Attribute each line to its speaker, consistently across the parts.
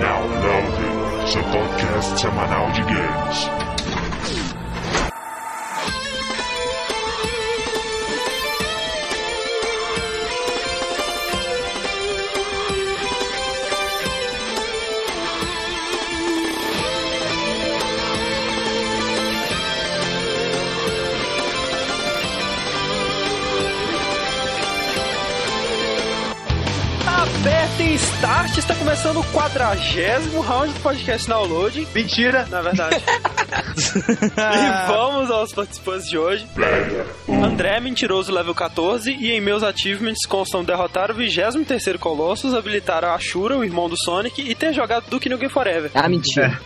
Speaker 1: Downloading, seu podcast semanal de games.
Speaker 2: Começando o quadragésimo round do podcast Download.
Speaker 3: Mentira!
Speaker 2: Na verdade. e vamos aos participantes de hoje. André Mentiroso, level 14, e em meus achievements constam derrotar o 23º Colossus, habilitar a Ashura, o irmão do Sonic, e ter jogado Duke Nukem Forever.
Speaker 4: Ah, mentira.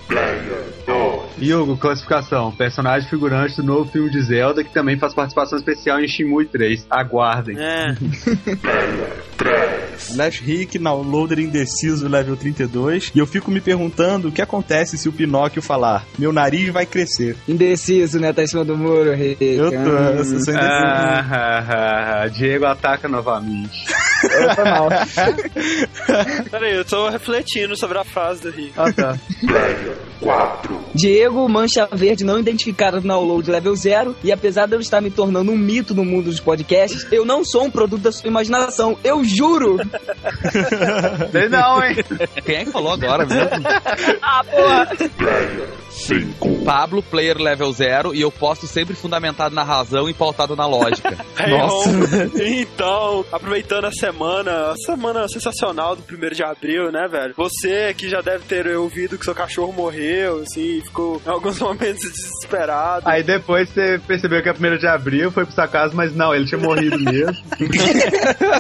Speaker 3: Hugo, classificação. Personagem figurante do novo filme de Zelda, que também faz participação especial em Shimui 3. Aguardem.
Speaker 2: É.
Speaker 5: Slash Rick, downloader indeciso, level 32. E eu fico me perguntando o que acontece se o Pinóquio falar: Meu nariz vai crescer.
Speaker 4: Indeciso, né? Tá em cima do muro, Rick.
Speaker 5: Eu tô, eu sou indeciso.
Speaker 3: Ah, ah, ah, ah. Diego ataca novamente.
Speaker 4: Foi mal.
Speaker 2: Peraí, eu tô refletindo sobre a frase do Rick.
Speaker 3: Ah, tá.
Speaker 4: Diego, mancha verde não identificada no download level 0. E apesar de eu estar me tornando um mito no mundo dos podcasts, eu não sou um produto da sua imaginação. Eu juro!
Speaker 3: Sei não, hein?
Speaker 6: Quem é que falou agora mesmo?
Speaker 4: ah, porra!
Speaker 6: Pablo, player level 0, e eu posto sempre fundamentado na razão e pautado na lógica.
Speaker 2: Hey, home. Então, aproveitando a semana, a semana sensacional do 1 de abril, né, velho? Você que já deve ter ouvido que seu cachorro morreu, assim, ficou em alguns momentos desesperado.
Speaker 3: Aí depois você percebeu que a primeira de abril foi pro sua casa, mas não, ele tinha morrido mesmo.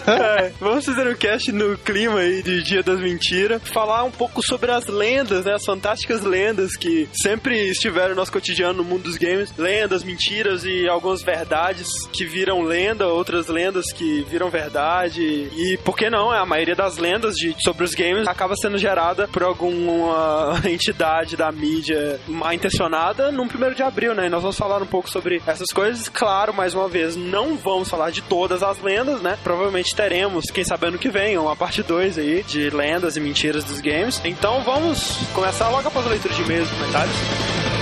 Speaker 2: É, vamos fazer um cast no clima aí de Dia das Mentiras, falar um pouco sobre as lendas, né, as fantásticas lendas que sempre estiveram no nosso cotidiano no mundo dos games. Lendas, mentiras e algumas verdades que viram lenda, outras lendas que viram verdade. E por que não? A maioria das lendas de, sobre os games acaba sendo gerada por alguma entidade da mídia mal intencionada no primeiro de abril, né? E nós vamos falar um pouco sobre essas coisas. Claro, mais uma vez, não vamos falar de todas as lendas, né? Provavelmente teremos, quem sabe ano que vem, uma parte 2 aí de lendas e mentiras dos games. Então vamos começar logo após a leitura de e-mails e comentários.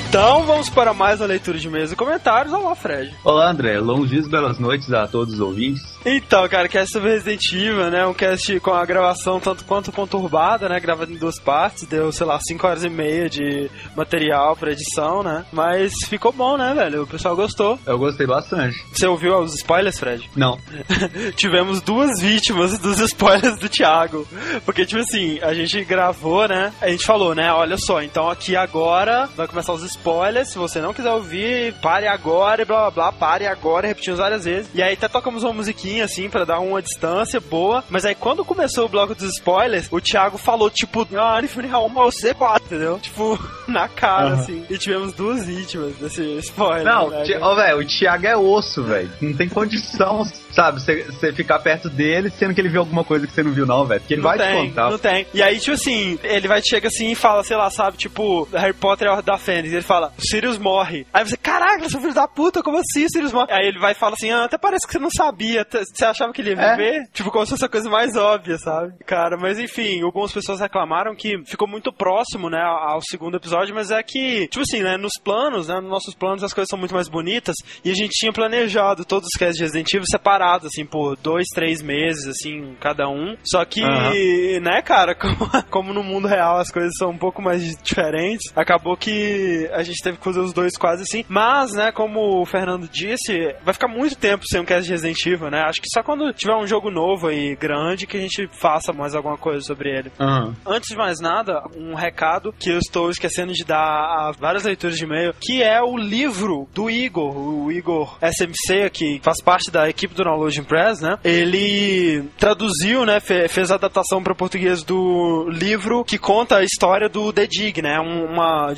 Speaker 2: Então vamos para mais uma leitura de e-mails e comentários. Olá, Fred.
Speaker 3: Olá, André. Longos dias, belas noites a todos os ouvintes.
Speaker 2: Então, cara, cast sobre Resident Evil, né? Um cast com a gravação tanto quanto conturbada, né? Gravado em duas partes, deu, sei lá, 5 horas e meia de material pra edição, né? Mas ficou bom, né, velho? O pessoal gostou.
Speaker 3: Eu gostei bastante.
Speaker 2: Você ouviu os spoilers, Fred?
Speaker 3: Não.
Speaker 2: Tivemos duas vítimas dos spoilers do Thiago. Porque, tipo assim, a gente gravou, né? A gente falou, né? Olha só, então aqui agora vai começar os spoilers. Se você não quiser ouvir, pare agora e blá blá blá, pare agora, repetimos várias vezes. E aí até tocamos uma musiquinha assim para dar uma distância boa. Mas aí quando começou o bloco dos spoilers, o Thiago falou, tipo, ah, você pode, entendeu? Tipo, na cara,
Speaker 3: Aham.
Speaker 2: assim. E tivemos duas vítimas desse spoiler.
Speaker 3: Não,
Speaker 2: né?
Speaker 3: Ó, velho, o Thiago é osso, velho. Não tem condição, sabe, você ficar perto dele sendo que ele viu alguma coisa que você não viu, não, velho. Porque ele
Speaker 2: não
Speaker 3: vai
Speaker 2: tem,
Speaker 3: te contar.
Speaker 2: Não tem. E aí, tipo assim, ele vai chega assim e fala, sei lá, sabe, tipo, Harry Potter é a Ordem da Fênix. Ele fala, Sirius morre. Aí você, caraca, seu filho da puta, como assim Sirius morre? Aí ele vai e fala assim, ah, até parece que você não sabia. Você achava que ele ia
Speaker 3: É.
Speaker 2: viver? Tipo, como se fosse a coisa mais óbvia, sabe? Cara, mas enfim, algumas pessoas reclamaram que ficou muito próximo, né, ao segundo episódio, mas é que, tipo assim, né, nos planos, né, nos nossos planos as coisas são muito mais bonitas e a gente tinha planejado todos os casts de Resident Evil separados, assim, por dois, três meses, assim, cada um. Só que,
Speaker 3: Aham.
Speaker 2: né, cara, como, como no mundo real as coisas são um pouco mais diferentes, acabou que a gente teve que fazer os dois quase assim. Mas, né, como o Fernando disse, vai ficar muito tempo sem um cast de Resident Evil, né? Acho que só quando tiver um jogo novo aí, grande, que a gente faça mais alguma coisa sobre ele.
Speaker 3: Aham.
Speaker 2: Antes de mais nada, um recado que eu estou esquecendo de dar a várias leituras de e-mail, que é o livro do Igor, o Igor SMC, que faz parte da equipe do Downloading Press, né? Ele traduziu, né, fe- fez a adaptação para português do livro que conta a história do The Dig, né? Um- Uma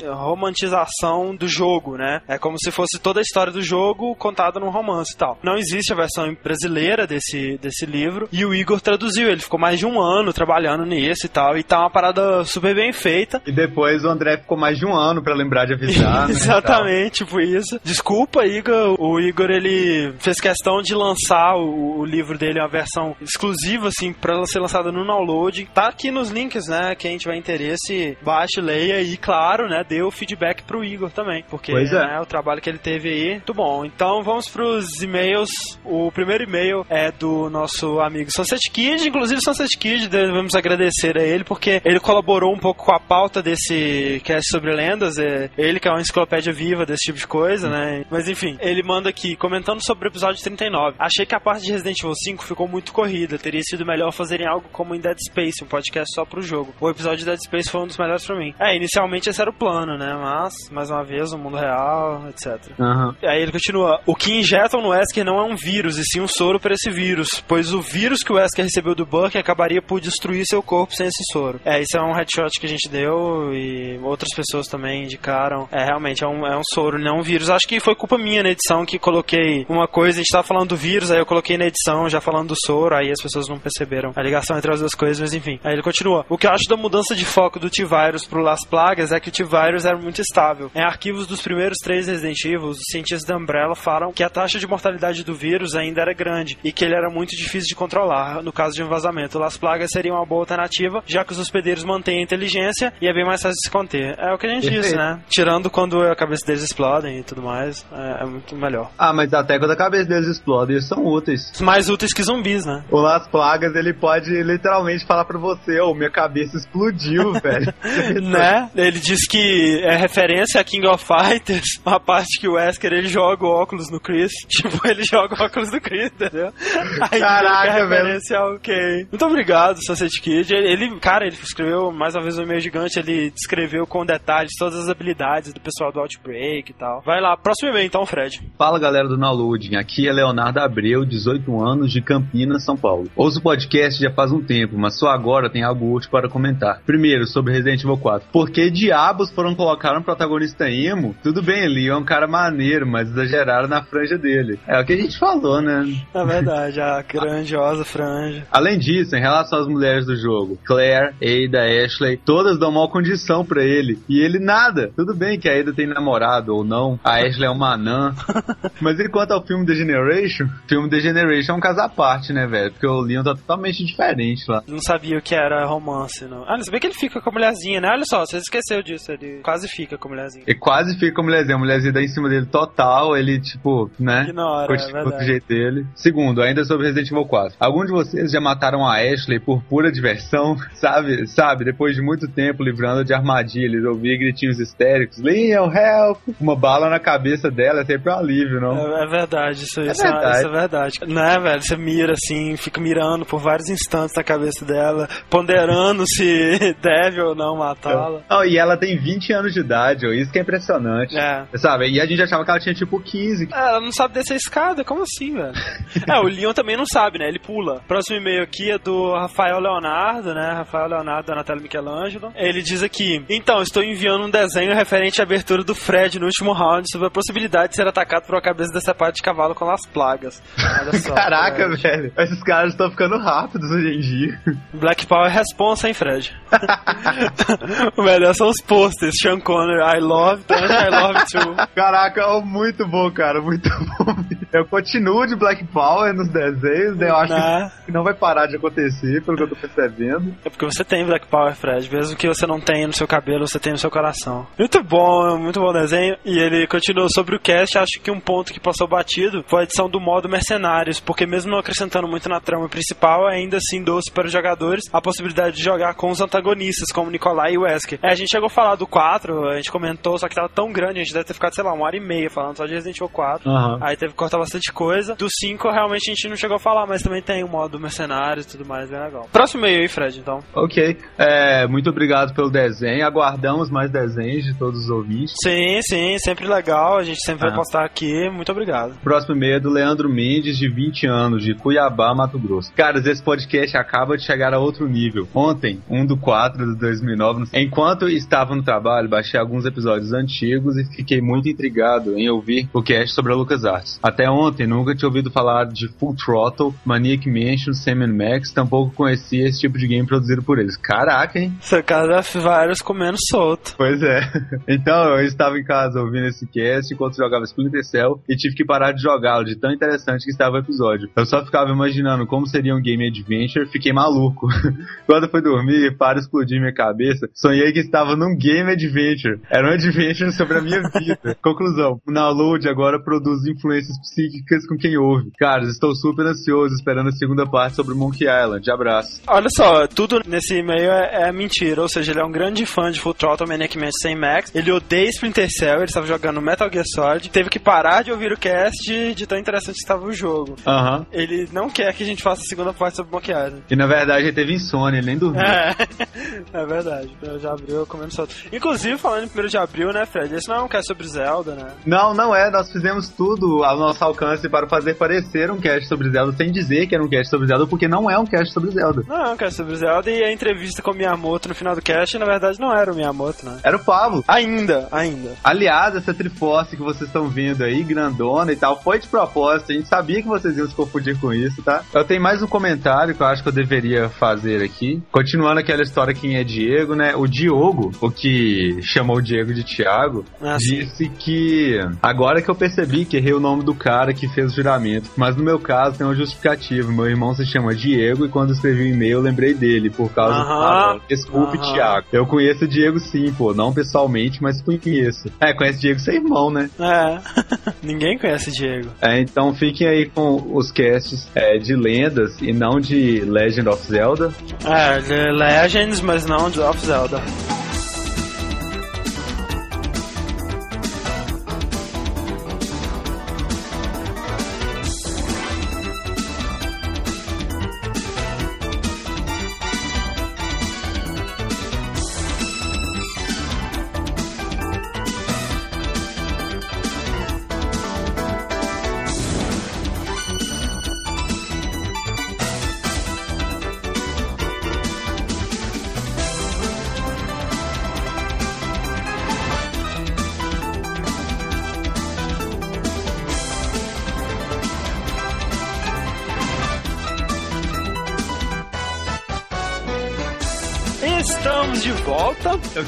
Speaker 2: adaptação do jogo, né? É como se fosse toda a história do jogo contada num romance e tal. Não existe a versão brasileira desse, desse livro e o Igor traduziu. Ele ficou mais de um ano trabalhando nisso e tal. E tá uma parada super bem feita.
Speaker 3: E depois o André ficou mais de um ano pra lembrar de avisar. né.
Speaker 2: Exatamente, tipo isso. Desculpa, Igor. O Igor, ele fez questão de lançar o, o livro dele, uma versão exclusiva, assim, pra ser lançada no download. Tá aqui nos links, né? Quem tiver interesse, baixe, leia e, claro, né, dê o feedback pro Igor também. Porque
Speaker 3: é.
Speaker 2: né, o trabalho que ele teve aí, muito bom. Então vamos pros e-mails. O primeiro e-mail é do nosso amigo Sunset Kid. Inclusive, Sunset Kid, devemos agradecer a ele, porque ele colaborou um pouco com a pauta desse cast sobre lendas. É ele que é uma enciclopédia viva desse tipo de coisa, né? Mas enfim, ele manda aqui, comentando sobre o episódio 39. Achei que a parte de Resident Evil 5 ficou muito corrida. Teria sido melhor fazerem algo como em Dead Space, um podcast só pro jogo. O episódio de Dead Space foi um dos melhores pra mim. É, inicialmente esse era o plano, né? Mas, mais uma vez, o mundo real, etc.
Speaker 3: Aham.
Speaker 2: Aí ele continua: O que injetam no Wesker não é um vírus, e sim um soro para esse vírus, pois o vírus que o Wesker recebeu do Buck acabaria por destruir seu corpo sem esse soro. É, isso é um headshot que a gente deu e outras pessoas também indicaram. É, realmente, é um, é um soro, não um vírus. Acho que foi culpa minha na edição que coloquei uma coisa, a gente tava falando do vírus, aí eu coloquei na edição já falando do soro, aí as pessoas não perceberam a ligação entre as duas coisas, mas enfim. Aí ele continua: O que eu acho da mudança de foco do T-Virus pro Las Plagas é que o T-Virus era muito estável. Em arquivos dos primeiros três Resident Evil, os cientistas da Umbrella falam que a taxa de mortalidade do vírus ainda era grande e que ele era muito difícil de controlar no caso de um vazamento. Las Plagas seria uma boa alternativa, já que os hospedeiros mantêm a inteligência e é bem mais fácil de se conter. É o que a gente disse, né? Tirando quando a cabeça deles explodem e tudo mais, é, é muito melhor.
Speaker 3: Ah, mas até quando a cabeça deles explode, eles são úteis.
Speaker 2: Mais úteis que zumbis, né?
Speaker 3: O Las Plagas, ele pode literalmente falar pra você, ô, minha cabeça explodiu, velho.
Speaker 2: né? Ele diz que é referência a King of Fighters, uma parte que o Wesker ele joga o óculos no Chris. Tipo, ele joga o óculos do Chris, entendeu? Aí
Speaker 3: Caraca,
Speaker 2: referência ao ok. Muito obrigado, Sunset Kid. Ele, cara, ele escreveu mais uma vez um e-mail gigante, ele descreveu com detalhes todas as habilidades do pessoal do Outbreak e tal. Vai lá, próximo e-mail então, Fred.
Speaker 3: Fala galera do Downloading, aqui é Leonardo Abreu, 18 anos, de Campinas, São Paulo. Ouço o podcast já faz um tempo, mas só agora tem algo útil para comentar. Primeiro, sobre Resident Evil 4. Por que diabos foram colocar um protagonista emo? Tudo bem, ele é um cara maneiro, mas exageraram na franja dele. É o que a gente falou, né?
Speaker 2: É verdade, a grandiosa franja.
Speaker 3: Além disso, em relação às mulheres do jogo, Claire, Ada, Ashley, todas dão mal condição pra ele. E ele nada. Tudo bem que a Ada tem namorado ou não, a Ashley é uma anã. Mas enquanto ao filme The Generation, filme The Generation é um caso à parte, né, velho? Porque o Leon tá totalmente diferente lá.
Speaker 2: Não sabia o que era romance, não. Ah, não sabia que ele fica com a mulherzinha, né? Olha só, você esqueceu disso. Ele quase fica com a mulherzinha.
Speaker 3: Ele quase fica com a mulherzinha, a mulherzinha dá em cima dele total, ele, tipo, né?
Speaker 2: Ignora, é
Speaker 3: Continua do
Speaker 2: verdade.
Speaker 3: jeito dele. Segundo, ainda sobre Resident Evil 4. Algum de vocês já mataram a Ashley por pura diversão? Sabe, sabe, depois de muito tempo livrando de armadilhas, ouvir gritinhos histéricos, Leon, help! Uma bala na cabeça dela é sempre um alívio, não?
Speaker 2: É, é verdade, isso,
Speaker 3: É
Speaker 2: isso, é
Speaker 3: verdade.
Speaker 2: isso é verdade. Né, velho? Você mira assim, fica mirando por vários instantes na cabeça dela, ponderando se deve ou não matá-la.
Speaker 3: Oh, e ela tem 20 anos de idade, ó, isso que é impressionante.
Speaker 2: É.
Speaker 3: Sabe, e a gente achava que ela tinha tipo 15.
Speaker 2: Ah, Ela não sabe descer a escada? Como assim, velho? é, o Leon também não sabe, né? Ele pula. Próximo e-mail aqui é do Rafael Leonardo, né? Rafael Leonardo, da Natália Michelangelo. Ele diz aqui: Então, estou enviando um desenho referente à abertura do Fred no último round sobre a possibilidade de ser atacado por uma cabeça decepada de cavalo com as plagas. Olha só.
Speaker 3: Caraca,
Speaker 2: Fred.
Speaker 3: velho. Esses caras estão ficando rápidos hoje em dia.
Speaker 2: Black Power é responsa, hein, Fred? o melhor são os posters. Sean Connery, I love, I love too.
Speaker 3: Caraca, ó, muito bom, cara, muito bom. Eu continuo de Black Power nos desenhos, né? Eu acho
Speaker 2: Né?
Speaker 3: que não vai parar de acontecer, pelo que eu tô percebendo.
Speaker 2: É porque você tem Black Power, Fred. Mesmo que você não tenha no seu cabelo, você tem no seu coração. Muito bom, muito bom desenho. E ele continuou sobre o cast. Acho que um ponto que passou batido foi a edição do modo Mercenários, porque mesmo não acrescentando muito na trama principal, ainda assim doce para os jogadores a possibilidade de jogar com os antagonistas, como Nikolai e Wesker. É, a gente chegou a falar do 4, a gente comentou, só que tava tão grande, a gente deve ter ficado, sei lá, uma hora e meia falando só de Resident Evil 4.
Speaker 3: Aham.
Speaker 2: Aí teve que cortar bastante coisa. Do 5, realmente a gente não chegou a falar, mas também tem o modo Mercenários e tudo mais, bem legal. Próximo meio aí, Fred, então.
Speaker 3: Ok, é, muito obrigado pelo desenho. Aguardamos mais desenhos de todos os ouvintes.
Speaker 2: Sim, sim, sempre legal. A gente sempre
Speaker 3: Ah.
Speaker 2: vai postar aqui. Muito obrigado.
Speaker 3: Próximo e-mail é do Leandro Mendes, de 20 anos, de Cuiabá, Mato Grosso. Caras, esse podcast acaba de chegar a outro nível. Ontem, um do 4 de 2009, enquanto estava no trabalho, baixei alguns episódios antigos e fiquei muito intrigado em ouvir o cast sobre a LucasArts. Até ontem nunca tinha ouvido falar de Full Throttle, Maniac Mansion, Sam Max, tampouco conhecia esse tipo de game produzido por eles. Caraca, hein?
Speaker 2: Seu cara F-Virus comendo solto.
Speaker 3: Pois é. Então eu estava em casa ouvindo esse cast enquanto jogava Splinter Cell e tive que parar de jogá-lo de tão interessante que estava o episódio. Eu só ficava imaginando como seria um game adventure, fiquei maluco. Quando fui dormir, para explodir minha cabeça, sonhei que estava num game adventure. Era um adventure sobre a minha vida. Conclusão, o download agora produz influências psíquicas com quem ouve. Cara, estou super ansioso esperando a segunda parte sobre Monkey Island. Abraço.
Speaker 2: Olha só, tudo nesse e-mail é, é mentira, ou seja, ele é um grande fã de Full Throttle Maniac Mansion sem Max, ele odeia Splinter Cell, ele estava jogando Metal Gear Solid, teve que parar de ouvir o cast de, de tão interessante que estava o jogo.
Speaker 3: Aham.
Speaker 2: Ele não quer que a gente faça a segunda parte sobre Monkey Island.
Speaker 3: E na verdade ele teve insônia, ele nem dormiu.
Speaker 2: É, é verdade. Primeiro de abril comendo solto. Inclusive, falando em primeiro de abril, né, Fred? Esse não é um cast sobre Zelda, né?
Speaker 3: Não, não é. Nós fizemos tudo ao nosso alcance para fazer parecer um cast sobre Zelda, sem dizer que era um cast sobre Zelda, porque não é um cast sobre Zelda.
Speaker 2: Não é um cast sobre Zelda e a entrevista com o Miyamoto no final do cast, na verdade, não era o Miyamoto, né?
Speaker 3: Era o Pablo.
Speaker 2: Ainda, ainda.
Speaker 3: Aliás, essa Triforce que vocês estão vendo aí, grandona e tal, foi de propósito. A gente sabia que vocês iam se confundir com isso, tá? Eu tenho mais um comentário que eu acho que eu deveria fazer aqui. Continuando aquela história quem é Diego, né? O Diogo, o que chamou o Diego de Thiago,
Speaker 2: Ah, sim.
Speaker 3: disse que agora que eu percebi que errei o nome do cara que fez o juramento. Mas no meu caso tem um justificativo. Meu irmão se chama Diego e quando escrevi o e-mail eu lembrei dele por causa do
Speaker 2: Aham.
Speaker 3: canal. Desculpe,
Speaker 2: Aham.
Speaker 3: Thiago. Eu conheço o Diego sim, pô. Não pessoalmente, mas conheço. É, conhece Diego seu irmão, né?
Speaker 2: É. Ninguém conhece Diego.
Speaker 3: É, então fiquem aí com os casts é, de lendas e não de Legend of Zelda.
Speaker 2: É, Legends, mas não de of Zelda.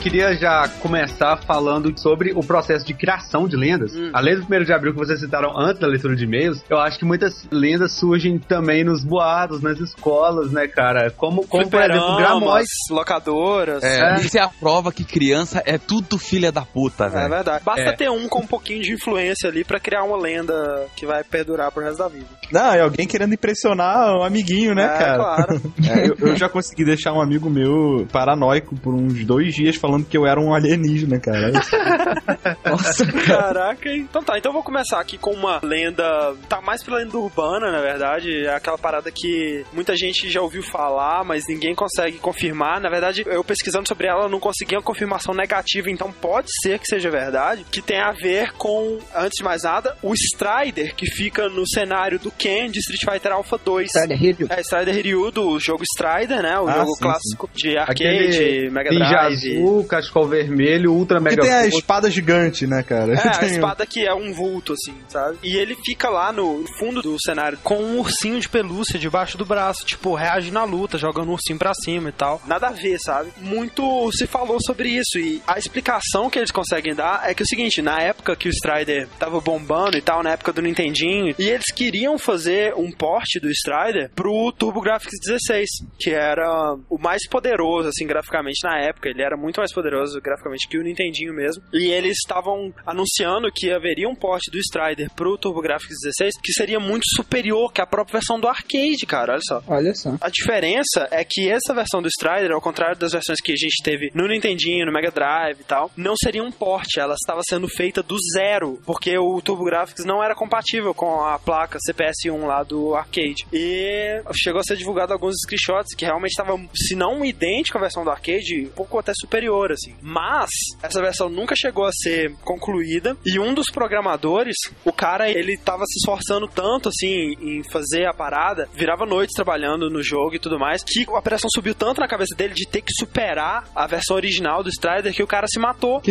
Speaker 3: Queria já começar falando sobre o processo de criação de lendas.
Speaker 2: Hum.
Speaker 3: Além do primeiro de abril que vocês citaram antes da leitura de e-mails, eu acho que muitas lendas surgem também nos boatos, nas escolas, né, cara? Como, como por exemplo, Gramóis.
Speaker 2: locadoras.
Speaker 6: É,
Speaker 3: É.
Speaker 6: Isso é a prova que criança é tudo filha da puta,
Speaker 2: É
Speaker 6: velho.
Speaker 2: verdade. Basta
Speaker 3: É.
Speaker 2: ter um com um pouquinho de influência ali pra criar uma lenda que vai perdurar pro resto da vida.
Speaker 5: Não, é alguém querendo impressionar um amiguinho, né,
Speaker 2: é,
Speaker 5: cara?
Speaker 2: claro.
Speaker 5: É, eu, eu já consegui deixar um amigo meu paranoico por uns dois dias falando que eu era um alienígena, cara.
Speaker 4: Nossa, cara.
Speaker 2: Caraca, hein? Então tá, então eu vou começar aqui com uma lenda. Tá mais pra lenda urbana, na verdade. É aquela parada que muita gente já ouviu falar, mas ninguém consegue confirmar. Na verdade, eu pesquisando sobre ela, não consegui uma confirmação negativa, então pode ser que seja verdade. Que tem a ver com, antes de mais nada, o Strider, que fica no cenário do Ken de Street Fighter Alpha 2.
Speaker 4: Strider Hiryu.
Speaker 2: É, Strider Ryu do jogo Strider, né? O
Speaker 5: Ah,
Speaker 2: jogo
Speaker 5: sim,
Speaker 2: clássico de arcade,
Speaker 3: Aquele
Speaker 2: Mega
Speaker 3: ninja
Speaker 2: Drive.
Speaker 3: Azul, cachecol vermelho, ultra
Speaker 5: Que
Speaker 3: mega
Speaker 5: tem a espada gigante, né, cara?
Speaker 2: É, a
Speaker 5: Tem o-
Speaker 2: espada que é um vulto, assim, sabe? E ele fica lá no fundo do cenário com um ursinho de pelúcia debaixo do braço, tipo, reage na luta, jogando um ursinho pra cima e tal. Nada a ver, sabe? Muito se falou sobre isso e a explicação que eles conseguem dar é que é o seguinte, na época que o Strider tava bombando e tal, na época do Nintendinho, e eles queriam fazer um port do Strider pro TurboGrafx 16, que era o mais poderoso, assim, graficamente na época. Ele era muito mais poderoso graficamente que o Nintendinho mesmo. E eles estavam anunciando que haveria um port do Strider pro TurboGrafx 16 que seria muito superior que a própria versão do arcade, cara. Olha só.
Speaker 4: Olha só.
Speaker 2: A diferença é que essa versão do Strider, ao contrário das versões que a gente teve no Nintendinho, no Mega Drive e tal, não seria um port, ela estava sendo feita do zero, porque o TurboGrafx não era compatível com a placa CPS-1 lá do arcade. E chegou a ser divulgado alguns screenshots que realmente estavam, se não idêntico à versão do arcade um pouco até superior, assim. Mas essa versão nunca chegou a ser concluída e um dos programadores, o cara, ele tava se esforçando tanto, assim, em fazer a parada, virava noites trabalhando no jogo e tudo mais, que a pressão subiu tanto na cabeça dele de ter que superar a versão original do Strider que o cara se matou.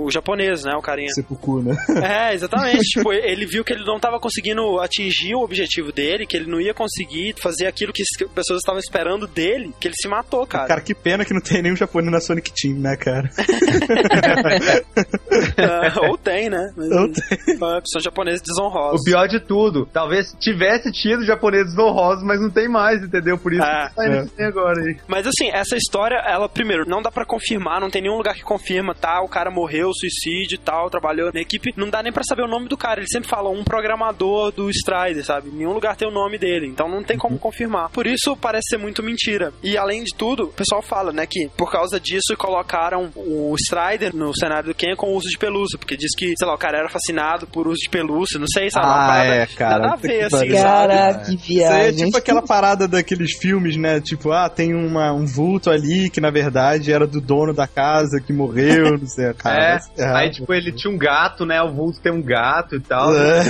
Speaker 2: O japonês, né, o carinha.
Speaker 5: Seppuku, né?
Speaker 2: É, exatamente. tipo, ele viu que ele não tava conseguindo atingir o objetivo dele, que ele não ia conseguir fazer aquilo que as pessoas estavam esperando dele, que ele se matou, cara.
Speaker 5: Cara, que pena que não tem nenhum japonês na Sonic Team, né, cara?
Speaker 2: É, ou tem, né? Mas,
Speaker 5: Ou
Speaker 2: é, São japoneses desonrosos.
Speaker 3: O pior de tudo, talvez tivesse tido japoneses honrosos, mas não tem mais, entendeu? Por isso
Speaker 2: É,
Speaker 3: que tá
Speaker 5: é.
Speaker 3: assim agora aí.
Speaker 2: Mas assim, essa história, ela, primeiro, não dá pra confirmar, não tem nenhum lugar que confirma, tá? O cara morreu, suicídio e tal, trabalhou na equipe. Não dá nem pra saber o nome do cara. Ele sempre fala um programador do Strider, sabe? Nenhum lugar tem o nome dele, então não tem como confirmar. Por isso parece ser muito mentira. E além de tudo, o pessoal fala, né, que por causa disso colocaram o Strider no cenário do Ken com o uso de pelúcia, porque diz que, sei lá, o cara era fascinado por uso de pelúcia, não sei, sabe?
Speaker 5: Ah,
Speaker 2: parada
Speaker 5: é, cara.
Speaker 2: Nada a ver,
Speaker 5: que
Speaker 2: assim?
Speaker 4: Caraca, que
Speaker 5: Isso aí é
Speaker 4: viagem.
Speaker 5: tipo aquela parada daqueles filmes, né? Tipo, ah, tem uma, um vulto ali que na verdade era do dono da casa que morreu, não sei, cara.
Speaker 3: É, aí tipo, ele tinha um gato, né? O Vulto tem um gato e tal.
Speaker 5: É,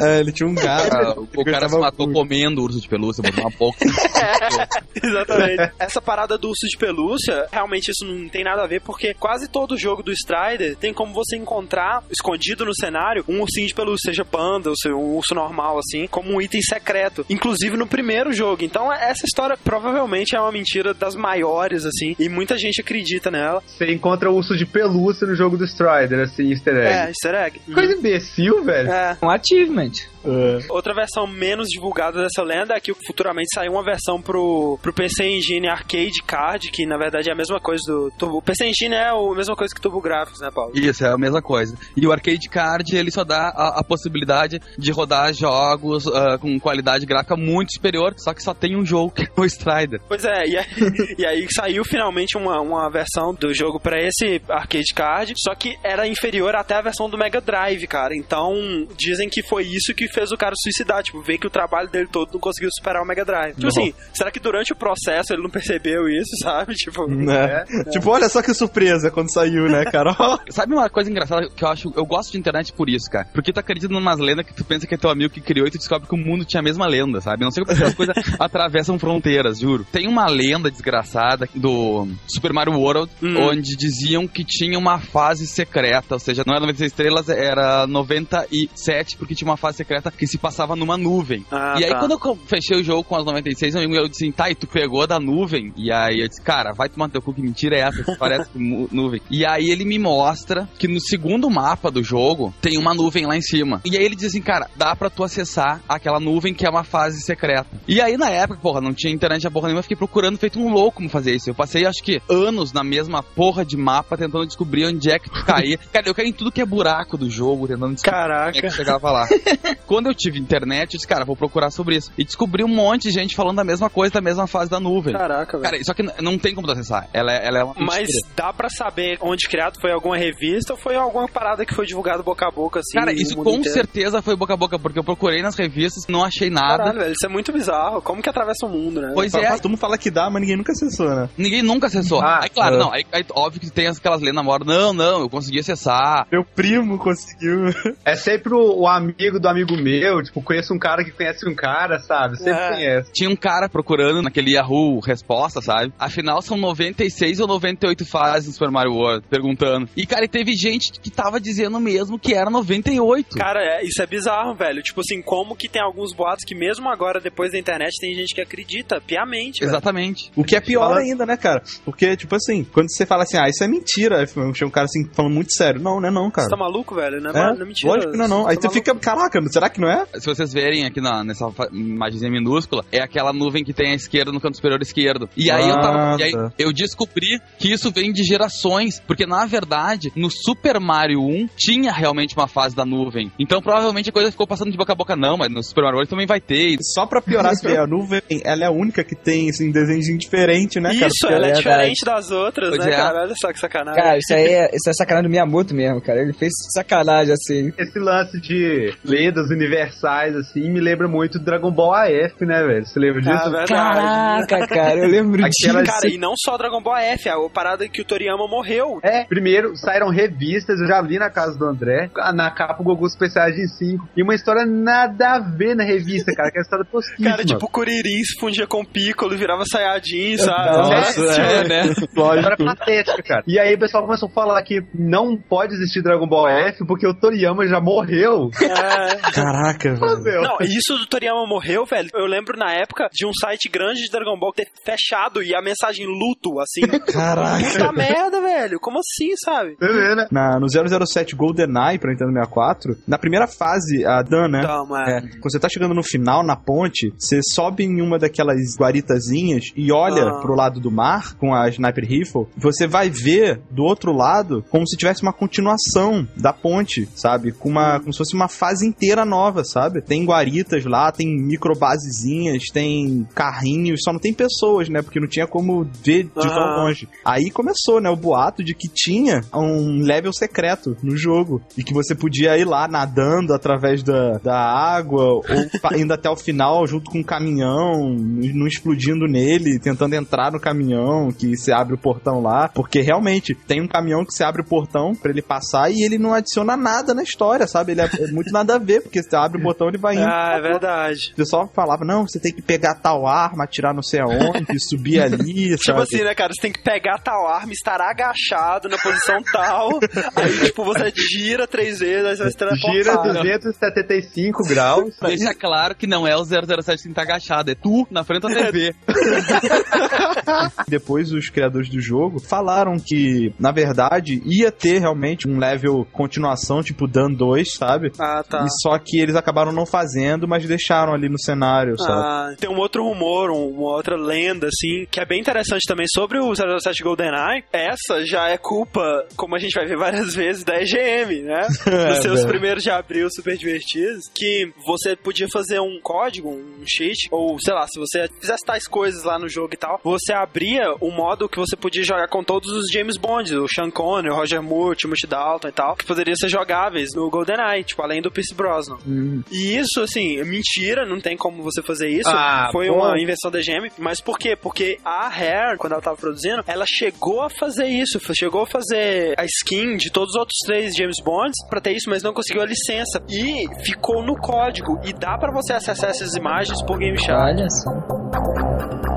Speaker 5: é, ele tinha um gato.
Speaker 6: Ah, o cara se matou comendo urso de pelúcia, botou uma boca.
Speaker 2: Exatamente. Essa parada do urso de pelúcia, realmente isso não tem nada a ver, porque quase todo jogo do Strider tem como você encontrar, escondido no cenário, um ursinho de pelúcia, seja panda, ou seja, um urso normal, assim, como um item secreto. Inclusive no primeiro jogo. Então, essa história provavelmente é uma mentira das maiores, assim, e muita gente acredita nela.
Speaker 3: Você encontra o urso de pelúcia no jogo do Strider, assim, easter egg.
Speaker 2: É, easter egg.
Speaker 3: Coisa imbecil, velho.
Speaker 2: É.
Speaker 4: Um achievement.
Speaker 5: É.
Speaker 2: Outra versão menos divulgada dessa lenda é que futuramente saiu uma versão pro, pro PC Engine Arcade Card, que na verdade é a mesma coisa do Turbo. O PC Engine é a mesma coisa que Turbo Graphics, né, Paulo?
Speaker 6: Isso, é a mesma coisa. E o Arcade Card, ele só dá a, a possibilidade de rodar jogos ah, com qualidade gráfica muito superior, só que só tem um jogo, que é o Strider.
Speaker 2: Pois é, e aí, e aí saiu finalmente uma, uma versão do jogo pra esse arcade card, só que era inferior até a versão do Mega Drive, cara. Então, dizem que foi isso que fez o cara suicidar, tipo, ver que o trabalho dele todo não conseguiu superar o Mega Drive. Tipo assim, será que durante o processo ele não percebeu isso, sabe? Tipo,
Speaker 5: Né? Tipo, olha só que surpresa quando saiu, né, cara? Ó,
Speaker 6: Sabe uma coisa engraçada que eu acho, eu gosto de internet por isso, cara. Porque tu acredita numas lendas que tu pensa que é teu amigo que criou e tu descobre que o mundo tinha a mesma lenda, sabe? Não sei como essas coisas atravessam fronteiras, juro. Tem uma lenda desgraçada do Super Mario World,
Speaker 2: Hum.
Speaker 6: onde diziam que tinha uma fase secreta, ou seja, não era 96 estrelas, era 97, porque tinha uma fase secreta que se passava numa nuvem.
Speaker 2: Ah,
Speaker 6: e aí,
Speaker 2: tá.
Speaker 6: quando eu fechei o jogo com as 96, um amigo meu disse assim, tá, e tu pegou da nuvem? E aí eu disse, cara, vai tomar teu cu, que mentira é essa? Parece nuvem. E aí ele me mostra que no segundo mapa do jogo tem uma nuvem lá em cima. E aí ele diz assim, cara, dá pra tu acessar aquela nuvem que é uma fase secreta. E aí na época, porra, não tinha internet a porra nenhuma, eu fiquei procurando feito um louco como fazer isso. Eu passei acho que anos na mesma porra de mapa tentando descobrir onde é que tu caía. cara, eu caí em tudo que é buraco do jogo, tentando descobrir como é
Speaker 2: Caraca.
Speaker 6: que chegava lá. Quando eu tive internet, eu disse, cara, vou procurar sobre isso. E descobri um monte de gente falando da mesma coisa, da mesma fase da nuvem.
Speaker 2: Caraca, velho.
Speaker 6: Cara, só que não tem como tu acessar. Ela é, ela é uma
Speaker 2: Mas. Dá pra saber onde criado foi alguma revista ou foi alguma parada que foi divulgada boca a boca, assim?
Speaker 6: Cara, isso com
Speaker 2: inteiro?
Speaker 6: certeza foi boca a boca, porque eu procurei nas revistas, não achei nada.
Speaker 2: Caralho, velho, isso é muito bizarro. Como que atravessa o mundo, né?
Speaker 6: Pois
Speaker 5: Mas
Speaker 6: é,
Speaker 5: todo mundo fala que dá, mas ninguém nunca acessou, né?
Speaker 6: ninguém nunca acessou.
Speaker 3: Ah,
Speaker 6: aí, claro,
Speaker 5: é.
Speaker 6: não, aí, aí óbvio que tem aquelas lendas mortas. Não, não, eu consegui acessar.
Speaker 5: Meu primo conseguiu.
Speaker 3: É sempre o, o amigo do amigo meu, tipo, conheço um cara que conhece um cara, sabe? Sempre
Speaker 2: É.
Speaker 3: conhece.
Speaker 6: Tinha um cara procurando naquele Yahoo resposta, sabe? Afinal, são 96 ou 98 fases do Super Mario World, perguntando. E, cara, e teve gente que tava dizendo mesmo que era 98.
Speaker 2: Cara, é- isso é bizarro, velho. Tipo assim, como que tem alguns boatos que mesmo agora, depois da internet, tem gente que acredita piamente, velho.
Speaker 6: Exatamente.
Speaker 5: O que é pior
Speaker 3: Fala-
Speaker 5: ainda, né, cara? Porque, tipo assim, quando você fala assim, ah, isso é mentira, aí tinha um cara assim falando muito sério. Não, não é não, cara.
Speaker 2: Você tá maluco, velho? Não é,
Speaker 5: É,
Speaker 2: não é mentira.
Speaker 5: lógico que não é não.
Speaker 2: Você
Speaker 5: Aí
Speaker 2: tá
Speaker 5: tu
Speaker 2: maluco.
Speaker 5: fica, caraca, será que não é?
Speaker 6: Se vocês verem aqui na, nessa imagenzinha minúscula, é aquela nuvem que tem à esquerda no canto superior esquerdo. E aí, eu, tava,
Speaker 5: Ah,
Speaker 6: e aí
Speaker 5: tá.
Speaker 6: eu descobri que isso vem de gerações, porque na verdade, no Super Mario 1 tinha realmente uma fase da nuvem. Então provavelmente a coisa ficou passando de boca a boca, não, mas no Super Mario World também vai ter.
Speaker 5: Só pra piorar, se a nuvem, ela é a única que tem assim, desenho diferente, né, cara?
Speaker 2: Isso,
Speaker 5: Porque
Speaker 2: ela é
Speaker 4: verdade.
Speaker 2: diferente das outras,
Speaker 6: Pois
Speaker 2: né,
Speaker 6: é.
Speaker 2: cara? Olha só que sacanagem.
Speaker 4: Cara, isso aí é, isso é sacanagem do Miyamoto mesmo, cara. Ele fez sacanagem assim.
Speaker 3: Esse lance de lendas universais, assim, me lembra muito do Dragon Ball AF, né, velho? Você lembra disso?
Speaker 2: Ah, verdade.
Speaker 4: Caraca, cara, eu lembro disso.
Speaker 2: Cara, e não só Dragon Ball F, a parada que o Toriyama morreu.
Speaker 3: É, primeiro saíram revistas, eu já li na casa do André, na capa o Goku Super Saiyajin 5, e uma história nada a ver na revista, cara, que é a história tosquíssima.
Speaker 2: Cara, tipo, o Kuririn se fundia com o Piccolo e virava Saiyajin, sabe?
Speaker 5: Nossa, é, né?
Speaker 3: História patética, cara. E aí o pessoal começou a falar que não pode existir Dragon Ball F porque o Toriyama já morreu.
Speaker 2: É.
Speaker 5: Caraca, velho.
Speaker 2: Não, isso do Toriyama morreu, velho. Eu lembro na época de um site grande de Dragon Ball ter fechado e a mensagem luto, assim.
Speaker 5: Caraca.
Speaker 2: Puta merda, velho. Como assim, sabe?
Speaker 3: Vendo, né?
Speaker 5: Na, no 007 GoldenEye pra Nintendo 64, na primeira fase, a Dan, né?
Speaker 2: Toma.
Speaker 5: É, quando você tá chegando no final, na ponte, você sobe em uma daquelas guaritazinhas e olha
Speaker 2: Ah.
Speaker 5: pro lado do mar com a Sniper Rifle, você vai ver do outro lado como se tivesse uma continuação da ponte, sabe? Com uma, como se fosse uma fase inteira nova, sabe? Tem guaritas lá, tem microbasezinhas, tem carrinhos, só não tem pessoas, né? Porque não tinha como ver de tão longe. Aí começou, né, o boato de que tinha um level secreto no jogo e que você podia ir lá nadando através da, da água ou indo até o final junto com um caminhão, não explodindo nele, tentando entrar no caminhão, que você abre o portão lá, porque realmente tem um caminhão que você abre o portão pra ele passar e ele não adiciona nada na história, sabe? Ele é, é muito nada a ver, porque você abre o botão ele vai indo.
Speaker 2: Ah, é verdade.
Speaker 5: O pessoal falava, não, você tem que pegar tal arma, atirar não sei aonde, subir ali,
Speaker 2: Tipo
Speaker 5: sabe?
Speaker 2: assim, né, cara? Você tem que pegar tal arma, estar agachado na posição tal. aí, tipo, você gira três vezes, aí você vai se
Speaker 3: Gira
Speaker 2: teleportar.
Speaker 3: 275 graus.
Speaker 6: Deixa claro que não é o 007 que tá agachado, é tu na frente da TV.
Speaker 5: Depois os criadores do jogo falaram que, na verdade, ia ter realmente um level continuação, tipo Dan 2, sabe?
Speaker 2: Ah, tá.
Speaker 5: E só que eles acabaram não fazendo, mas deixaram ali no cenário, sabe?
Speaker 2: Ah, tem um outro rumor, um- uma outra lenda, assim, que é bem interessante também sobre o 007 GoldenEye. Essa já é culpa, como a gente vai ver várias vezes, da EGM, né? Nos seus
Speaker 5: velho.
Speaker 2: primeiros de abril super divertidos, que você podia fazer um código, um cheat, ou sei lá, se você fizesse tais coisas lá no jogo e tal, você abria um modo que você podia jogar com todos os James Bond, o Sean Connery, o Roger Moore, o Timothy Dalton e tal, que poderiam ser jogáveis no GoldenEye, tipo, além do Pierce Brosnan.
Speaker 5: Hum.
Speaker 2: E isso, assim, é mentira, não tem como você fazer isso.
Speaker 3: Ah,
Speaker 2: Foi
Speaker 3: bom.
Speaker 2: uma invenção da GM. Mas por quê? Porque a Rare, quando ela tava produzindo, ela chegou a fazer isso. Chegou a fazer a skin de todos os outros três James Bonds pra ter isso, mas não conseguiu a licença. E ficou no código. E dá pra você acessar essas imagens por Game Shark.
Speaker 4: Olha só.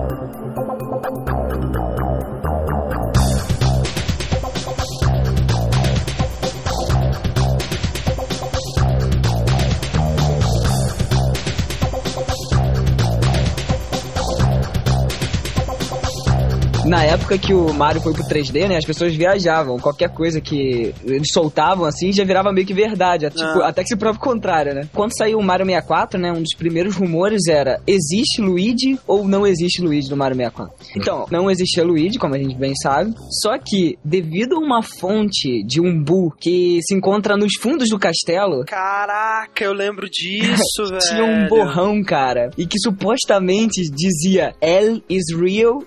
Speaker 4: Na época que o Mario foi pro 3D, né, as pessoas viajavam. Qualquer coisa que eles soltavam assim já virava meio que verdade. Tipo,
Speaker 2: Ah.
Speaker 4: até que se prova o contrário, né? Quando saiu o Mario 64, né, um dos primeiros rumores era: existe Luigi ou não existe Luigi no Mario 64? Então, não existia Luigi, como a gente bem sabe. Só que, devido a uma fonte de umbu que se encontra nos fundos do castelo,
Speaker 2: Caraca, eu lembro disso, velho.
Speaker 4: tinha um borrão, cara, e que supostamente dizia L is real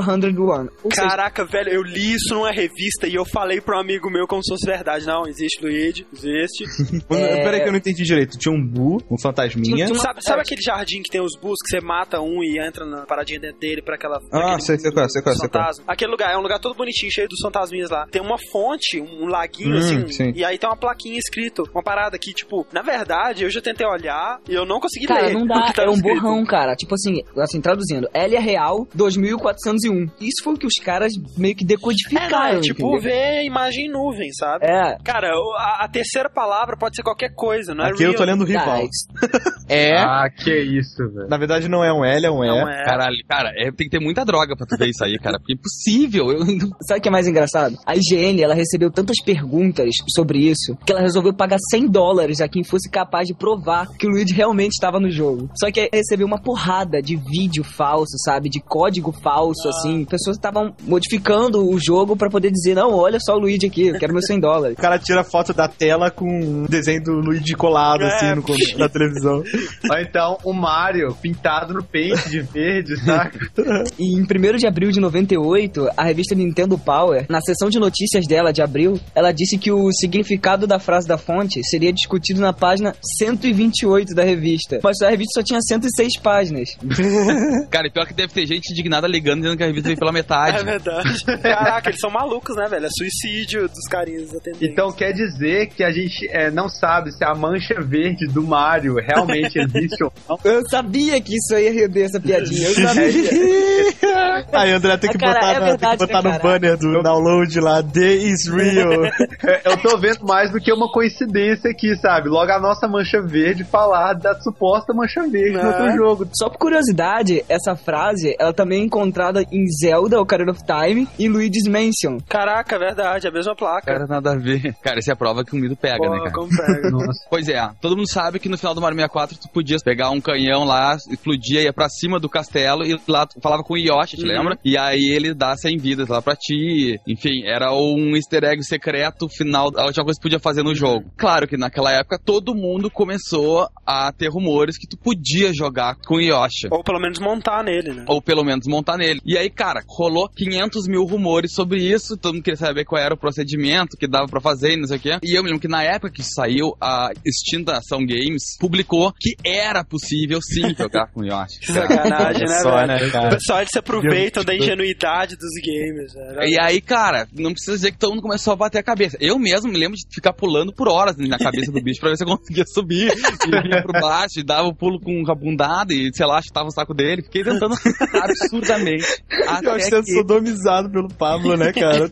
Speaker 4: 2401. Ou seja,
Speaker 2: Caraca, velho, eu li isso numa revista e eu falei pra um amigo meu como se fosse verdade. Não, existe Luigi, existe.
Speaker 4: É.
Speaker 5: Peraí que eu não entendi direito. Tinha um Bu, um fantasminha.
Speaker 4: Tinha- tinha-
Speaker 2: Sabe, sabe aquele jardim que tem os bus que você mata um e entra na paradinha dentro dele pra aquela.
Speaker 5: Ah, sei, sei qual é, sei qual é, sei qual é.
Speaker 2: Aquele lugar é um lugar todo bonitinho, cheio dos fantasminhas lá. Tem uma fonte, um laguinho
Speaker 5: Hum,
Speaker 2: assim,
Speaker 5: sim.
Speaker 2: e aí tem uma plaquinha escrito, uma parada que, tipo, na verdade, eu já tentei olhar e eu não consegui
Speaker 4: Cara,
Speaker 2: ler.
Speaker 4: não
Speaker 2: o
Speaker 4: dá,
Speaker 2: que tava
Speaker 4: é um
Speaker 2: escrito.
Speaker 4: borrão, cara. Tipo assim, assim, traduzindo, L é real 2401. Isso foi o que os caras meio que
Speaker 2: É, não,
Speaker 4: decodificaram.
Speaker 2: é tipo
Speaker 4: entendeu?
Speaker 2: ver imagem em nuvem, sabe?
Speaker 4: É.
Speaker 2: Cara, a, a terceira palavra pode ser qualquer coisa, não é
Speaker 5: Aqui eu
Speaker 2: real.
Speaker 5: tô lendo o rival.
Speaker 4: Cara, isso-
Speaker 6: É.
Speaker 3: Ah, que isso, velho.
Speaker 5: Na verdade não é um L, é um E.
Speaker 2: É.
Speaker 6: Caralho, cara, é, tem que ter muita droga pra tu ver isso aí, cara. Porque é impossível. Eu,
Speaker 4: Sabe o que é mais engraçado? A IGN, ela recebeu tantas perguntas sobre isso que ela resolveu pagar 100 dólares a quem fosse capaz de provar que o Luigi realmente estava no jogo. Só que recebeu uma porrada de vídeo falso, sabe? De código falso. Isso, assim. Pessoas estavam modificando o jogo pra poder dizer, não, olha só o Luigi aqui, eu quero meu 100 dólares.
Speaker 5: O cara tira foto da tela com um desenho do Luigi colado,
Speaker 2: É.
Speaker 5: assim, no, começo da televisão.
Speaker 3: Ou então o Mario pintado no pente de verde, saca?
Speaker 4: E em 1 de abril de 98, a revista Nintendo Power, na seção de notícias dela de abril, ela disse que o significado da frase da fonte seria discutido na página 128 da revista. Mas a revista só tinha 106 páginas.
Speaker 6: Cara, e pior que deve ter gente indignada ligando que a revista veio pela metade.
Speaker 2: É verdade. Caraca, eles são malucos, né, velho? É suicídio dos carinhas atendentes.
Speaker 3: Então quer dizer que a gente é, não sabe se a mancha verde do Mario realmente existe ou não.
Speaker 4: Eu sabia que isso aí ia render essa piadinha, eu sabia.
Speaker 5: Aí, André, tem que
Speaker 4: cara,
Speaker 5: botar,
Speaker 4: é
Speaker 5: na- tem
Speaker 4: verdade,
Speaker 5: que botar
Speaker 4: né,
Speaker 5: no
Speaker 4: cara?
Speaker 5: banner do download lá, The is real.
Speaker 3: Eu tô vendo mais do que uma coincidência aqui, sabe? Logo a nossa mancha verde falar da suposta mancha verde no
Speaker 2: É.
Speaker 3: outro jogo.
Speaker 4: Só por curiosidade, essa frase, ela também é encontrada em Zelda, Ocarina of Time e Luigi's Mansion.
Speaker 2: Caraca, é verdade, a mesma placa.
Speaker 6: Cara, nada a ver. Cara, isso é a prova que o mito pega,
Speaker 2: Pô,
Speaker 6: né, cara?
Speaker 2: como pega.
Speaker 6: Pois é, todo mundo sabe que no final do Mario 64 tu podia pegar um canhão lá, explodia, ia pra cima do castelo e lá tu falava com o Yoshi, te
Speaker 2: Uhum.
Speaker 6: lembra? E aí ele dá 100 vidas lá pra ti. Enfim, era um easter egg secreto final, a última coisa que tu podia fazer no jogo. Claro que naquela época todo mundo começou a ter rumores que tu podia jogar com o Yoshi.
Speaker 2: Ou pelo menos montar nele, né?
Speaker 6: Ou pelo menos montar nele. E aí, cara, rolou 500 mil rumores sobre isso. Todo mundo queria saber qual era o procedimento que dava pra fazer e não sei o quê. E eu me lembro que na época que saiu, a extinta Ação Games publicou que era possível sim jogar com o Yoshi.
Speaker 2: Sacanagem, né,
Speaker 5: Só,
Speaker 2: velho?
Speaker 5: né, cara?
Speaker 2: pessoal eles se aproveitam da ingenuidade dos games, velho.
Speaker 6: E aí, cara, não precisa dizer que todo mundo começou a bater a cabeça. Eu mesmo me lembro de ficar pulando por horas na cabeça do bicho pra ver se eu conseguia subir. E vinha por baixo, e dava o pulo com a bundada e, sei lá, chutava o saco dele. Fiquei tentando absurdamente.
Speaker 5: Eu acho
Speaker 6: Até
Speaker 5: sendo
Speaker 6: que,
Speaker 5: sodomizado pelo Pablo, né, cara?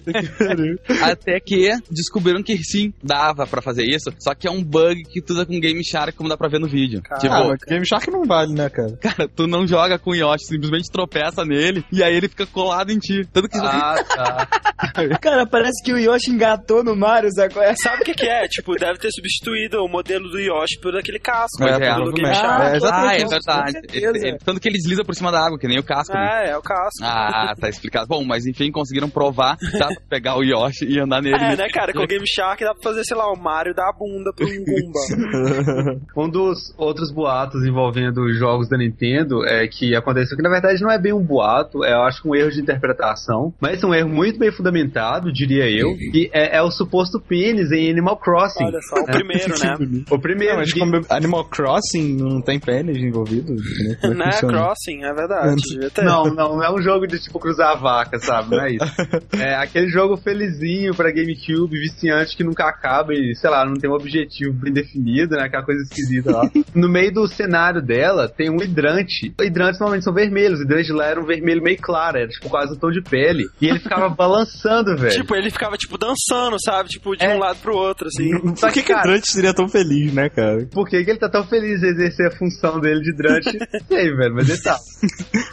Speaker 6: Até que descobriram que sim, dava pra fazer isso. Só que é um bug que tu usa com Game Shark, como dá pra ver no vídeo.
Speaker 2: Cara,
Speaker 6: tipo,
Speaker 5: Ah, Game Shark não vale, né, cara?
Speaker 6: cara, tu não joga com o Yoshi, simplesmente tropeça nele e aí ele fica colado em ti. Tanto que
Speaker 3: Ah, tá.
Speaker 4: Cara, parece que o Yoshi engatou no Mario, sacou? É
Speaker 2: Sabe o que, que é? Tipo, deve ter substituído o modelo do Yoshi por aquele casco. Né,
Speaker 6: é,
Speaker 2: pelo Game
Speaker 5: provavelmente.
Speaker 2: Shark.
Speaker 5: É,
Speaker 6: Ah,
Speaker 5: exatamente
Speaker 6: é
Speaker 5: isso,
Speaker 6: verdade.
Speaker 4: certeza.
Speaker 6: Ele- tanto que ele desliza por cima da água, que nem o casco. né?
Speaker 2: É, é o casco.
Speaker 6: Ah, tá explicado. Bom, mas enfim, conseguiram provar que dá pra pegar o Yoshi e andar nele.
Speaker 2: É, né, cara? Com o Game Shark dá pra fazer, sei lá, o Mario dar a bunda um Goomba.
Speaker 3: Um dos outros boatos envolvendo jogos da Nintendo é que aconteceu que na verdade não é bem um boato, é eu acho que um erro de interpretação, mas um erro muito bem fundamentado, diria eu, que é, é o suposto pênis em Animal Crossing.
Speaker 2: Olha só, o primeiro, né?
Speaker 3: O primeiro
Speaker 5: Não, mas
Speaker 3: de-
Speaker 5: como Animal Crossing não tem pênis envolvido? Como é
Speaker 2: Né? Crossing, é verdade.
Speaker 3: Não, não, não é um jogo de tipo cruzar a vaca, sabe? Não é isso. É aquele jogo felizinho pra GameCube, viciante que nunca acaba e, sei lá, não tem um objetivo bem definido, né? Aquela coisa esquisita lá. No meio do cenário dela tem um hidrante. Hidrantes normalmente são vermelhos, o hidrante lá era um vermelho meio claro, era tipo quase um tom de pele. E ele ficava balançando, velho.
Speaker 2: Tipo, ele ficava, tipo, dançando, sabe? Tipo, de
Speaker 3: É.
Speaker 2: um lado pro outro, assim.
Speaker 3: Só
Speaker 5: Por que, que o
Speaker 3: cara,
Speaker 5: Drante seria tão feliz, né, cara?
Speaker 3: Por que, que ele tá tão feliz de exercer a função dele de hidrante? Sei, velho, mas ele tá.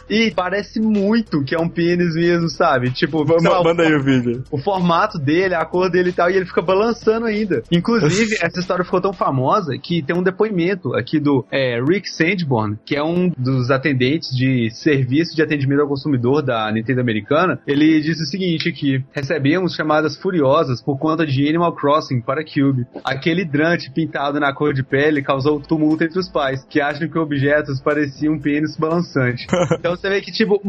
Speaker 3: E parece muito que é um pênis mesmo, sabe? Tipo, sei lá, o-
Speaker 5: Manda aí o vídeo.
Speaker 3: o formato dele, a cor dele e tal, e ele fica balançando ainda. Inclusive, essa história ficou tão famosa que tem um depoimento aqui do é, Rick Sandborn, que é um dos atendentes de serviço de atendimento ao consumidor da Nintendo americana. Ele disse o seguinte aqui: recebemos chamadas furiosas por conta de Animal Crossing para Cube. Aquele hidrante pintado na cor de pele causou tumulto entre os pais, que acham que objetos pareciam um pênis balançante. Então você vê que, tipo,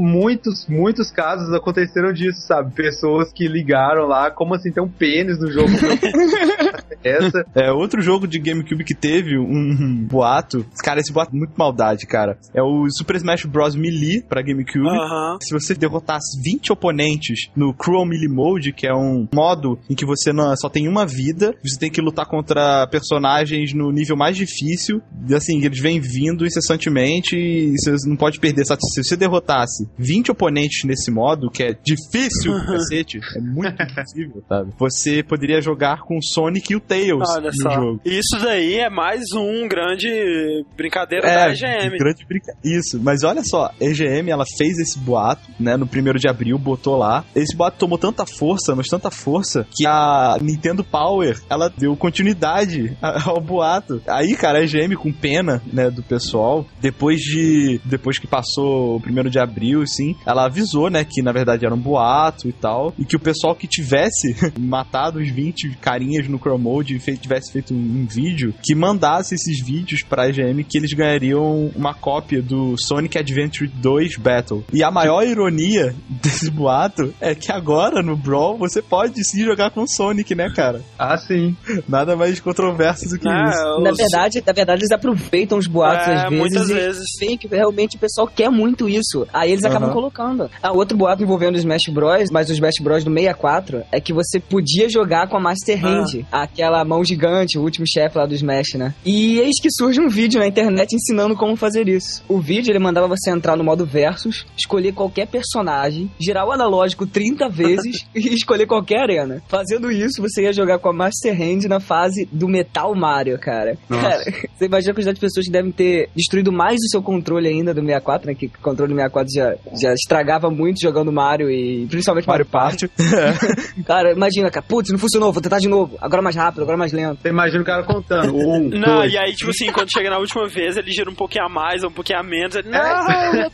Speaker 3: muitos, muitos casos aconteceram disso, sabe? Pessoas que ligaram lá, como assim, tem um pênis no jogo? Essa.
Speaker 5: É, outro jogo de GameCube que teve um boato. Cara, esse boato é muito maldade, cara. É o Super Smash Bros. Melee pra GameCube.
Speaker 2: Aham.
Speaker 5: Se você derrotasse 20 oponentes no Cruel Melee Mode, que é um modo em que você não, só tem uma vida, você tem que lutar contra personagens no nível mais difícil, e assim, eles vêm vindo incessantemente e você não pode perder. Se você derrotasse 20 oponentes nesse modo, que é difícil, cacete, é muito impossível, sabe? Você poderia jogar com Sonic que o Tails
Speaker 2: Olha
Speaker 5: no
Speaker 2: só.
Speaker 5: jogo.
Speaker 2: Isso daí é mais um grande brincadeira
Speaker 5: É,
Speaker 2: da EGM.
Speaker 5: grande brinca... Isso, mas olha só, a EGM ela fez esse boato, né, no primeiro de abril, botou lá. Esse boato tomou tanta força, mas tanta força, que a Nintendo Power, ela deu continuidade ao boato. Aí, cara, a EGM com pena, né, do pessoal, depois de depois que passou o primeiro de abril, assim, ela avisou, né, que na verdade era um boato e tal, e que o pessoal que tivesse matado os 20 carinhas no Chrome Mode e fe- tivesse feito um, um vídeo, que mandasse esses vídeos pra EGM que eles ganhariam uma cópia do Sonic Adventure 2 Battle. E a maior ironia desse boato é que agora no Brawl você pode sim jogar com o Sonic, né, cara?
Speaker 3: Ah, sim.
Speaker 5: Nada mais controverso do que
Speaker 2: É,
Speaker 5: isso.
Speaker 4: Na verdade, na verdade, eles aproveitam os boatos
Speaker 2: é,
Speaker 4: às vezes
Speaker 2: muitas
Speaker 4: e
Speaker 2: vezes.
Speaker 4: veem que realmente o pessoal quer muito isso. Aí eles acabam
Speaker 5: Aham.
Speaker 4: Colocando. Ah, outro boato envolvendo o Smash Bros, mas o Smash Bros do 64 é que você podia jogar com a Master
Speaker 2: Ah.
Speaker 4: Hand, aquela mão gigante, o último chefe lá do Smash, né? E eis que surge um vídeo na internet ensinando como fazer isso. O vídeo ele mandava você entrar no modo versus, escolher qualquer personagem, girar o analógico 30 vezes e escolher qualquer arena. Fazendo isso, você ia jogar com a Master Hand na fase do Metal Mario, cara.
Speaker 3: Nossa.
Speaker 4: Cara, você imagina a quantidade de pessoas que devem ter destruído mais o seu controle ainda do 64, né? Que o controle do 64 já, já estragava muito jogando Mario e principalmente Mario,
Speaker 5: Mario
Speaker 4: Party.
Speaker 5: Party.
Speaker 4: Cara, imagina, cara, putz, não funcionou, vou tentar de novo. Agora mais rápido, agora mais lento.
Speaker 3: Você imagina o cara contando. Um,
Speaker 2: Não,
Speaker 3: dois.
Speaker 2: e aí, tipo assim, quando chega na última vez, ele gira um pouquinho a mais, um pouquinho a menos. Ele,
Speaker 3: É.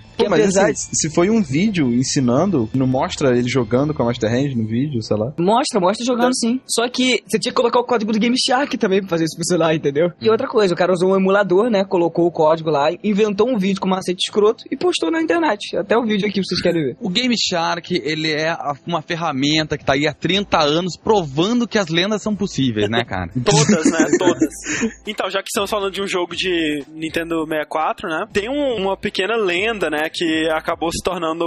Speaker 5: Pô, mas
Speaker 4: apesar
Speaker 5: assim, se foi um vídeo ensinando, não mostra ele jogando com a Master Hand no vídeo, sei lá.
Speaker 4: Mostra, mostra jogando sim. Só que você tinha que colocar o código do Game Shark também pra fazer isso funcionar, entendeu? E outra coisa, o cara usou um emulador, né? Colocou o código lá, inventou um vídeo com macete escroto e postou na internet. Até o vídeo aqui vocês querem ver.
Speaker 6: O Game Shark, ele é uma ferramenta que tá aí há 30 anos provando que as lendas são possíveis, né, cara?
Speaker 2: Todas, né? Todas. Então, já que estamos falando de um jogo de Nintendo 64, né? Tem um- uma pequena lenda, né? Que acabou se tornando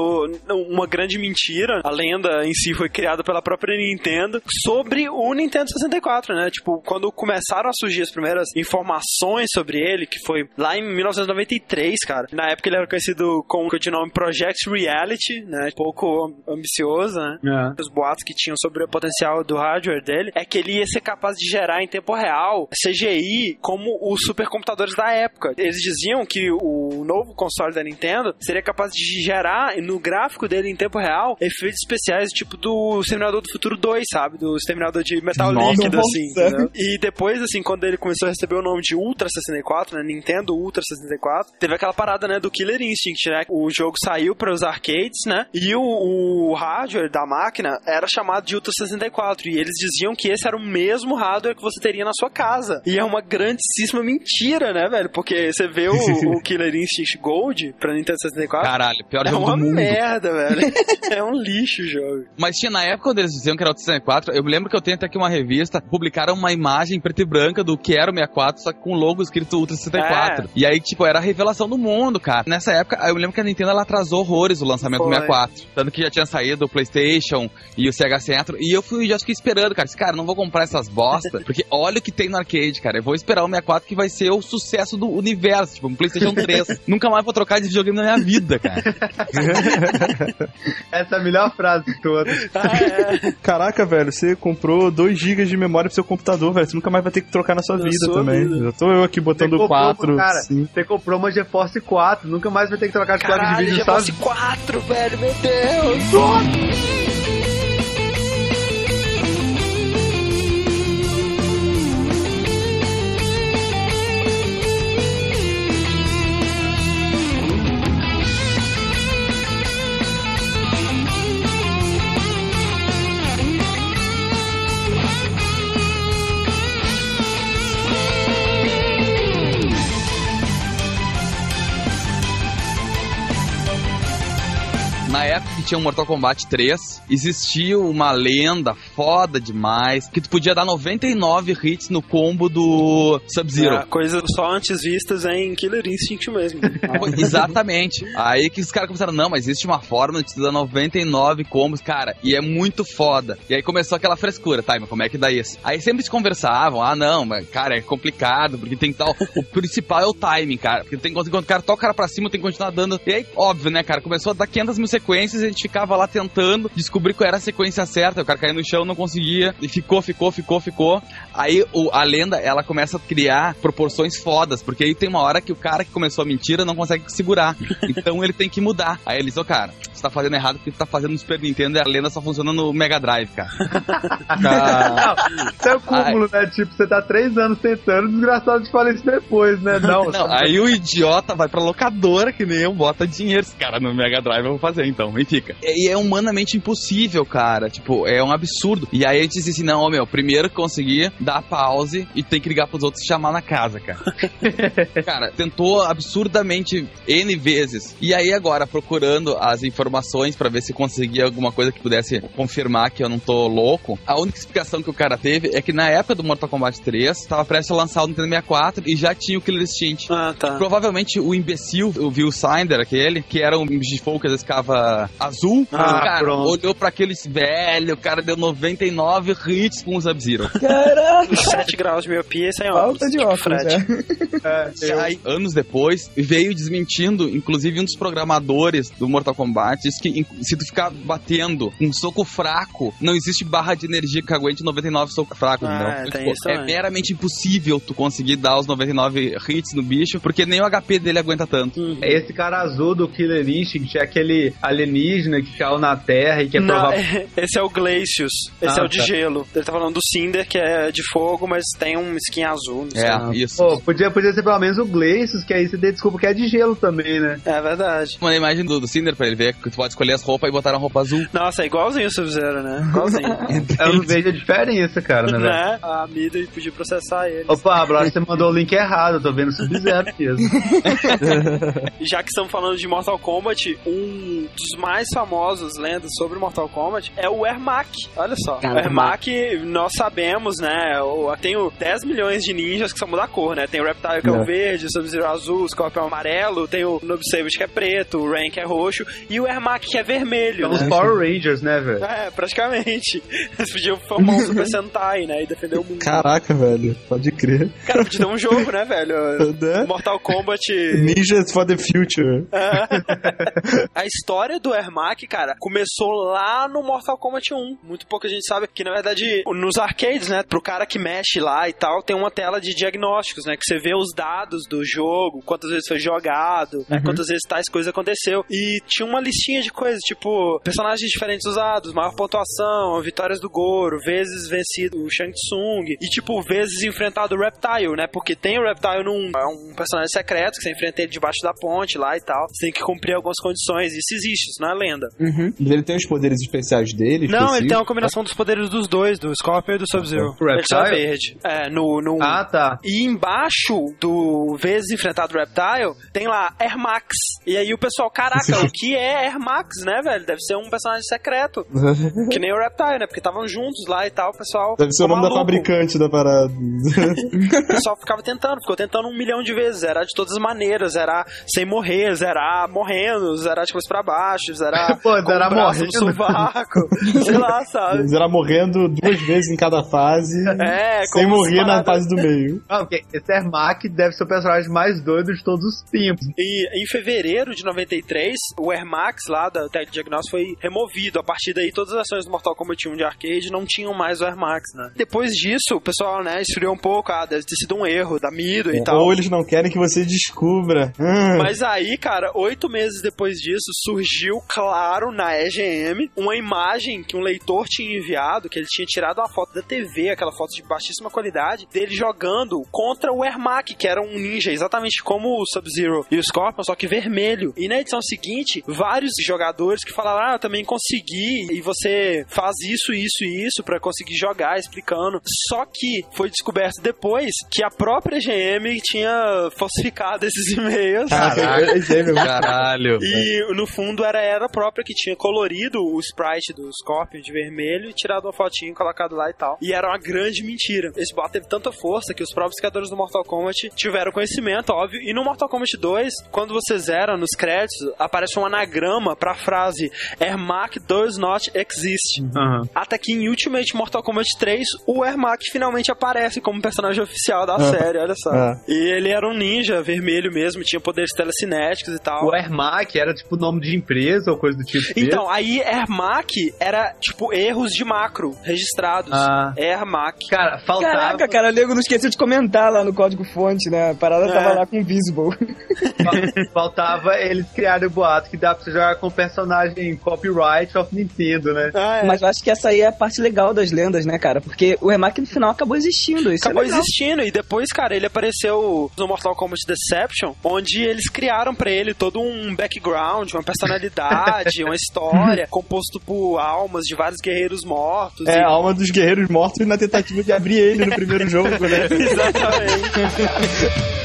Speaker 2: uma grande mentira. A lenda em si foi criada pela própria Nintendo sobre o Nintendo 64, né? Tipo, quando começaram a surgir as primeiras informações sobre ele, que foi lá em 1993, cara. Na época ele era conhecido com o codinome Project Reality, né? Pouco ambicioso, né?
Speaker 3: É.
Speaker 2: os boatos que tinham sobre o potencial do hardware dele é que ele ia ser capaz de gerar em tempo real CGI como os supercomputadores da época. Eles diziam que o novo console da Nintendo seria capaz de gerar no gráfico dele em tempo real efeitos especiais tipo do Exterminador do Futuro 2, sabe? Do Exterminador de metal
Speaker 5: Nossa.
Speaker 2: líquido, assim. entendeu? E depois, assim, quando ele começou a receber o nome de Ultra 64, né? Nintendo Ultra 64, teve aquela parada, né? Do Killer Instinct, né? O jogo saiu para os arcades, né? E o, o hardware da máquina era chamado de Ultra 64. E eles diziam que esse era o mesmo hardware que você teria na sua casa. E é uma grandíssima mentira, né, velho? Porque você vê o, o Killer Instinct Gold pra Nintendo 64.
Speaker 6: Caralho, pior
Speaker 2: é
Speaker 6: jogo
Speaker 2: uma
Speaker 6: do mundo.
Speaker 2: merda, velho. é um lixo o jogo.
Speaker 6: Mas tinha na época quando eles diziam que era o 64, eu me lembro que eu tenho até aqui uma revista, publicaram uma imagem em preto e branca do que era o 64, só que com o logo escrito Ultra 64.
Speaker 2: É.
Speaker 6: E aí, tipo, era a revelação do mundo, cara. Nessa época, eu me lembro que a Nintendo ela atrasou horrores o lançamento do
Speaker 2: Foi.
Speaker 6: 64. Tanto que já tinha saído o PlayStation e o Sega Saturn. E eu fui, já fiquei esperando, cara. Esse cara, não vou comprar essas bosta, porque olha o que tem no arcade, cara. Eu vou esperar o 64 que vai ser o sucesso do universo, tipo, um PlayStation 3. Nunca mais vou trocar de videogame na minha vida, cara.
Speaker 3: Essa é a melhor frase de todas.
Speaker 2: Ah, é.
Speaker 5: Caraca, velho, você comprou 2 GB de memória pro seu computador, velho. Você nunca mais vai ter que trocar na sua
Speaker 2: Na
Speaker 5: vida
Speaker 2: sua
Speaker 5: também.
Speaker 2: vida.
Speaker 5: Já tô eu aqui botando
Speaker 3: comprou,
Speaker 5: 4,
Speaker 3: cara,
Speaker 5: 5.
Speaker 3: Você comprou uma GeForce 4, nunca mais vai ter que trocar de placa de vídeo,
Speaker 2: já
Speaker 3: sabe?
Speaker 2: fosse 4, velho, meu Deus.
Speaker 6: Na tinha o Mortal Kombat 3, existia uma lenda foda demais que tu podia dar 99 hits no combo do Sub-Zero.
Speaker 2: É, coisas só antes vistas em Killer Instinct mesmo.
Speaker 6: Exatamente. Aí que os caras começaram, não, mas existe uma forma de tu dar 99 combos, cara, e é muito foda. E aí começou aquela frescura, tá, mas como é que dá isso? Aí sempre se conversavam, ah, não, mas, cara, é complicado, porque tem tal. O principal é o timing, cara. Porque tem quando o cara toca o cara pra cima, tem que continuar dando. E aí, óbvio, né, cara, começou a dar 500 mil sequências e a gente ficava lá tentando descobrir qual era a sequência certa. O cara caía no chão, não conseguia, e ficou, ficou, ficou, ficou. Aí o, a lenda, ela começa a criar proporções fodas, porque aí tem uma hora que o cara que começou a mentira não consegue segurar. Então ele tem que mudar. Aí ele diz, ô cara, você tá fazendo errado porque tu tá fazendo no Super Nintendo e a lenda só funciona no Mega Drive, cara.
Speaker 3: Não, isso é o cúmulo, né? Tipo, você tá três anos tentando, desgraçado te fala isso depois, né? Não,
Speaker 6: Não, aí o idiota vai pra locadora, que nem eu, bota dinheiro. Esse cara no Mega Drive eu vou fazer então, e E é humanamente impossível, cara. Tipo, é um absurdo. E aí a gente disse assim: não, meu, primeiro conseguir dar pause e tem que ligar pros outros e chamar na casa, cara. cara, tentou absurdamente N vezes. E aí agora, procurando as informações pra ver se conseguia alguma coisa que pudesse confirmar que eu não tô louco, a única explicação que o cara teve é que na época do Mortal Kombat 3, tava prestes a lançar o Nintendo 64 e já tinha o Killer Instinct.
Speaker 2: Ah, tá.
Speaker 6: Provavelmente o imbecil, o Will Sinder, aquele, que era um bicho de fogo que às vezes ficava azul,
Speaker 3: Ah,
Speaker 6: cara,
Speaker 3: pronto.
Speaker 6: olhou pra aquele velho, o cara deu 99 hits com o Sub-Zero.
Speaker 4: Caraca!
Speaker 2: 7 graus de miopia e sem óculos.
Speaker 4: Falta de
Speaker 2: tipo
Speaker 4: óculos,
Speaker 2: Fred.
Speaker 6: E aí, anos depois, veio desmentindo, inclusive um dos programadores do Mortal Kombat, disse que se tu ficar batendo um soco fraco, não existe barra de energia que aguente 99 socos fracos,
Speaker 2: Ah,
Speaker 6: entendeu?
Speaker 2: é, isso
Speaker 6: é meramente impossível tu conseguir dar os 99 hits no bicho, porque nem o HP dele aguenta tanto.
Speaker 2: Uhum.
Speaker 3: Esse cara azul do Killer Instinct é aquele alienígena que caiu na Terra e quer
Speaker 2: Não,
Speaker 3: provar.
Speaker 2: é- esse é o Glacius. Esse
Speaker 3: Ah,
Speaker 2: é o de
Speaker 3: tá.
Speaker 2: gelo. Ele tá falando do Cinder, que é de fogo, mas tem um skin azul. não sei.
Speaker 6: É, isso.
Speaker 3: Pô, podia, podia ser pelo menos o Glacius, que aí você dê desculpa que é de gelo também, né?
Speaker 2: É verdade.
Speaker 6: Mandei a imagem do, do Cinder pra ele ver que tu pode escolher as roupas e botar uma roupa azul.
Speaker 2: Nossa, é igualzinho o Sub-Zero, né? Igualzinho.
Speaker 3: Eu não vejo a diferença, cara, né, velho?
Speaker 2: né? A Midway podia processar ele.
Speaker 3: Ô Pablo, acho que você mandou o link errado, eu tô vendo Sub-Zero mesmo.
Speaker 2: Já que estamos falando de Mortal Kombat, um dos mais famosos lendas sobre Mortal Kombat é o Ermac. Olha só.
Speaker 4: Cara,
Speaker 2: o Ermac, nós sabemos, né? o- Tem o 10 milhões de ninjas que são da cor, né? Tem o Reptile que é, o
Speaker 5: É.
Speaker 2: verde, o Sub-Zero azul, o Scorpion amarelo, tem o Noob Savage que é preto, o que é roxo e o Ermac que é vermelho.
Speaker 3: São os
Speaker 2: né?
Speaker 3: Power Rangers, né, velho?
Speaker 2: É, praticamente. Eles podiam formar um Super Sentai, né? E defender o mundo.
Speaker 5: Caraca, velho. Pode crer.
Speaker 2: Cara, podia ter um jogo, né, velho?
Speaker 5: Né?
Speaker 2: Mortal Kombat.
Speaker 5: Ninjas for the future.
Speaker 2: a história do Ermac, cara, começou lá no Mortal Kombat 1. Muito pouca gente sabe que, na verdade, nos arcades, né, pro cara que mexe lá e tal, tem uma tela de diagnósticos, né, que você vê os dados do jogo, quantas vezes foi jogado, né, quantas vezes tais coisas aconteceu. E tinha uma listinha de coisas, tipo, personagens diferentes usados, maior pontuação, vitórias do Goro, vezes vencido o Shang Tsung, e, tipo, vezes enfrentado o Reptile, né, porque tem o Reptile num é um personagem secreto, que você enfrenta ele debaixo da ponte lá e tal. Você tem que cumprir algumas condições. Isso existe, isso não é lenda.
Speaker 4: Uhum.
Speaker 5: Ele tem os poderes especiais dele?
Speaker 2: Não, ele tem uma combinação dos poderes dos dois, do Scorpion e do Sub-Zero.
Speaker 3: O
Speaker 2: Ele só é
Speaker 3: Reptile?
Speaker 2: verde. É, no, no...
Speaker 3: Ah, tá.
Speaker 2: E embaixo do vezes enfrentado Reptile, tem lá Airmax. E aí o pessoal, caraca, o que é Airmax, né, velho? Deve ser um personagem secreto. Que nem o Reptile, né? Porque estavam juntos lá e tal, o pessoal.
Speaker 5: Deve ser o nome da
Speaker 2: maluco.
Speaker 5: fabricante da parada.
Speaker 2: O pessoal ficava tentando, ficou tentando um milhão de vezes. Zerar de todas as maneiras, zerar sem morrer, zerar morrendo, zerar de cabeça pra baixo, zerar.
Speaker 3: Pô,
Speaker 2: braço
Speaker 3: morrendo.
Speaker 2: No sovaco, sei lá, sabe?
Speaker 5: Eles eram morrendo duas vezes em cada fase.
Speaker 2: É,
Speaker 5: sem morrer na fase do meio.
Speaker 3: Ah, porque esse Ermac deve ser o personagem mais doido de todos os tempos.
Speaker 2: E em fevereiro de 93, o Airmax lá da Tele Diagnostics foi removido. A partir daí, todas as ações do Mortal Kombat 1 de arcade não tinham mais o Airmax, né? Depois disso, o pessoal, né, esfriou um pouco. Ah, deve ter sido um erro da Mido e tal.
Speaker 5: Ou eles não querem que você descubra. Hum.
Speaker 2: Mas aí, cara, oito meses depois disso, surgiu, claro, na EGM, uma imagem que um leitor tinha enviado, que ele tinha tirado uma foto da TV, aquela foto de baixíssima qualidade, dele jogando contra o Ermac, que era um ninja, exatamente como o Sub-Zero e o Scorpion, só que vermelho. E na edição seguinte, vários jogadores que falaram, ah, eu também consegui, e você faz isso, isso e isso pra conseguir jogar, explicando. Só que foi descoberto depois que a própria EGM tinha falsificado esses e-mails.
Speaker 5: Aí é.
Speaker 6: Caralho.
Speaker 2: E no fundo era ela própria que tinha colorido o sprite do Scorpion de vermelho e tirado uma fotinha e colocado lá e tal. E era uma grande mentira. Esse boato teve tanta força que os próprios criadores do Mortal Kombat tiveram conhecimento, óbvio. E no Mortal Kombat 2, quando você zera nos créditos, aparece um anagrama pra frase Ermac does not exist.
Speaker 3: Aham.
Speaker 2: Até que em Ultimate Mortal Kombat 3, o Ermac finalmente aparece como personagem oficial da
Speaker 5: Ah.
Speaker 2: série, olha só.
Speaker 5: Ah.
Speaker 2: E ele era um ninja vermelho mesmo, tinha poderes telecinéticos e tal.
Speaker 3: O Ermac era tipo o nome de preso ou coisa do tipo.
Speaker 2: Então, aí Ermac era tipo erros de macro registrados.
Speaker 3: Ah.
Speaker 2: Ermac.
Speaker 3: Cara, faltava.
Speaker 4: Caraca, cara, o nego não esqueceu de comentar lá no código fonte, né? A parada
Speaker 2: É.
Speaker 4: tava lá com Visible.
Speaker 3: Fal- Faltava eles criarem o boato que dá pra você jogar com personagem copyright of Nintendo, né?
Speaker 2: Ah, é.
Speaker 4: Mas eu acho que essa aí é a parte legal das lendas, né, cara? Porque o remake no final acabou existindo. Isso
Speaker 2: Acabou
Speaker 4: é
Speaker 2: existindo e depois, cara, ele apareceu no Mortal Kombat Deception, onde eles criaram pra ele todo um background, uma personalidade, uma história, composto por almas de vários guerreiros mortos.
Speaker 5: É
Speaker 2: e-
Speaker 5: a alma dos guerreiros mortos na tentativa de abrir ele no primeiro jogo, né?
Speaker 2: Exatamente.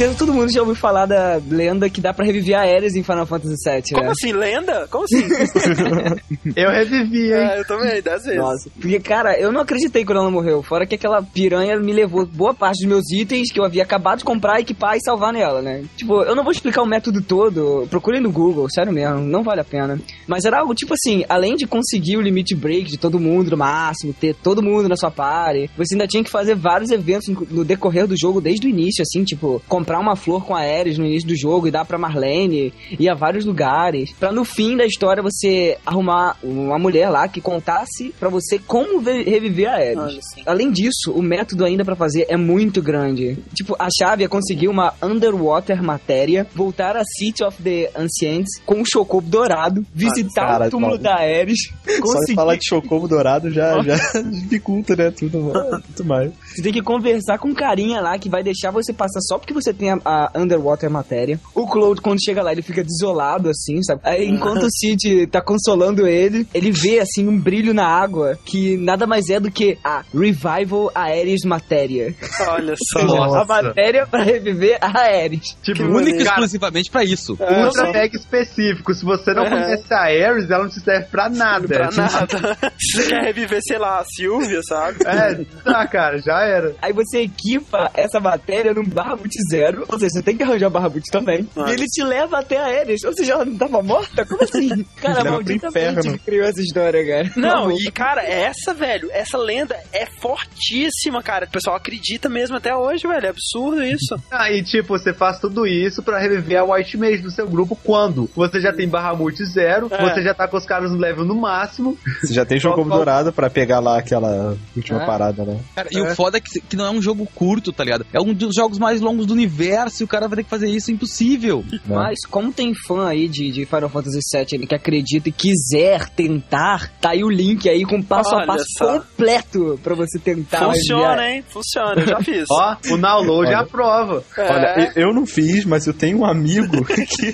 Speaker 4: certeza todo mundo já ouviu falar da lenda que dá pra reviver a Ares em Final Fantasy VII,
Speaker 2: Como
Speaker 4: né?
Speaker 2: assim, lenda? Como assim?
Speaker 3: Eu revivi, hein?
Speaker 2: É, eu também, dez vezes.
Speaker 4: Nossa, porque, cara, eu não acreditei quando ela morreu. Fora que aquela piranha me levou boa parte dos meus itens que eu havia acabado de comprar, equipar e salvar nela, né? Tipo, eu não vou explicar o método todo. Procurem no Google, sério mesmo, não vale a pena. Mas era algo tipo assim: além de conseguir o limite break de todo mundo no máximo, ter todo mundo na sua party, você ainda tinha que fazer vários eventos no- no decorrer do jogo desde o início, assim, tipo, comprar uma flor com a Ares no início do jogo e dar pra Marlene, ir a vários lugares, pra no fim da história você arrumar uma mulher lá que contasse pra você como ve- reviver a Ares.
Speaker 2: Olha.
Speaker 4: Além disso, o método ainda pra fazer é muito grande. Tipo, a chave é conseguir uma Underwater matéria, voltar a City of the Ancients com um Chocobo dourado, visitar
Speaker 5: cara,
Speaker 4: o túmulo da Ares,
Speaker 5: Só de
Speaker 4: conseguir...
Speaker 5: falar de Chocobo Dourado já, já dificulta, né? Tudo, muito mais.
Speaker 4: Você tem que conversar com um carinha lá que vai deixar você passar só porque você tem a, a Underwater matéria. O Cloud, quando chega lá, ele fica desolado, assim, sabe? Aí, enquanto o Cid tá consolando ele, ele vê, assim, um brilho na água que nada mais é do que a Revival Aeris Matéria.
Speaker 2: Olha só.
Speaker 3: Nossa.
Speaker 4: A matéria pra reviver a Aeris.
Speaker 3: Tipo,
Speaker 6: Único e exclusivamente pra isso.
Speaker 2: É, só-
Speaker 3: mega específico. Se você não
Speaker 2: É.
Speaker 3: conhece a Ares, ela não te serve pra nada.
Speaker 2: Pra nada. Se você quer reviver, sei lá, a Silvia, sabe?
Speaker 3: É, tá, cara, já era.
Speaker 4: Aí você equipa essa matéria num barra boot zero, ou seja, você tem que arranjar barra boot também.
Speaker 2: Nossa.
Speaker 4: E ele te leva até a Ares. Ou seja, ela não tava morta? Como assim? Cara, malditamente
Speaker 5: inferno.
Speaker 4: criou essa história, cara.
Speaker 2: Não, e cara, essa, velho, essa lenda é fortíssima, cara. O pessoal acredita mesmo até hoje, velho. É absurdo isso.
Speaker 3: Aí, tipo, você faz tudo isso pra reviver a White Mage do seu grupo quando você já tem barra multi zero,
Speaker 2: É.
Speaker 3: você já tá com os caras no level no máximo.
Speaker 5: Você já tem Chocobo
Speaker 3: qual-
Speaker 5: Dourado pra pegar lá aquela última
Speaker 4: Ah.
Speaker 5: parada, né?
Speaker 6: Cara, e o foda é que, que não é um jogo curto, tá ligado? É um dos jogos mais longos do universo e o cara vai ter que fazer isso, é impossível.
Speaker 4: Mas como tem fã aí de, de Final Fantasy VII que acredita e quiser tentar, tá aí o link aí com passo
Speaker 2: Olha
Speaker 4: a passo
Speaker 2: só.
Speaker 4: completo pra você tentar.
Speaker 2: Funciona,
Speaker 4: enviar.
Speaker 2: hein? Funciona, eu já fiz.
Speaker 3: Ó, o download
Speaker 5: Olha.
Speaker 3: aprova.
Speaker 2: É.
Speaker 5: Olha, eu não fiz, mas eu tenho um amigo que, que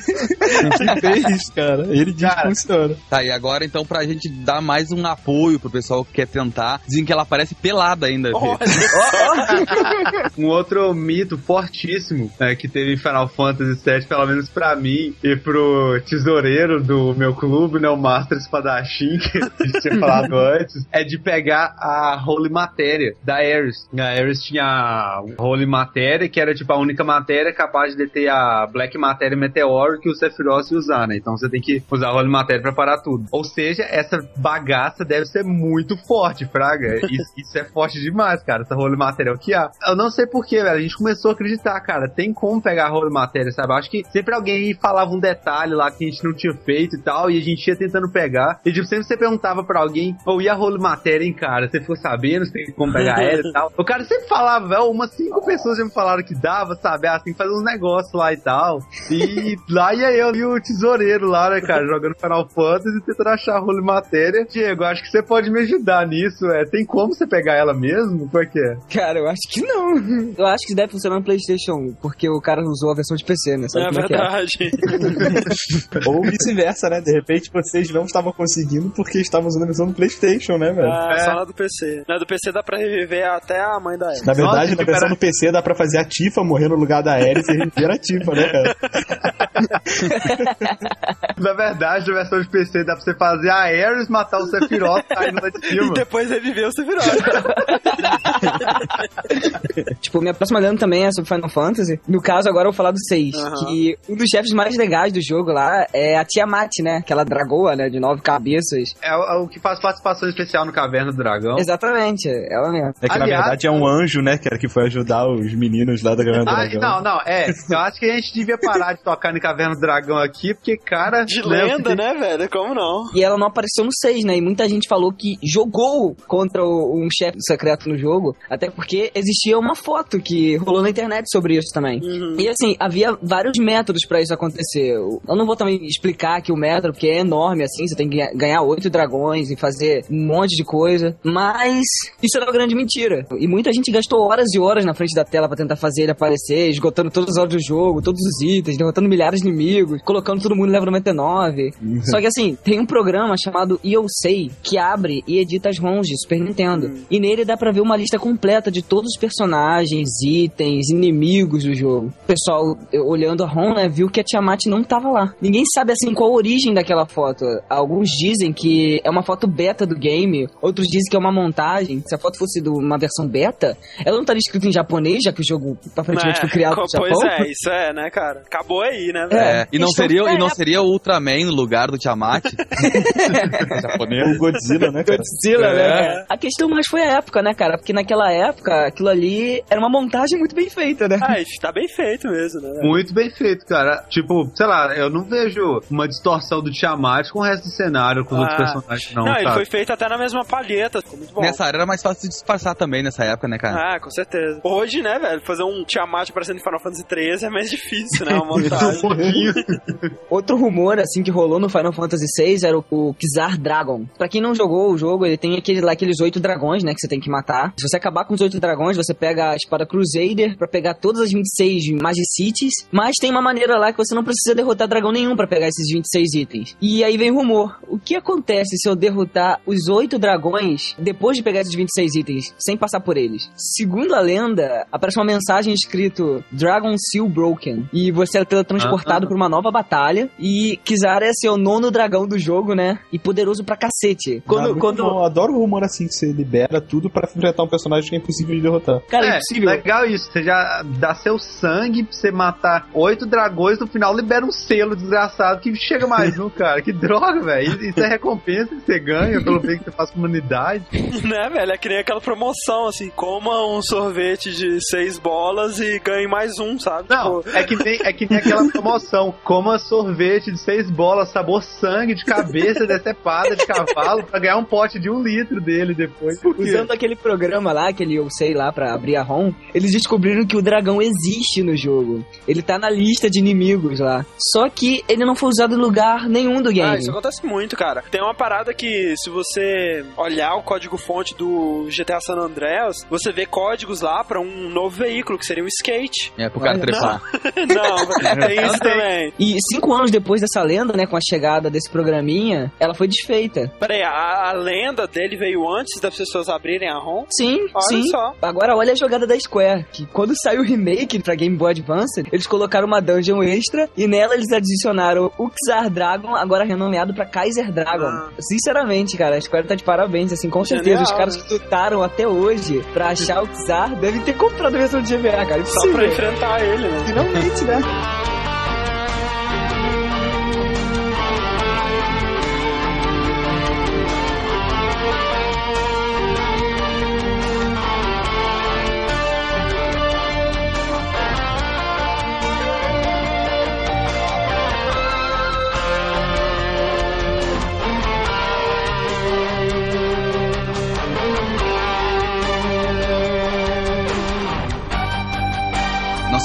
Speaker 5: fez, cara. Ele diz
Speaker 3: Cara.
Speaker 5: que funciona.
Speaker 6: Tá, e agora então pra gente dar mais um apoio pro pessoal que quer tentar, dizem que ela aparece pelada ainda.
Speaker 2: Olha,
Speaker 3: Um outro mito fortíssimo é, que teve em Final Fantasy VII, pelo menos pra mim e pro tesoureiro do meu clube, né, o Master Espadachim, que a gente tinha falado antes, é de pegar a Holy Matéria da Ares. A Ares tinha a Holy Matéria, que era tipo a única matéria capaz de deter a Black Matéria Meteor que o Sephiroth ia usar, né? Então você tem que usar a Holy Matéria pra parar tudo. Ou seja, essa bagaça deve ser muito forte, Fraga. Isso, isso é forte demais, cara. Essa Holy Matéria é o que há. Eu não sei porquê, velho. A gente começou a acreditar, cara. Tem como pegar Holy Matéria, sabe? Eu acho que sempre alguém falava um detalhe lá que a gente não tinha feito e tal, e a gente ia tentando pegar. E tipo, sempre você perguntava pra alguém, ou e a Holy Matéria, hein, cara? Você ficou sabendo se tem como pegar ela e tal. O cara sempre falava, velho, umas cinco pessoas já me falaram que dava, sabe? Que fazer uns negócios lá e tal. E lá ia eu e o tesoureiro lá, né, cara, jogando Final Fantasy e tentando achar Holy Matéria. Diego, acho que você pode me ajudar nisso. É, tem como você pegar ela mesmo? Como é é?
Speaker 4: Cara, eu acho que não. Eu acho que deve funcionar no PlayStation PlayStation porque o cara usou a versão de PC, né? Sabe
Speaker 2: É
Speaker 4: como é é?
Speaker 2: verdade.
Speaker 5: Ou vice-versa, né? De repente vocês não estavam conseguindo porque estavam usando a versão do PlayStation, né, velho?
Speaker 2: Ah, só na do PC. Na do PC dá pra reviver até a mãe da Ellie.
Speaker 5: Na verdade,
Speaker 3: Nossa,
Speaker 5: na versão do PC dá pra fazer a Tifa morrer no lugar da Ares e reviver a Tifa, né, cara?
Speaker 3: Na verdade, na versão de PC dá pra você fazer a Ares matar o Sephiroth caindo lá de
Speaker 2: E depois reviveu o Sephiroth.
Speaker 4: Tipo, minha próxima lenda também é sobre Final Fantasy. No caso, agora eu vou falar do 6.
Speaker 2: Aham.
Speaker 4: Que um dos chefes mais legais do jogo lá é a Tiamat, né? Aquela dragoa, né? De nove cabeças.
Speaker 3: É o, é o que faz participação especial no Caverna do Dragão.
Speaker 4: Exatamente, ela mesmo.
Speaker 5: É que na
Speaker 3: Aliás-
Speaker 5: verdade é um anjo, né, cara, que foi ajudar os meninos lá da Grande
Speaker 3: Ah,
Speaker 5: Dragão.
Speaker 3: não, não, é. Eu acho que a gente devia parar de tocar no Caverna do Dragão aqui, porque, cara.
Speaker 2: De lenda, né, velho? Como não?
Speaker 4: E ela não apareceu no 6, né? E muita gente falou que jogou contra um chefe secreto no jogo, até porque existia uma foto que rolou na internet sobre isso também.
Speaker 2: Uhum.
Speaker 4: E assim, havia vários métodos pra isso acontecer. Eu não vou também explicar aqui o método, porque é enorme, assim, você tem que ganhar oito dragões e fazer um monte de coisa. Mas isso era uma grande mentira. E muita gente gastou horas e horas na frente da tela pra tentar fazer ele aparecer, esgotando todas as horas do jogo, todos os itens, derrotando milhares de inimigos, colocando todo mundo no level 99. Só que assim, tem um programa chamado EOSei que abre e edita as ROMs de Super Nintendo. E nele dá pra ver uma lista completa de todos os personagens, itens, inimigos do jogo. O pessoal, olhando a ROM, né, viu que a Tiamat não tava lá. Ninguém sabe assim qual a origem daquela foto. Alguns dizem que é uma foto beta do game, outros dizem que é uma montagem. Se a foto fosse de uma versão beta, ela não estaria escrita em japonês, já que o jogo aparentemente foi criado no Japão.
Speaker 2: Pois é, isso é, né, cara? Acabou aí, né, velho?
Speaker 6: É, e não seria,
Speaker 4: é
Speaker 6: e não seria o Ultraman no lugar do Tiamat?
Speaker 5: O Godzilla, né, cara?
Speaker 4: Godzilla,
Speaker 6: É.
Speaker 4: né? A questão mais foi a época, né, cara? Porque naquela época, aquilo ali era uma montagem muito bem feita, né?
Speaker 2: Ah, isso tá bem feito mesmo, né?
Speaker 3: Muito bem feito, cara. Tipo, sei lá, eu não vejo uma distorção do Tiamat com o resto do cenário, com os outros
Speaker 2: Ah.
Speaker 3: personagens, não,
Speaker 2: Não, ele foi feito até na mesma palheta, ficou muito bom.
Speaker 6: Nessa área era mais fácil de disfarçar também nessa época, né, cara?
Speaker 2: Ah, com certeza. Hoje, né, velho, fazer um Tiamat aparecendo em Final Fantasy XIII é mais difícil, né? Uma montagem.
Speaker 4: Outro rumor, assim, que rolou no Final Fantasy VI era o, o Kizar Dragon. Pra quem não jogou o jogo, ele tem aquele, lá, aqueles oito dragões, né, que você tem que matar. Se você acabar com os oito dragões, você pega a espada Crusader pra pegar todas as 26 Magicities, mas tem uma maneira lá que você não precisa derrotar dragão nenhum pra pegar esses 26 itens. E aí vem o rumor. O que acontece se eu derrotar os oito dragões depois de pegar esses 26 itens, sem passar por eles? Segundo a lenda, aparece uma mensagem escrito Dragon Seal Broken. E você é teletransportado
Speaker 3: Ah.
Speaker 4: pra uma nova batalha. E Kizar é seu nono dragão do jogo, né? E poderoso pra cacete. Quando. quando...
Speaker 5: bom. Eu adoro o rumor assim que você libera tudo pra enfrentar um personagem que é impossível de derrotar.
Speaker 4: Cara, é
Speaker 3: É,
Speaker 4: impossível.
Speaker 3: legal isso. Você já dá seu sangue pra você matar oito dragões, no final libera um selo desgraçado que chega mais um, cara. Que droga, velho. Isso é recompensa que você ganha pelo bem que você faz com a humanidade.
Speaker 2: né, velho? É que nem aquela promoção, assim, coma um sorvete de seis bolas e ganhe mais um, sabe?
Speaker 3: Não,
Speaker 2: Tipo,
Speaker 3: é que nem, é que nem aquela promoção. Coma sorvete de seis bolas, sabor sangue de cabeça decepada de cavalo pra ganhar um pote de um litro dele depois.
Speaker 4: Usando aquele programa lá, aquele eu sei lá pra abrir a ROM, eles descobriram que o dragão existe no jogo. Ele tá na lista de inimigos lá. Só que ele não foi usado em lugar nenhum do
Speaker 2: Ah,
Speaker 4: game.
Speaker 2: isso acontece muito, cara. Tem uma parada que, se você olhar o código-fonte do GTA San Andreas, você vê códigos lá pra um novo veículo, que seria um skate.
Speaker 6: É, pro cara
Speaker 4: Olha,
Speaker 6: trepar.
Speaker 2: Não, tem isso também.
Speaker 4: E cinco anos depois dessa lenda, né, com a chegada desse programinha, ela foi desfeita.
Speaker 2: Peraí, a, a lenda dele veio antes das pessoas abrirem a ROM?
Speaker 4: Sim,
Speaker 2: Olha
Speaker 4: sim.
Speaker 2: só.
Speaker 4: Agora olha a jogada da Square, que quando saiu o remake pra Game Boy Advance, eles colocaram uma dungeon extra e nela eles adicionaram o Xar Dragon, agora renomeado pra Kaiser Dragon.
Speaker 2: Ah.
Speaker 4: Sinceramente, cara, a Square tá de parabéns, assim, com certeza.
Speaker 2: Genial,
Speaker 4: Os caras
Speaker 2: né?
Speaker 4: que lutaram até hoje pra achar o Xar devem ter comprado a versão de GBA, cara.
Speaker 2: Só pra enfrentar ele, né?
Speaker 4: Finalmente, né?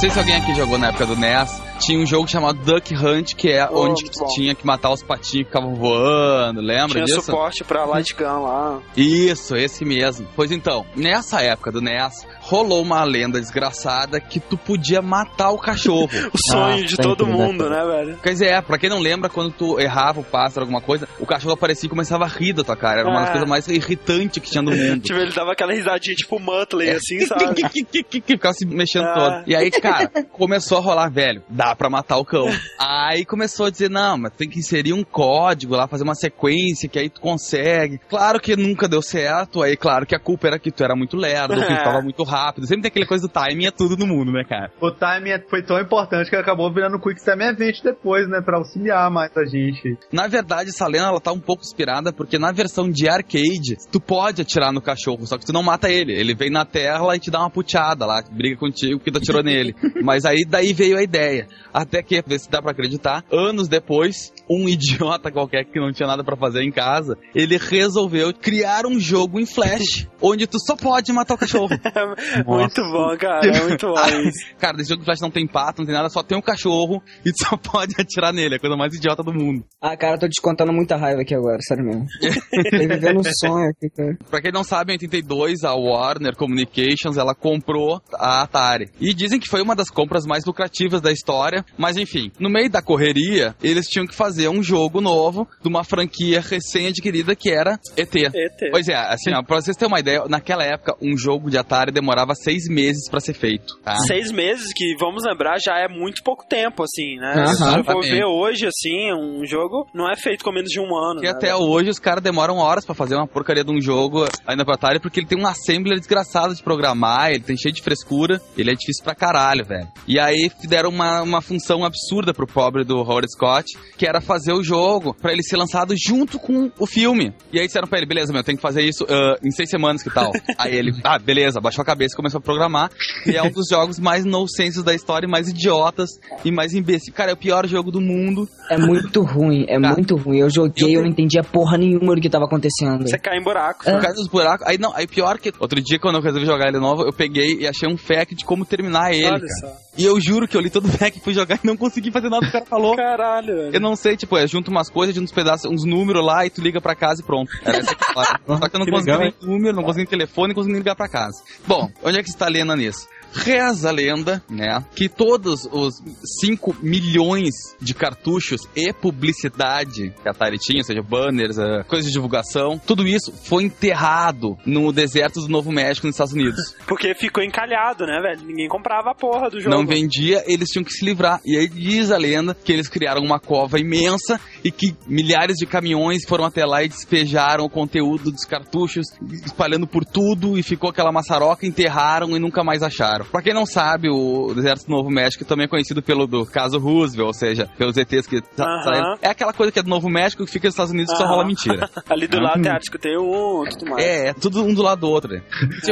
Speaker 6: sei se alguém aqui jogou na época do NES, tinha um jogo chamado Duck Hunt, que é
Speaker 2: Oh,
Speaker 6: onde tu tinha que matar os patinhos que ficavam voando, lembra
Speaker 2: Tinha
Speaker 6: disso?
Speaker 2: suporte pra Light Gun lá.
Speaker 6: Isso, esse mesmo. Pois então, nessa época do NES, rolou uma lenda desgraçada que tu podia matar o cachorro.
Speaker 2: O sonho
Speaker 4: Ah,
Speaker 2: de todo mundo, né, velho?
Speaker 6: Quer dizer, é, pra quem não lembra, quando tu errava o pássaro, alguma coisa, o cachorro aparecia e começava a rir da tua cara. Era uma das
Speaker 2: É.
Speaker 6: coisas mais irritantes que tinha no mundo.
Speaker 2: Tipo, ele dava aquela risadinha tipo Muttley, assim, sabe?
Speaker 6: ficava se mexendo
Speaker 2: Ah.
Speaker 6: todo. E aí, cara, começou a rolar, velho, dá pra matar o cão. Aí começou a dizer, não, mas tem que inserir um código lá, fazer uma sequência que aí tu consegue. Claro que nunca deu certo, aí claro que a culpa era que tu era muito lerdo, que tu tava muito rápido. Sempre tem aquela coisa do timing, é tudo no mundo, né, cara?
Speaker 3: O timing é- foi tão importante que acabou virando Quick Time Event depois, né? Pra auxiliar mais a gente.
Speaker 6: Na verdade, essa lenda ela tá um pouco inspirada porque na versão de arcade, tu pode atirar no cachorro, só que tu não mata ele. Ele vem na tela e te dá uma puteada lá, briga contigo porque tu atirou nele. Mas aí daí veio a ideia. Até que, vê se dá pra acreditar, anos depois, um idiota qualquer que não tinha nada pra fazer em casa, ele resolveu criar um jogo em Flash onde tu só pode matar o cachorro.
Speaker 2: muito bom, cara. É muito bom isso.
Speaker 6: Cara, desse jogo em Flash não tem pato, não tem nada, só tem um cachorro e tu só pode atirar nele. É a coisa mais idiota do mundo.
Speaker 4: Ah, cara, eu tô descontando muita raiva aqui agora, sério mesmo. tô vivendo um sonho aqui, cara.
Speaker 6: Pra quem não sabe, em 82, a Warner Communications, ela comprou a Atari. E dizem que foi uma das compras mais lucrativas da história, mas enfim, no meio da correria, eles tinham que fazer um jogo novo de uma franquia recém-adquirida que era ET.
Speaker 2: ET.
Speaker 6: Pois é, assim, ó, pra vocês terem uma ideia, naquela época, um jogo de Atari demorava seis meses pra ser feito, tá?
Speaker 2: Seis meses, que vamos lembrar, já é muito pouco tempo, assim, né?
Speaker 4: Aham.
Speaker 2: Se você for ver hoje, assim, um jogo não é feito com menos de um ano.
Speaker 6: E
Speaker 2: né,
Speaker 6: até hoje os caras demoram horas pra fazer uma porcaria de um jogo ainda pro Atari, porque ele tem um assembler desgraçado de programar, ele tem cheio de frescura, ele é difícil pra caralho, velho. E aí deram uma, uma função absurda pro pobre do Howard Scott, que era fazer o jogo pra ele ser lançado junto com o filme. E aí disseram pra ele, beleza, meu, tem que fazer isso ah, em seis semanas, que tal? aí ele, ah, beleza, baixou a cabeça e começou a programar. E é um dos jogos mais nonsenses da história, mais idiotas e mais imbecil. Cara, é o pior jogo do mundo.
Speaker 4: É muito ruim, é
Speaker 6: Tá.
Speaker 4: muito ruim. Eu joguei, eu não entendia porra nenhuma do que tava acontecendo.
Speaker 2: Você cai em buraco.
Speaker 4: É.
Speaker 6: Por causa dos buracos. Aí não, aí pior que. Outro dia, quando eu resolvi jogar ele novo, eu peguei e achei um fact de como terminar ele.
Speaker 2: Olha
Speaker 6: cara.
Speaker 2: só.
Speaker 6: E eu juro que eu li todo o e fui jogar e não consegui fazer nada que o cara falou.
Speaker 2: Caralho, velho.
Speaker 6: Eu não sei, tipo, é, junta umas coisas, junta uns pedaços, uns números lá e tu liga pra casa e pronto. Era essa a história. Só que eu não
Speaker 5: Que
Speaker 6: consegui
Speaker 5: legal,
Speaker 6: nem número, não consegui telefone, não consegui ligar pra casa. Bom, onde é que está a lenda nisso? Reza a lenda, né, que todos os 5 milhões de cartuchos e publicidade que a Atari tinha, ou seja, banners, eh, coisas de divulgação, tudo isso foi enterrado no deserto do Novo México, nos Estados Unidos.
Speaker 2: Porque ficou encalhado, né, velho? Ninguém comprava a porra do jogo.
Speaker 6: Não vendia, eles tinham que se livrar. E aí diz a lenda que eles criaram uma cova imensa e que milhares de caminhões foram até lá e despejaram o conteúdo dos cartuchos, espalhando por tudo e ficou aquela maçaroca, enterraram e nunca mais acharam. Pra quem não sabe, o deserto do Novo México também é conhecido pelo do caso Roosevelt, ou seja, pelos ETs que
Speaker 2: Aham.
Speaker 6: saíram. É aquela coisa que é do Novo México que fica nos Estados Unidos que só rola mentira.
Speaker 2: Ali do lado tem a 51, tudo mais.
Speaker 6: É, é tudo um do lado do outro. né?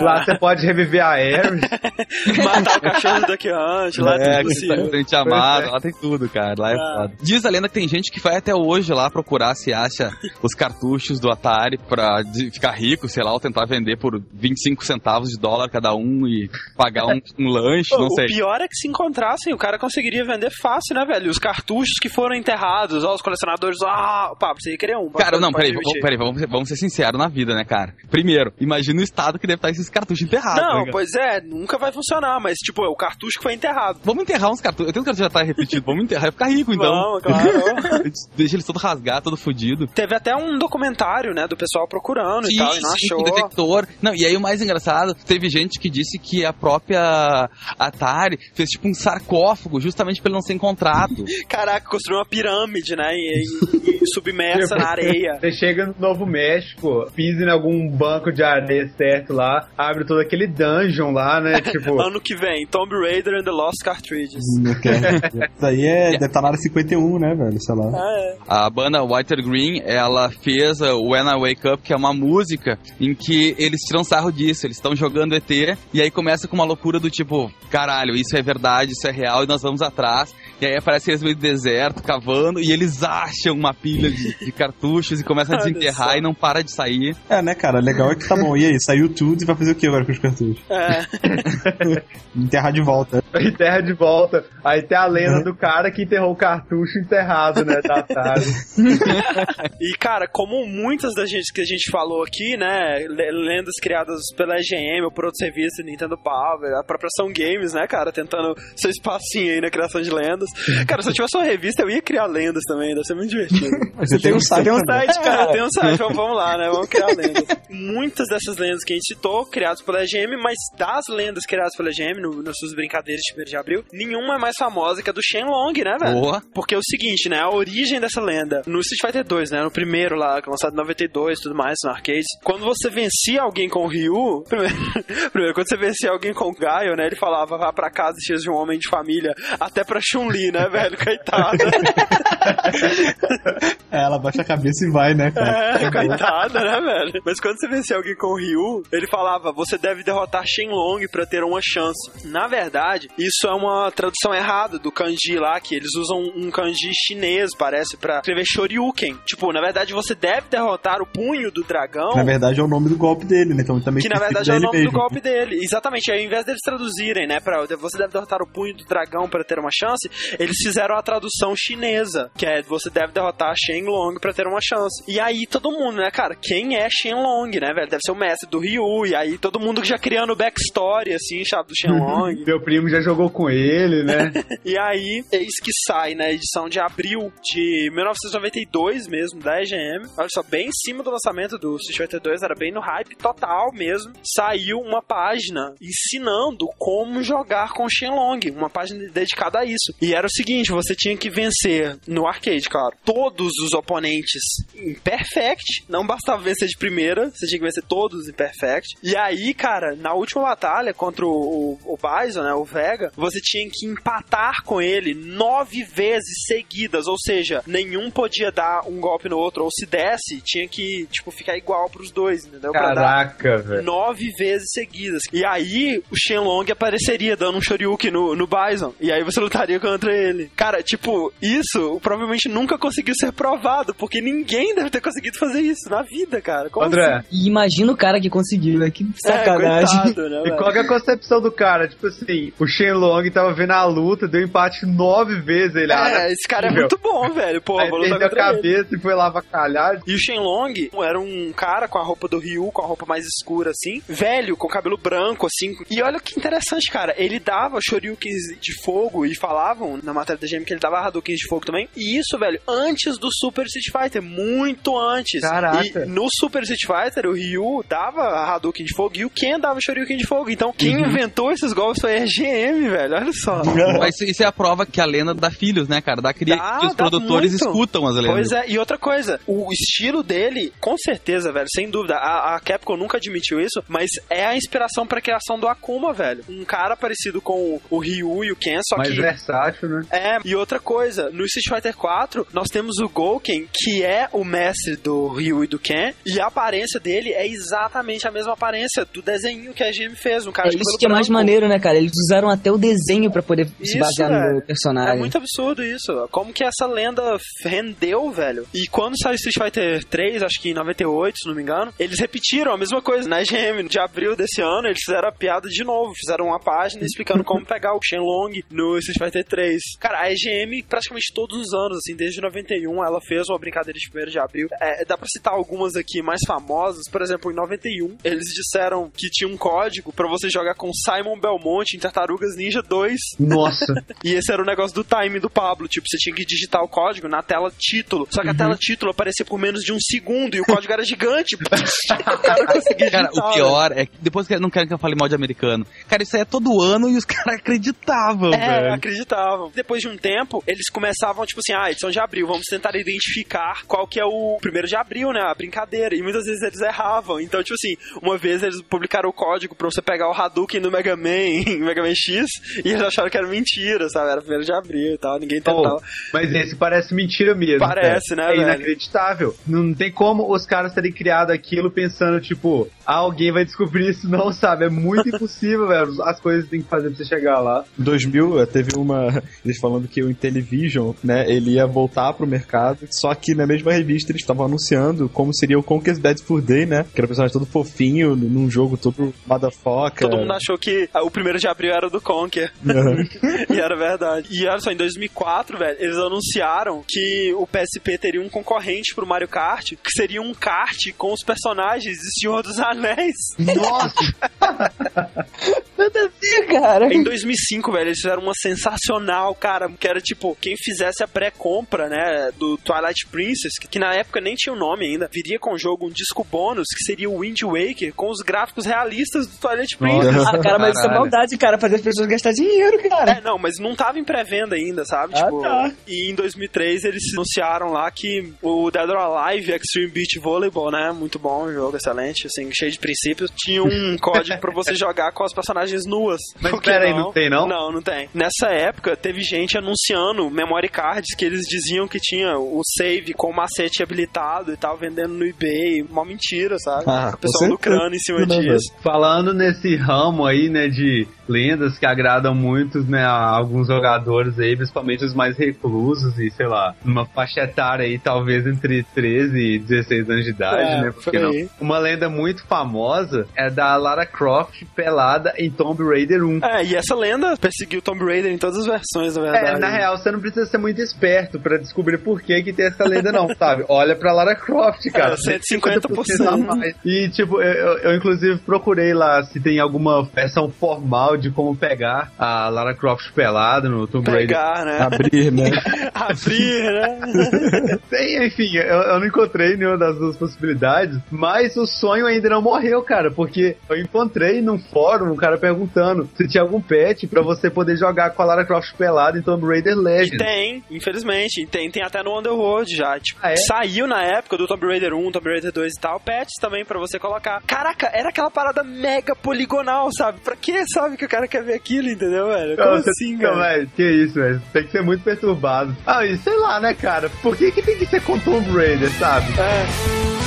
Speaker 3: Lá você pode reviver a Ares.
Speaker 2: Matar o cachorro do Duck Hunt, lá é,
Speaker 6: É,
Speaker 2: tudo possível.
Speaker 6: tem amado,
Speaker 3: é.
Speaker 6: lá tem tudo, cara. Lá é
Speaker 2: Ah.
Speaker 6: foda. Diz a lenda que tem gente que vai até hoje lá procurar se acha os cartuchos do Atari pra ficar rico, sei lá, ou tentar vender por 25 centavos de dólar cada um e pagar um, um lanche,
Speaker 2: Pô,
Speaker 6: não
Speaker 2: o
Speaker 6: sei.
Speaker 2: pior é que se encontrassem, o cara conseguiria vender fácil, né, velho? Os cartuchos que foram enterrados, ó, os colecionadores, ah, pá, você ia querer um. pode-
Speaker 6: Cara, não, peraí, peraí vamos, vamos ser sinceros na vida, né, cara? Primeiro, imagina o estado que deve estar esses cartuchos enterrados.
Speaker 2: Não,
Speaker 6: né,
Speaker 2: pois é, nunca vai funcionar, mas, tipo, é o cartucho que foi enterrado.
Speaker 6: Vamos enterrar uns cartuchos. Eu tenho que já tá repetido. Vamos enterrar e ficar rico, então.
Speaker 2: Vamos, claro.
Speaker 6: Deixa eles todo rasgado, todo fudido.
Speaker 2: Teve até um documentário, né, do pessoal procurando e tal, e não
Speaker 6: sim,
Speaker 2: achou.
Speaker 6: com detector. Não, e aí o mais engraçado, teve gente que disse que a própria Atari fez tipo um sarcófago justamente pra ele não ser encontrado.
Speaker 2: Caraca, construiu uma pirâmide, né, e, e- e submersa na areia.
Speaker 3: Você chega no Novo México, pisa em algum banco de areia certo lá, abre todo aquele dungeon lá, né? Tipo,
Speaker 2: Ano que vem, Tomb Raider and the Lost Cartridges.
Speaker 5: Quero. Isso aí é, deve estar na área 51, né, velho? Sei lá.
Speaker 2: Ah, é.
Speaker 6: A banda Whiter Green, ela fez uh, When I Wake Up, que é uma música em que eles tiram sarro disso, eles estão jogando ET, e aí começa com uma loucura do tipo, caralho, isso é verdade, isso é real, e nós vamos atrás. E aí aparece eles meio do deserto, cavando, e eles acham uma pilha de, de cartuchos e começam a desenterrar e não para de sair.
Speaker 5: É, né, cara? Legal é que tá bom. E aí, saiu tudo e vai fazer o que agora com os cartuchos?
Speaker 2: É.
Speaker 5: Enterrar de volta.
Speaker 3: Enterra de volta. Aí tem a lenda do cara que enterrou o cartucho enterrado, né? Datado.
Speaker 2: E, cara, como muitas das gente que a gente falou aqui, né? le- Lendas criadas pela EGM ou por outros serviços, Nintendo Power, a própria Ação Games, né, cara? Tentando seu espacinho aí na criação de lendas. Cara, se eu tivesse uma revista, eu ia criar lendas também, deve ser muito divertido.
Speaker 5: Você tem um site.
Speaker 2: Tem um site, cara, tem um site, vamos, vamos lá, né? Vamos criar lendas. Muitas dessas lendas que a gente citou, criadas pela EGM, mas das lendas criadas pela EGM, no, nas suas brincadeiras de 1 de abril, nenhuma é mais famosa que a do Shenlong, né, velho?
Speaker 6: Boa.
Speaker 2: Porque é o seguinte, né? A origem dessa lenda, no Street Fighter 2, né? No primeiro lá, que é lançado em 92 e tudo mais, no arcade. Quando você vencia alguém com o Ryu, primeiro, primeiro, quando você vencia alguém com o Gaio, né? Ele falava, vá pra casa e seja um homem de família, até pra Chun-Li, né, velho? Coitada.
Speaker 5: É, ela baixa a cabeça e vai, né, cara?
Speaker 2: É, coitada, né, velho? Mas quando você vencia alguém com o Ryu, ele falava, você deve derrotar Shenlong pra ter uma chance. Na verdade, isso é uma tradução errada do kanji lá, que eles usam um kanji chinês, parece, pra escrever Shoryuken. Tipo, na verdade, você deve derrotar o punho do dragão.
Speaker 5: Na verdade é o nome do golpe dele, né? Então também
Speaker 2: Que na verdade é o nome do
Speaker 5: mesmo.
Speaker 2: golpe dele. Exatamente. Aí, ao invés deles traduzirem, né, pra você deve derrotar o punho do dragão para ter uma chance, eles fizeram a tradução chinesa, que é você deve derrotar Shenlong para ter uma chance. E aí todo mundo, né, cara, quem é Shenlong, né, velho? Deve ser o mestre do Ryu. E aí todo mundo já criando backstory, assim, sabe, do Shenlong.
Speaker 3: Meu primo já jogou com ele, né?
Speaker 2: E aí, eis que sai na edição de abril de 1992 mesmo, da EGM. Olha só, bem em cima do lançamento do Street Fighter 2, era bem no hype total mesmo. Saiu uma página ensinando como jogar com Shenlong, uma página dedicada a isso. E era o seguinte, você tinha que vencer no arcade, claro, todos os oponentes em perfect, não bastava vencer de primeira, você tinha que vencer todos em perfect. E aí, cara, na última batalha contra o, o, o Bison, né, o Vega, você tinha que empatar com ele nove vezes seguidas, ou seja, nenhum podia dar um golpe no outro, ou se desse, tinha que, tipo, ficar igual pros dois, entendeu?
Speaker 3: Caraca, velho.
Speaker 2: nove vezes seguidas. E aí, o Shenlong apareceria dando um Shoryuken no, no Bison. E aí você lutaria contra ele. Cara, tipo, isso provavelmente nunca conseguiu ser provado, porque ninguém deve ter conseguido fazer isso na vida, cara. Como
Speaker 3: André,
Speaker 4: E imagina o cara que conseguiu, né? Que
Speaker 2: assim?
Speaker 4: sacanagem.
Speaker 2: É, coitado, né,
Speaker 3: e qual que é a concepção do cara? Tipo assim, o Shenlong tava vendo a luta, deu empate nove vezes. Ele, ah,
Speaker 2: É, esse cara é
Speaker 3: Meu.
Speaker 2: muito bom, velho. Pô,
Speaker 3: aí perdeu a
Speaker 2: contra ele.
Speaker 3: cabeça e foi lá avacalhar.
Speaker 2: E o Shenlong era um cara com a roupa do Ryu, com a roupa mais escura, assim, velho, com cabelo branco, assim. E olha que interessante, cara. Ele dava Shoryukens de fogo e falavam na matéria da GM que ele dava Hadoukens de fogo também. E isso, velho, antes do Super Street Fighter, muito antes.
Speaker 3: Caraca.
Speaker 2: E no Super Street Fighter, o Ryu dava Hadouken de fogo e o Ken dava Shoryuken de fogo. Então, quem inventou esses golpes foi a GM, velho. Olha só.
Speaker 6: Mas isso é a prova que a lenda dá filhos, né, cara? Dá cria
Speaker 2: Dá,
Speaker 6: que os produtores
Speaker 2: muito.
Speaker 6: escutam as lendas.
Speaker 2: Pois é, e outra coisa, o estilo dele, com certeza, velho, sem dúvida, a, a Capcom nunca admitiu isso, mas é a inspiração pra criação do Akuma, velho. Um cara parecido com o Ryu e o Ken, só
Speaker 3: Mais
Speaker 2: que.
Speaker 3: Né?
Speaker 2: É, e outra coisa, no Street Fighter 4, nós temos o Gouken, que é o mestre do Ryu e do Ken, e a aparência dele é exatamente a mesma aparência do desenho que a GM fez, um cara
Speaker 4: É
Speaker 2: de
Speaker 4: isso que é mais
Speaker 2: branco.
Speaker 4: maneiro, né, cara? Eles usaram até o desenho pra poder se
Speaker 2: Isso,
Speaker 4: basear
Speaker 2: velho.
Speaker 4: no personagem.
Speaker 2: É muito absurdo isso. Como que essa lenda rendeu, velho? E quando saiu Street Fighter 3, acho que em 98, se não me engano, eles repetiram a mesma coisa. Na GM de abril desse ano, eles fizeram a piada de novo. Fizeram uma página explicando como pegar o Shenlong no Street Fighter 3. Cara, a EGM, praticamente todos os anos, assim, desde 91, ela fez uma brincadeira de 1 de abril. É, dá pra citar algumas aqui mais famosas. Por exemplo, em 91, eles disseram que tinha um código pra você jogar com Simon Belmont em Tartarugas Ninja 2.
Speaker 3: Nossa.
Speaker 2: E esse era o negócio do time do Pablo. Tipo, você tinha que digitar o código na tela título. Só que a tela título aparecia por menos de um segundo e o código era gigante. o cara conseguia
Speaker 6: Cara, o pior é que depois que não querem que eu fale mal de americano. Cara, isso aí é todo ano e os caras acreditavam,
Speaker 2: É,
Speaker 6: velho.
Speaker 2: acreditavam. Depois de um tempo, eles começavam, tipo assim, ah, edição de abril, vamos tentar identificar qual que é o primeiro de abril, né? A brincadeira. E muitas vezes eles erravam. Então, tipo assim, uma vez eles publicaram o código pra você pegar o Hadouken do Mega Man, em Mega Man X, e eles acharam que era mentira, sabe? Era primeiro de abril e tal, ninguém tentava.
Speaker 3: Oh, mas esse parece mentira mesmo.
Speaker 2: Parece,
Speaker 3: cara.
Speaker 2: né,
Speaker 3: É
Speaker 2: velho?
Speaker 3: inacreditável. Não tem como os caras terem criado aquilo pensando, tipo, ah, alguém vai descobrir isso, não, sabe? É muito impossível, velho. As coisas que tem que fazer pra você chegar lá.
Speaker 5: Em 2000 eh, teve uma Eles falando que o Intellivision, né, ele ia voltar pro mercado. Só que na mesma revista eles estavam anunciando como seria o Conquest Bad Fur Day, né? Que era um personagem todo fofinho, num jogo todo motherfucker.
Speaker 2: Todo mundo achou que o primeiro de abril era do Conker. e era verdade. E olha só, em 2004, velho, eles anunciaram que o PSP teria um concorrente pro Mario Kart, que seria um kart com os personagens de Senhor dos Anéis.
Speaker 3: Nossa!
Speaker 4: Nada a ver, cara.
Speaker 2: Em 2005, velho, eles fizeram uma sensacional, cara, que era tipo, quem fizesse a pré-compra, né, do Twilight Princess, que, que na época nem tinha o um nome ainda, viria com o jogo um disco bônus, que seria o Wind Waker, com os gráficos realistas do Twilight Princess.
Speaker 4: Ah, cara, mas isso é maldade, cara, fazer as pessoas gastar dinheiro, cara.
Speaker 2: É, não, mas não tava em pré-venda ainda, sabe?
Speaker 4: Ah,
Speaker 2: tipo,
Speaker 4: tá.
Speaker 2: e em 2003 eles anunciaram lá que o Dead or Alive Extreme Beach Volleyball, né? Muito bom jogo, excelente, assim, cheio de princípios. Tinha um código pra você jogar com as personagens nuas.
Speaker 3: Mas
Speaker 2: Por que
Speaker 3: pera aí, não tem, não?
Speaker 2: Não, não tem. Nessa época, teve gente anunciando memory cards que eles diziam que tinha o save com o macete habilitado e tal, vendendo no eBay. Uma mentira, sabe?
Speaker 5: Ah,
Speaker 2: o pessoal
Speaker 5: certeza,
Speaker 2: lucrando em cima disso.
Speaker 3: Falando nesse ramo aí, né, de lendas que agradam muito, né, a alguns jogadores aí, principalmente os mais reclusos e, sei lá, numa faixa etária aí, talvez entre 13 e 16 anos de idade,
Speaker 2: É,
Speaker 3: né, porque
Speaker 2: por
Speaker 3: não. Uma lenda muito famosa é da Lara Croft pelada em Tomb Raider 1.
Speaker 2: É, e essa lenda perseguiu Tomb Raider em todas as versões, na verdade.
Speaker 3: É, na real, você não precisa ser muito esperto pra descobrir por que que tem essa lenda, não, sabe? Olha pra Lara Croft, cara.
Speaker 2: É, 150%.
Speaker 3: a mais. E, tipo, eu, eu- eu, inclusive procurei lá se tem alguma versão formal de como pegar a Lara Croft pelada no Tomb Raider.
Speaker 2: Pegar, né?
Speaker 5: Abrir, né?
Speaker 2: Abrir, né?
Speaker 3: Tem, enfim, eu, eu não encontrei nenhuma das duas possibilidades, mas o sonho ainda não morreu, cara, porque eu encontrei num fórum um cara perguntando se tinha algum patch pra você poder jogar com a Lara Croft pelada em Tomb Raider
Speaker 2: E
Speaker 3: Legends.
Speaker 2: tem, infelizmente. Tem, tem até no Underworld já. Tipo,
Speaker 3: Ah, é?
Speaker 2: saiu na época do Tomb Raider 1, Tomb Raider 2 e tal, patch também pra você colocar. Caraca, era aquela parada mega poligonal, sabe? Pra que sabe que o cara quer ver aquilo, entendeu, velho? Como
Speaker 3: Não, você
Speaker 2: assim, cara?
Speaker 3: velho, Que isso, velho. Tem que ser muito perturbado. Ah, e sei lá, né, cara? Por que, que tem que ser com Tomb Raider, sabe?
Speaker 2: É.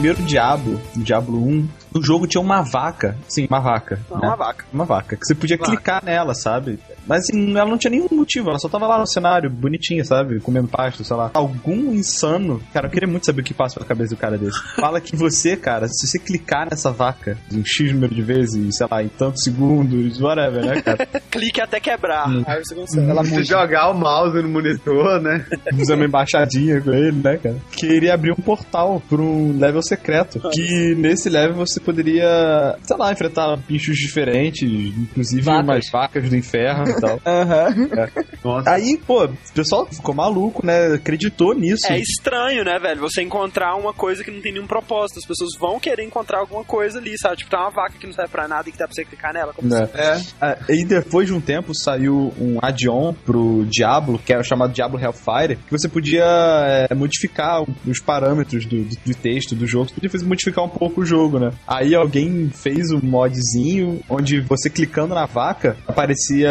Speaker 5: primeiro Diablo, Diablo 1, no jogo tinha uma vaca. Sim, uma vaca.
Speaker 2: Não,
Speaker 5: né?
Speaker 2: uma vaca.
Speaker 5: Uma vaca. Que você podia clicar nela, sabe? Mas assim, ela não tinha nenhum motivo, ela só tava lá no cenário, bonitinha, sabe? Comendo pasto, sei lá. Algum insano. Cara, eu queria muito saber o que passa pela cabeça do cara desse. Fala que você, cara, se você clicar nessa vaca um X número de vezes, sei lá, em tantos segundos, whatever, né, cara?
Speaker 2: Clique até quebrar. Aí você consegue.
Speaker 5: Ela
Speaker 3: Se jogar o mouse no monitor, né?
Speaker 5: Usa uma embaixadinha com ele, né, cara? Que iria abrir um portal pra um level secreto. Que nesse level você poderia, sei lá, enfrentar bichos diferentes, inclusive
Speaker 4: Vacas.
Speaker 5: umas vacas do inferno e tal.
Speaker 4: Aham.
Speaker 3: Nossa.
Speaker 5: Aí, pô, o pessoal ficou maluco, né? Acreditou nisso.
Speaker 2: É estranho, né, velho? Você encontrar uma coisa que não tem nenhum propósito. As pessoas vão querer encontrar alguma coisa ali, sabe? Tipo, tá uma vaca que não serve pra nada e que dá pra você clicar nela. Como
Speaker 5: Né?
Speaker 2: assim?
Speaker 5: Ah, E depois de um tempo saiu um add-on pro Diablo, que era o chamado Diablo Hellfire, que você podia é, modificar os parâmetros do, do, do texto do jogo, você podia fazer- modificar um pouco o jogo, né? Aí alguém fez um modzinho onde você clicando na vaca, aparecia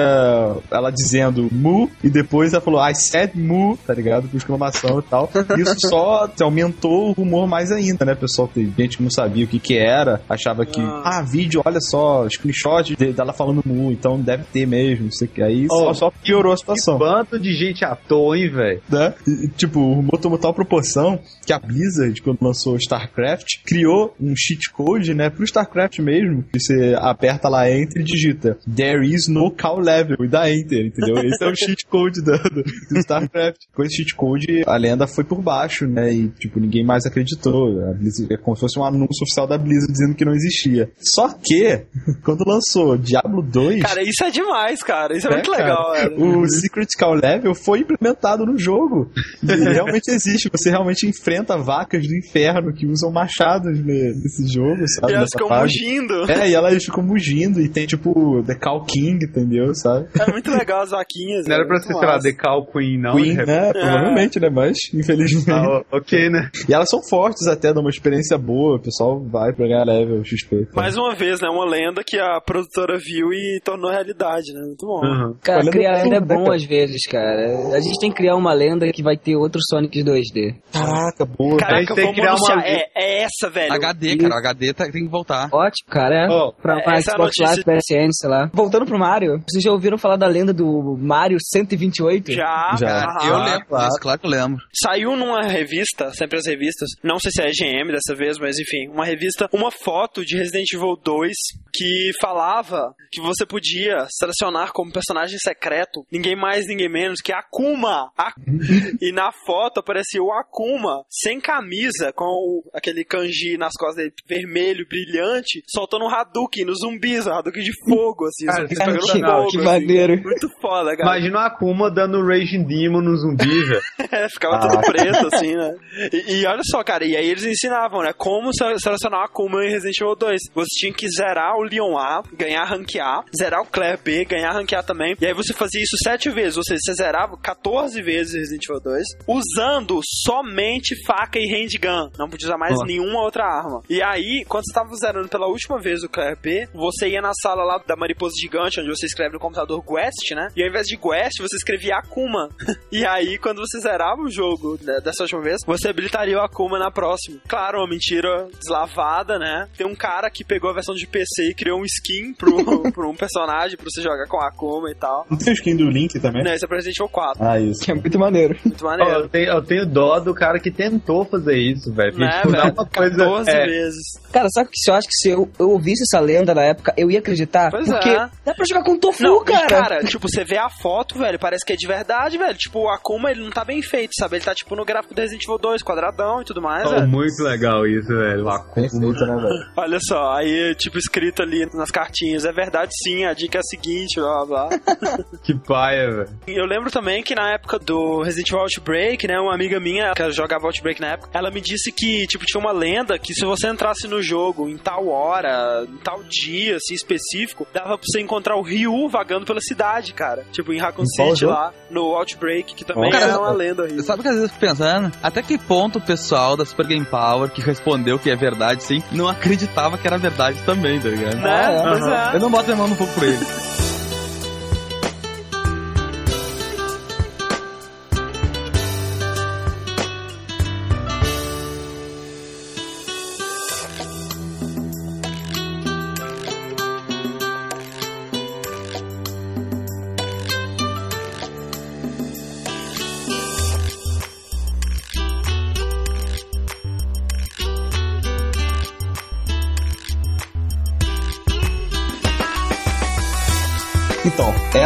Speaker 5: ela dizendo mu, e depois ela falou I said mu, tá ligado? Com exclamação e tal. Isso só aumentou o rumor mais ainda, né, pessoal? Tem gente que não sabia o que que era, achava que,
Speaker 2: Ah.
Speaker 5: ah, vídeo, olha só, screenshot de- dela falando mu, então deve ter mesmo, não sei o que. Aí só,
Speaker 3: Oh.
Speaker 5: só piorou a situação.
Speaker 3: Bando de gente à toa, hein, velho?
Speaker 5: Né? E, tipo, o rumor tomou tal proporção que a Blizzard, quando lançou StarCraft, criou um cheat code né, pro StarCraft mesmo, que você aperta lá Enter e digita There is no cow level e dá Enter, entendeu? Esse é o cheat code do, do, StarCraft. Com esse cheat code, a lenda foi por baixo, né, e tipo, ninguém mais acreditou. A Blizzard, é como se fosse um anúncio oficial da Blizzard dizendo que não existia. Só que, quando lançou Diablo 2...
Speaker 2: Cara, isso é demais, cara. Isso é,
Speaker 5: É,
Speaker 2: muito
Speaker 5: cara.
Speaker 2: legal, velho.
Speaker 5: O Secret Cow Level foi implementado no jogo. E realmente existe. Você realmente enfrenta vacas do inferno que usam machados ne- nesse jogo, sabe?
Speaker 2: E elas ficam mugindo.
Speaker 5: É, e elas ficam mugindo e tem tipo The Cow King, entendeu? Sabe?
Speaker 2: É muito legal as vaquinhas.
Speaker 3: Não era
Speaker 2: é
Speaker 3: pra ser, sei lá,
Speaker 2: massa.
Speaker 3: The Cow Queen, não?
Speaker 5: Queen,
Speaker 3: de
Speaker 5: né? Provavelmente, né? Mas, infelizmente.
Speaker 3: Ah, ok, né?
Speaker 5: E elas são fortes até, dão uma experiência boa. O pessoal vai pra ganhar level XP.
Speaker 2: Mais uma vez, né? Uma lenda que a produtora viu e tornou realidade, né? Muito bom.
Speaker 3: Uhum.
Speaker 4: Cara,
Speaker 5: Olhando
Speaker 4: criar lenda é
Speaker 5: né,
Speaker 4: bom
Speaker 5: cara?
Speaker 4: às vezes, cara. A gente tem que criar uma lenda que vai ter outros Sonics 2D.
Speaker 5: Caraca, boa.
Speaker 2: Caraca,
Speaker 3: tem
Speaker 2: vamos
Speaker 3: que criar uma
Speaker 2: anunciar. É, é essa, velho.
Speaker 6: HD, cara, o HD tá- tem que voltar.
Speaker 4: Ótimo, cara, é.
Speaker 3: Ó,
Speaker 4: pra pra
Speaker 2: é
Speaker 4: Xbox Live,
Speaker 2: notícia.
Speaker 4: PSN, sei lá. Voltando pro Mario, vocês já ouviram falar da lenda do Mario 128?
Speaker 2: Já,
Speaker 5: Já.
Speaker 6: eu lembro
Speaker 3: claro.
Speaker 6: disso, claro que eu lembro.
Speaker 2: Saiu numa revista, sempre as revistas, não sei se é GM dessa vez, mas enfim, uma revista, uma foto de Resident Evil 2 que falava que você podia selecionar como personagem secreto ninguém mais, ninguém menos que Akuma. A- e na foto aparecia o Akuma sem camisa, com o- aquele kanji nas costas dele vermelho, brilhante, soltando um Hadouken nos zumbis, um Hadouken de fogo, assim,
Speaker 3: Cara, cara,
Speaker 2: pegando
Speaker 3: que-
Speaker 2: fogo.
Speaker 4: que
Speaker 2: assim.
Speaker 4: Maneiro.
Speaker 2: Muito foda, cara.
Speaker 3: Imagina o Akuma dando Raging Demon no zumbi, velho.
Speaker 2: É, ficava tudo preto, assim, né? E, e olha só, cara, e aí eles ensinavam, né? Como se- selecionar o Akuma em Resident Evil 2. Você tinha que zerar o Leon A, ganhar rank A, zerar o Claire B, ganhar rank A também. E aí você fazia isso sete vezes, ou seja, você zerava 14 vezes Resident Evil 2, usando somente faca e handgun. Não podia usar mais nenhuma outra arma. E aí, quando você tava zerando pela última vez o Claire B, você ia na sala lá da mariposa gigante, onde você escreve no computador Guest, né? E ao invés de Guest, você escrevia Akuma. E aí, quando você zerava o jogo né, dessa última vez, você habilitaria o Akuma na próxima. Claro, uma mentira deslavada, né? Tem um cara que pegou a versão de PC e criou um skin pro, pro um personagem pra você jogar com Akuma e tal.
Speaker 5: Não tem o skin do Link também?
Speaker 2: Não, esse é pra Resident Evil 4.
Speaker 5: Ah, isso.
Speaker 4: Que é muito maneiro.
Speaker 2: Muito maneiro.
Speaker 3: eu, tenho, eu tenho dó do cara que tentou fazer isso, velho.
Speaker 2: Né,
Speaker 3: tipo,
Speaker 2: velho?
Speaker 3: uma coisa.
Speaker 2: 14
Speaker 3: é,
Speaker 2: vezes.
Speaker 4: Cara, sabe que se eu acho que se eu, eu ouvisse essa lenda na época, eu ia acreditar?
Speaker 2: Pois
Speaker 4: porque
Speaker 2: é.
Speaker 4: dá pra jogar com tofu,
Speaker 2: Não,
Speaker 4: cara.
Speaker 2: Cara, tipo, você vê a foto, velho, parece que é de verdade, velho. Tipo, o Akuma, ele não tá bem feito, sabe? Ele tá, tipo, no gráfico do Resident Evil 2, quadradão e tudo mais,
Speaker 3: ó,
Speaker 2: velho.
Speaker 3: muito legal isso, velho. O Akuma.
Speaker 5: Perfeito, né, velho?
Speaker 2: Olha só, aí, tipo, escrito ali nas cartinhas, é verdade sim, a dica é a seguinte, blá, blá, blá.
Speaker 3: Que paia, velho.
Speaker 2: Eu lembro também que na época do Resident Evil Outbreak, né, uma amiga minha que jogava Outbreak na época, ela me disse que, tipo, tinha uma lenda que se você entrasse no jogo em tal hora, em tal dia, assim, específico, dava pra você encontrar o Ryu vagando pela cidade, cara. Tipo, em Raccoon City
Speaker 5: jogo?
Speaker 2: lá, no Outbreak, que também
Speaker 5: Cara,
Speaker 2: é uma lenda horrível.
Speaker 6: Sabe o que às vezes eu fico pensando? Até que ponto o pessoal da Super Game Power, que respondeu que é verdade sim, não acreditava que era verdade também, tá ligado?
Speaker 2: Né?
Speaker 4: Ah, é.
Speaker 2: É.
Speaker 6: Eu não boto minha mão no fogo por ele.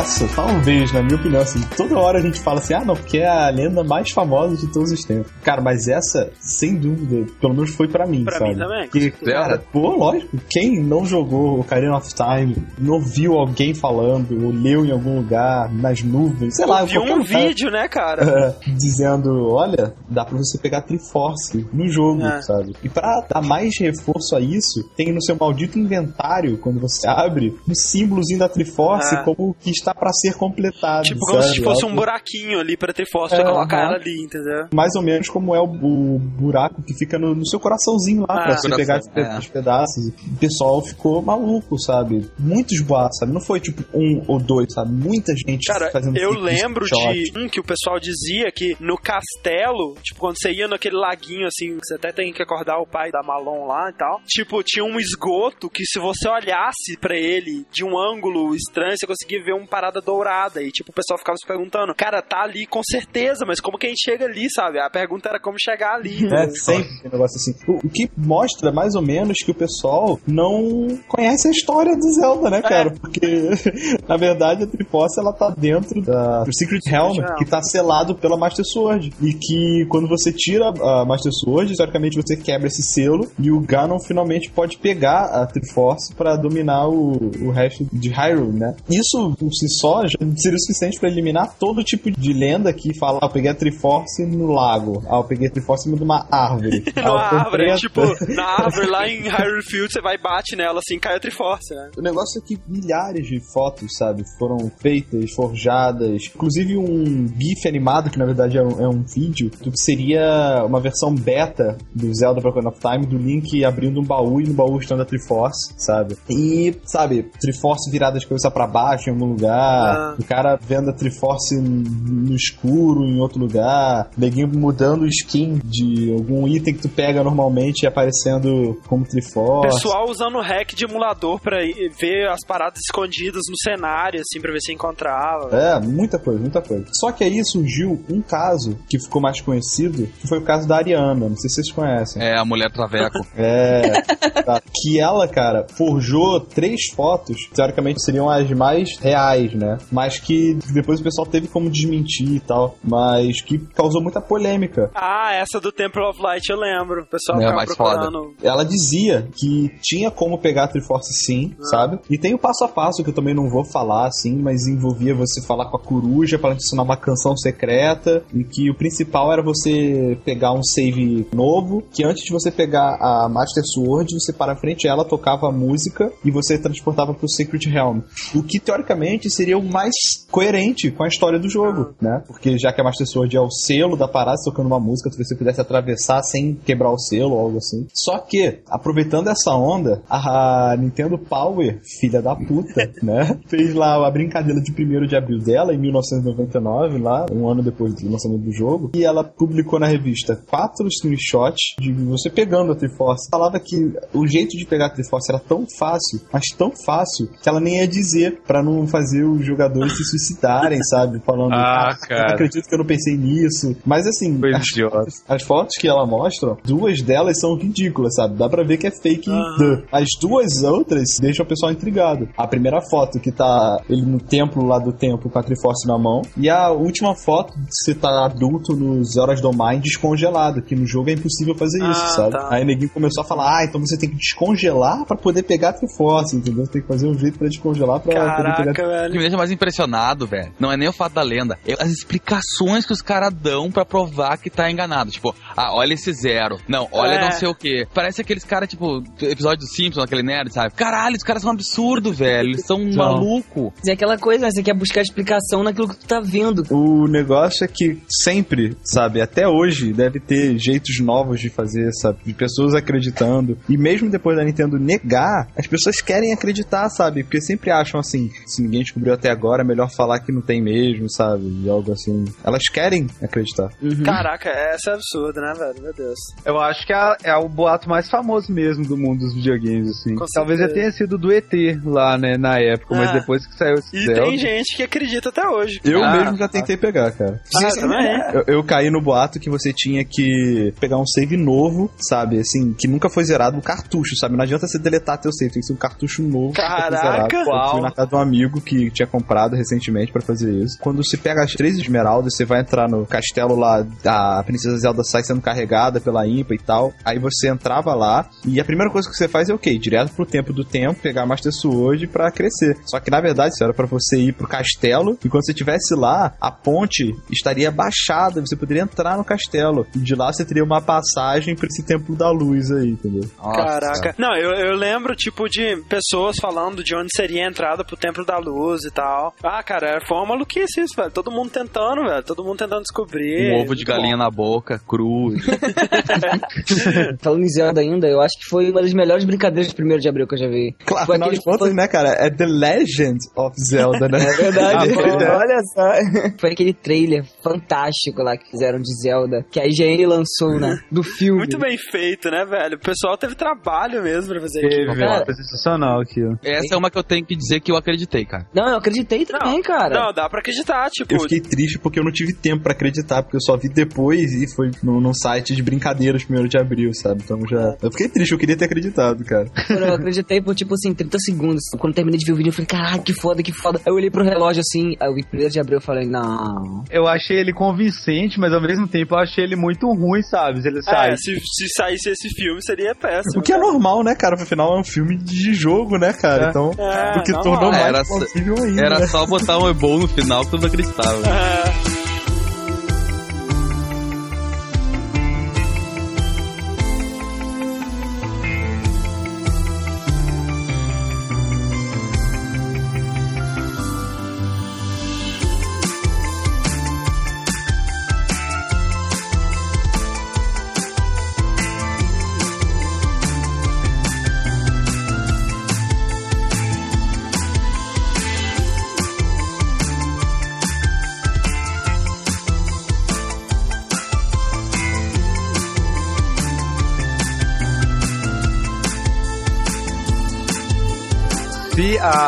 Speaker 5: Essa, talvez, na minha opinião, assim, toda hora a gente fala assim, ah, não, porque é a lenda mais famosa de todos os tempos. Cara, mas essa, sem dúvida, pelo menos foi pra mim,
Speaker 2: Pra
Speaker 5: sabe?
Speaker 2: mim também.
Speaker 5: Porque, cara, pô, lógico, quem não jogou Ocarina of Time, não viu alguém falando, ou leu em algum lugar, nas nuvens, sei lá,
Speaker 2: Eu vi um
Speaker 5: lugar,
Speaker 2: vídeo, né, cara?
Speaker 5: dizendo, olha, dá pra você pegar Triforce no jogo,
Speaker 2: É.
Speaker 5: sabe? E pra dar mais reforço a isso, tem no seu maldito inventário, quando você abre, um símbolozinho da Triforce
Speaker 2: É.
Speaker 5: como que está pra ser completado,
Speaker 2: Tipo, como
Speaker 5: sabe?
Speaker 2: se fosse um buraquinho ali pra Triforce,
Speaker 5: É,
Speaker 2: pra colocar
Speaker 4: aham.
Speaker 2: ela ali, entendeu?
Speaker 5: Mais ou menos como é o, o buraco que fica no, no seu coraçãozinho lá,
Speaker 2: Ah,
Speaker 5: pra você pegar
Speaker 6: é.
Speaker 5: os pedaços. O pessoal ficou maluco, sabe? Muitos boatos, sabe? Não foi tipo um ou dois, sabe? Muita gente
Speaker 2: Cara,
Speaker 5: fazendo
Speaker 2: eu lembro de um que o pessoal dizia que no castelo, tipo, quando você ia naquele laguinho assim, você até tem que acordar o pai da Malon lá e tal. Tipo, tinha um esgoto que se você olhasse pra ele de um ângulo estranho, você conseguia ver uma parada dourada. E, tipo, o pessoal ficava se perguntando, cara, tá ali com certeza, mas como que a gente chega ali, sabe? A pergunta era como chegar ali.
Speaker 5: É, sempre um negócio assim. O, o que mostra mais ou menos que o pessoal não conhece a história do Zelda, né, cara? Porque, na verdade, a Triforce ela tá dentro da, do Secret Helm,
Speaker 2: Helm.
Speaker 5: que tá selado pela Master Sword. E que quando você tira a Master Sword, teoricamente você quebra esse selo e o Ganon finalmente pode pegar a Triforce pra dominar o, o resto de Hyrule, né? Isso só já seria o suficiente pra eliminar todo tipo de lenda que fala, ah, eu peguei a Triforce no lago, ah, eu peguei a Triforce em de uma árvore.
Speaker 2: Numa
Speaker 5: eu
Speaker 2: árvore, tipo, na árvore lá em Hyrule Field, você vai e bate nela assim, cai a Triforce, né?
Speaker 5: O negócio é que milhares de fotos, sabe, foram feitas, forjadas. Inclusive um GIF animado, que na verdade é um, é um vídeo, que seria uma versão beta do Zelda Ocarina of Time, do Link abrindo um baú e no baú estando a Triforce, sabe? E, sabe, Triforce virada de cabeça pra baixo em algum lugar,
Speaker 2: Ah.
Speaker 5: o cara vendo a Triforce no escuro em outro lugar, neguinho mudando o skin de algum item que tu pega normalmente e aparecendo como Triforce.
Speaker 2: Pessoal usando hack de emulador pra ver as paradas escondidas no cenário, assim, pra ver se encontrava.
Speaker 5: É, muita coisa, muita coisa. Só que aí surgiu um caso que ficou mais conhecido, que foi o caso da Ariana. Não sei se vocês conhecem.
Speaker 6: É, a mulher traveco.
Speaker 5: É. tá. Que ela, cara, forjou três fotos, teoricamente seriam as mais reais, né? Mas que depois o pessoal teve como desmentir e tal. Mas que causou muita polêmica.
Speaker 2: Ah, essa do Temple of Light eu lembro. O pessoal
Speaker 6: É,
Speaker 2: ficava
Speaker 6: mais
Speaker 2: procurando.
Speaker 5: Ela dizia que tinha como pegar a Triforce sim, sabe? E tem o passo a passo que eu também não vou falar assim, mas envolvia você falar com a coruja para adicionar uma canção secreta e que o principal era você pegar um save novo, que antes de você pegar a Master Sword, você para frente ela tocava a música e você transportava pro Secret Realm. O que teoricamente seria o mais coerente com a história do jogo, né? Porque já que a Master Sword é o selo da parada, tocando uma música, talvez você pudesse atravessar sem quebrar o selo ou algo assim. Só que, aproveitando essa onda, a Nintendo Power, filha da puta, né? Fez lá a brincadeira de 1 de abril dela, em 1999, lá, um ano depois do lançamento do jogo. E ela publicou na revista quatro screenshots de você pegando a Triforce. Falava que o jeito de pegar a Triforce era tão fácil, mas tão fácil, que ela nem ia dizer pra não fazer os jogadores se suicidarem, sabe? Falando,
Speaker 3: Ah,
Speaker 5: eu
Speaker 3: cara.
Speaker 5: não acredito que eu não pensei nisso. Mas assim, as fotos, as fotos que ela mostra, duas delas são ridículas, sabe? Dá pra ver que é fake.
Speaker 2: Ah.
Speaker 5: As duas outras deixam o pessoal intrigado. A primeira foto que tá ele no templo lá do templo com a Triforce na mão. E a última foto você tá adulto nos Horas do Mine descongelado, que no jogo é impossível fazer
Speaker 2: Ah,
Speaker 5: isso, sabe?
Speaker 2: tá.
Speaker 5: Aí neguinho começou a falar, ah, então você tem que descongelar pra poder pegar a Triforce, entendeu? Tem que fazer um jeito pra descongelar pra poder pegar
Speaker 2: Caraca,
Speaker 6: que
Speaker 2: velho.
Speaker 6: Deixa mais impressionado, velho, não é nem o fato da lenda, é as explicações que os caras dão pra provar que tá enganado. Tipo, ah, olha esse zero. Não, olha
Speaker 2: É.
Speaker 6: não sei o que. Parece aqueles caras, tipo, do episódio do Simpsons, aquele nerd, sabe? Caralho, os caras são um absurdo, velho. Eles são maluco.
Speaker 4: Mas é aquela coisa, né? Você quer buscar explicação naquilo que tu tá vendo.
Speaker 5: O negócio é que sempre, sabe, até hoje deve ter jeitos novos de fazer, sabe, de pessoas acreditando. E mesmo depois da Nintendo negar, as pessoas querem acreditar, sabe? Porque sempre acham assim, se ninguém descobriu até agora, é melhor falar que não tem mesmo, sabe? E algo assim. Elas querem acreditar.
Speaker 4: Uhum.
Speaker 2: Caraca, essa é absurda, né, velho? Meu Deus.
Speaker 3: Eu acho que é, é o boato mais famoso mesmo do mundo dos videogames, assim.
Speaker 2: Com
Speaker 3: Talvez já
Speaker 2: certeza.
Speaker 3: tenha sido do ET lá, né, na época, mas
Speaker 2: Ah.
Speaker 3: depois que saiu esse
Speaker 2: E
Speaker 3: Zelda...
Speaker 2: tem gente que acredita até hoje.
Speaker 5: Eu
Speaker 6: Ah,
Speaker 5: mesmo já tentei pegar, cara.
Speaker 2: Ah, também?
Speaker 5: Eu, eu caí no boato que você tinha que pegar um save novo, sabe? Assim, que nunca foi zerado, um cartucho, sabe? Não adianta você deletar teu save, tem que ser um cartucho novo.
Speaker 2: Caraca!
Speaker 5: zerado. Eu fui na casa de um amigo que tinha comprado recentemente pra fazer isso. Quando você pega as três esmeraldas, você vai entrar no castelo lá, a Princesa Zelda sai sendo carregada pela Impa e tal. Aí você entrava lá, e a primeira coisa que você faz é o quê? Direto pro tempo do tempo, pegar a Master Sword pra crescer. Só que na verdade isso era pra você ir pro castelo, e quando você estivesse lá, a ponte estaria baixada, você poderia entrar no castelo. E de lá você teria uma passagem pra esse templo da luz aí, entendeu?
Speaker 2: Caraca. Não, eu, eu lembro, tipo, de pessoas falando de onde seria a entrada pro Templo da Luz e tal. Ah, cara, foi uma maluquice isso, velho. Todo mundo tentando, velho. Todo mundo tentando descobrir.
Speaker 6: Um ovo de galinha na boca, cru.
Speaker 4: Falando em Zelda ainda, eu acho que foi uma das melhores brincadeiras de 1 de abril que eu já vi.
Speaker 5: Claro,
Speaker 4: Foi
Speaker 5: afinal de
Speaker 4: aquele-
Speaker 5: contas,
Speaker 4: foi-
Speaker 5: né, cara? É The Legend of Zelda, né?
Speaker 4: É verdade.
Speaker 5: Ah, pois é.
Speaker 4: Olha só. Foi aquele trailer fantástico lá que fizeram de Zelda, que a IGN lançou, né? Do filme.
Speaker 2: Muito bem feito, né, velho? O pessoal teve trabalho mesmo pra fazer aquilo.
Speaker 3: Teve,
Speaker 4: Cara,
Speaker 3: foi sensacional aquilo.
Speaker 6: Essa é uma que eu tenho que dizer que eu acreditei. acreditei, cara.
Speaker 4: Não, eu acreditei também, cara.
Speaker 2: Não, dá pra acreditar, tipo.
Speaker 5: Eu fiquei triste porque eu não tive tempo pra acreditar, porque eu só vi depois e foi no, num site de brincadeiras primeiro de abril, sabe? Então já. Eu fiquei triste, eu queria ter acreditado, cara.
Speaker 4: Eu acreditei por, tipo assim, 30 segundos. Quando eu terminei de ver o vídeo, eu falei, caralho, que foda, que foda. Aí eu olhei pro relógio assim, aí eu vi primeiro de abril, eu falei, não.
Speaker 3: Eu achei ele convincente, mas ao mesmo tempo eu achei ele muito ruim, sabe? Se ele sai.
Speaker 2: É, se, se saísse esse filme, seria péssimo.
Speaker 5: O que é normal, né, cara? Afinal, é um filme de jogo, né, cara?
Speaker 3: É.
Speaker 5: Então,
Speaker 2: É,
Speaker 5: o que
Speaker 2: normal.
Speaker 5: tornou mais
Speaker 6: Era-
Speaker 5: possível
Speaker 6: Era
Speaker 5: né?
Speaker 6: só botar um ebol no final que todo mundo acreditava.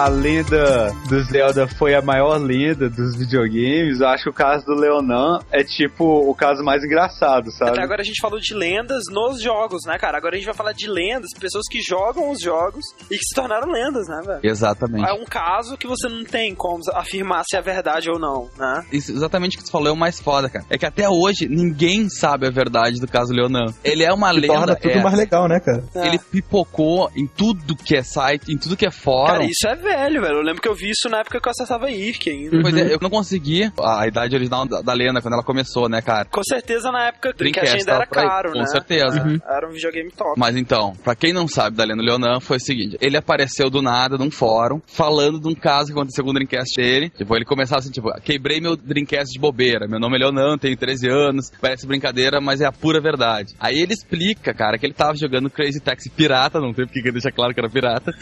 Speaker 3: a lenda do Zelda foi a maior lenda dos videogames, eu acho que o caso do Leonan é tipo o caso mais engraçado, sabe?
Speaker 2: Até agora a gente falou de lendas nos jogos, né, cara? Agora a gente vai falar de lendas, pessoas que jogam os jogos e que se tornaram lendas, né, velho?
Speaker 6: Exatamente.
Speaker 2: É um caso que você não tem como afirmar se é verdade ou não, né?
Speaker 6: Isso, exatamente o que você falou é o mais foda, cara. É que até hoje ninguém sabe a verdade do caso Leonan. Ele é uma
Speaker 5: Que
Speaker 6: lenda.
Speaker 5: torna tudo
Speaker 6: é,
Speaker 5: mais legal, né, cara?
Speaker 6: Ele pipocou em tudo que é site, em tudo que é fórum.
Speaker 2: Cara, isso é velho, velho. Eu lembro que eu vi isso na época que eu acessava IRC ainda.
Speaker 6: Pois é, eu não consegui a, idade original da, da lenda quando ela começou, né, cara?
Speaker 2: Com certeza na época
Speaker 6: Dreamcast
Speaker 2: ainda era
Speaker 6: tava
Speaker 2: caro,
Speaker 6: com
Speaker 2: né?
Speaker 6: certeza.
Speaker 2: É, Era um videogame top.
Speaker 6: Mas então, pra quem não sabe da lenda Leonan, foi o seguinte: ele apareceu do nada num fórum, falando de um caso que aconteceu com o Dreamcast dele. Tipo, ele começava assim, tipo, quebrei meu Dreamcast de bobeira. Meu nome é Leonan, tenho 13 anos, parece brincadeira, mas é a pura verdade. Aí ele explica, cara, que ele tava jogando Crazy Taxi pirata, não tem porque que deixar claro que era pirata.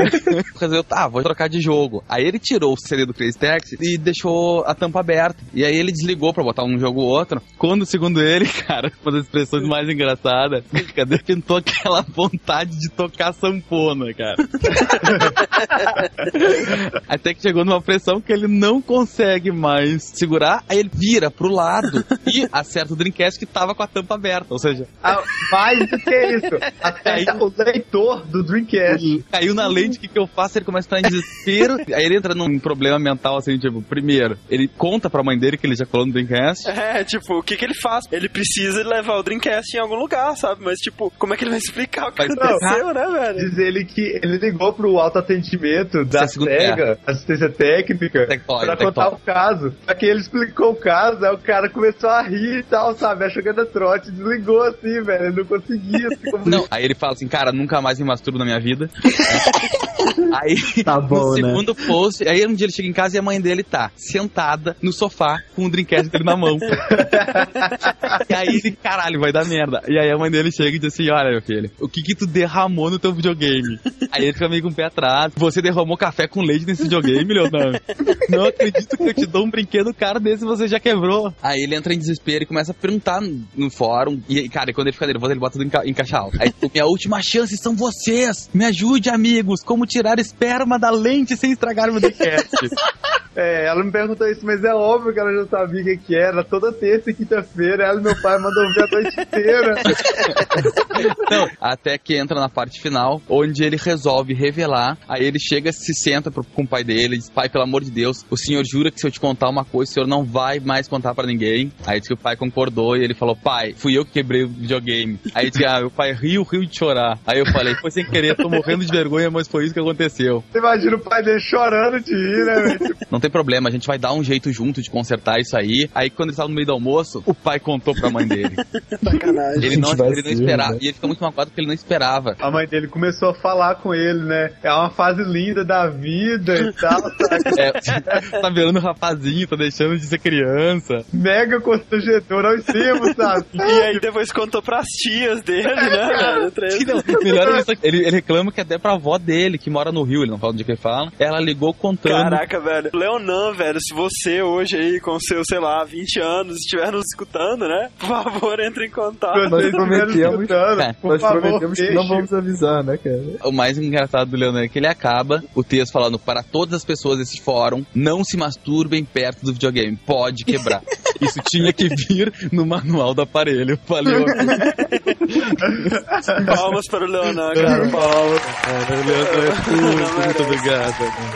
Speaker 6: Resolveu, tá, vou trocar de jogo. Aí ele tirou o CD do Crazy Taxi e deixou a tampa aberta. E aí ele desligou pra botar um jogo ou outro. Quando, segundo ele, cara, uma das expressões mais engraçadas, cadê pintou aquela vontade de tocar sanfona, cara. Até que chegou numa pressão que ele não consegue mais segurar, aí ele vira pro lado e acerta o Dreamcast que tava com a tampa aberta. Ou seja,
Speaker 3: Ah, mais do que isso. Até o leitor do Dreamcast.
Speaker 6: caiu na lente, o que, que eu faço? Ele começa a desespero. aí ele entra num problema mental, assim, tipo, primeiro, ele conta pra mãe dele que ele já colou no Dreamcast.
Speaker 2: É, tipo, o que que ele faz? Ele precisa levar o Dreamcast em algum lugar, sabe? Mas, tipo, como é que ele vai explicar o que
Speaker 6: Vai
Speaker 2: aconteceu, né, velho?
Speaker 3: Diz ele que ele ligou pro autoatendimento da
Speaker 6: Assistência
Speaker 3: SEGA, assistência técnica,
Speaker 6: Tectóide,
Speaker 3: pra contar o caso. Só que ele explicou o caso, aí o cara começou a rir e tal, sabe? Achou que era trote, desligou assim, velho. Ele não conseguia. Assim, como
Speaker 6: Não, aí ele fala assim, cara, nunca mais me masturbo na minha vida. aí,
Speaker 3: Tá bom,
Speaker 6: no
Speaker 3: né?
Speaker 6: segundo post, aí um dia ele chega em casa e a mãe dele tá sentada no sofá com o Dreamcast dele na mão. e aí ele, caralho, vai dar merda. E aí a mãe dele chega e diz assim, olha meu filho, o que que tu derramou no teu videogame? Aí ele fica meio com o pé atrás. Você derramou café com leite nesse videogame, Leonardo? Não acredito que eu te dou um brinquedo caro desse e você já quebrou. Aí ele entra em desespero e começa a perguntar no, fórum. E, cara, quando ele fica nervoso, ele bota tudo em, ca em caixa alta. Aí, minha última chance são vocês. Me ajude, amigos. Como tirar esperma da lente sem estragar meu Dreamcast.
Speaker 3: É, ela me perguntou isso, mas é óbvio que ela já sabia o que, que era. Toda terça e quinta-feira, ela e meu pai mandam ver a noite inteira.
Speaker 6: Não, até que entra na parte final, onde ele resolve revelar. Aí ele chega, se senta pro, com o pai dele, diz: Pai, pelo amor de Deus, o senhor jura que se eu te contar uma coisa, o senhor não vai mais contar pra ninguém. Aí diz que o pai concordou e ele falou: Pai, fui eu que quebrei o videogame. Aí diz: Ah, o pai riu, riu de chorar. Aí eu falei: Foi sem querer, tô morrendo de vergonha, mas foi isso que aconteceu.
Speaker 3: Você imagina o pai dele chorando de rir, né, velho?
Speaker 6: Não tem problema, a gente vai dar um jeito junto de consertar isso aí. Aí quando ele tava no meio do almoço, o pai contou pra mãe dele.
Speaker 2: Sacanagem.
Speaker 6: Ele não, ele não
Speaker 5: ser,
Speaker 6: esperava.
Speaker 5: né?
Speaker 6: E ele fica muito magoado porque ele não esperava.
Speaker 3: A mãe dele começou a falar com ele, né? É uma fase linda da vida e tal, sabe?
Speaker 6: É, tá virando rapazinho, tá deixando de ser criança.
Speaker 3: Mega constrangedor ao extremo, sabe?
Speaker 2: E aí depois contou pras tias dele, né, trecho.
Speaker 6: Sim, não, melhor é isso. Ele, ele reclama que até pra avó dele, que mora no Rio, ele não fala onde que ele fala. Ela ligou contando.
Speaker 2: Caraca, velho. Leonan, velho, se você hoje aí, com seus, sei lá, 20 anos, estiver nos escutando, né? Por favor, entre em contato.
Speaker 7: Nós prometemos,
Speaker 6: É.
Speaker 7: nós
Speaker 5: favor,
Speaker 7: prometemos que não vamos avisar, né, cara?
Speaker 6: O mais engraçado do Leonardo é que ele acaba o texto falando para todas as pessoas desse fórum, não se masturbem perto do videogame, pode quebrar. Isso tinha que vir no manual do aparelho. Valeu.
Speaker 2: Palmas para o Leonan, cara.
Speaker 6: Muito obrigado.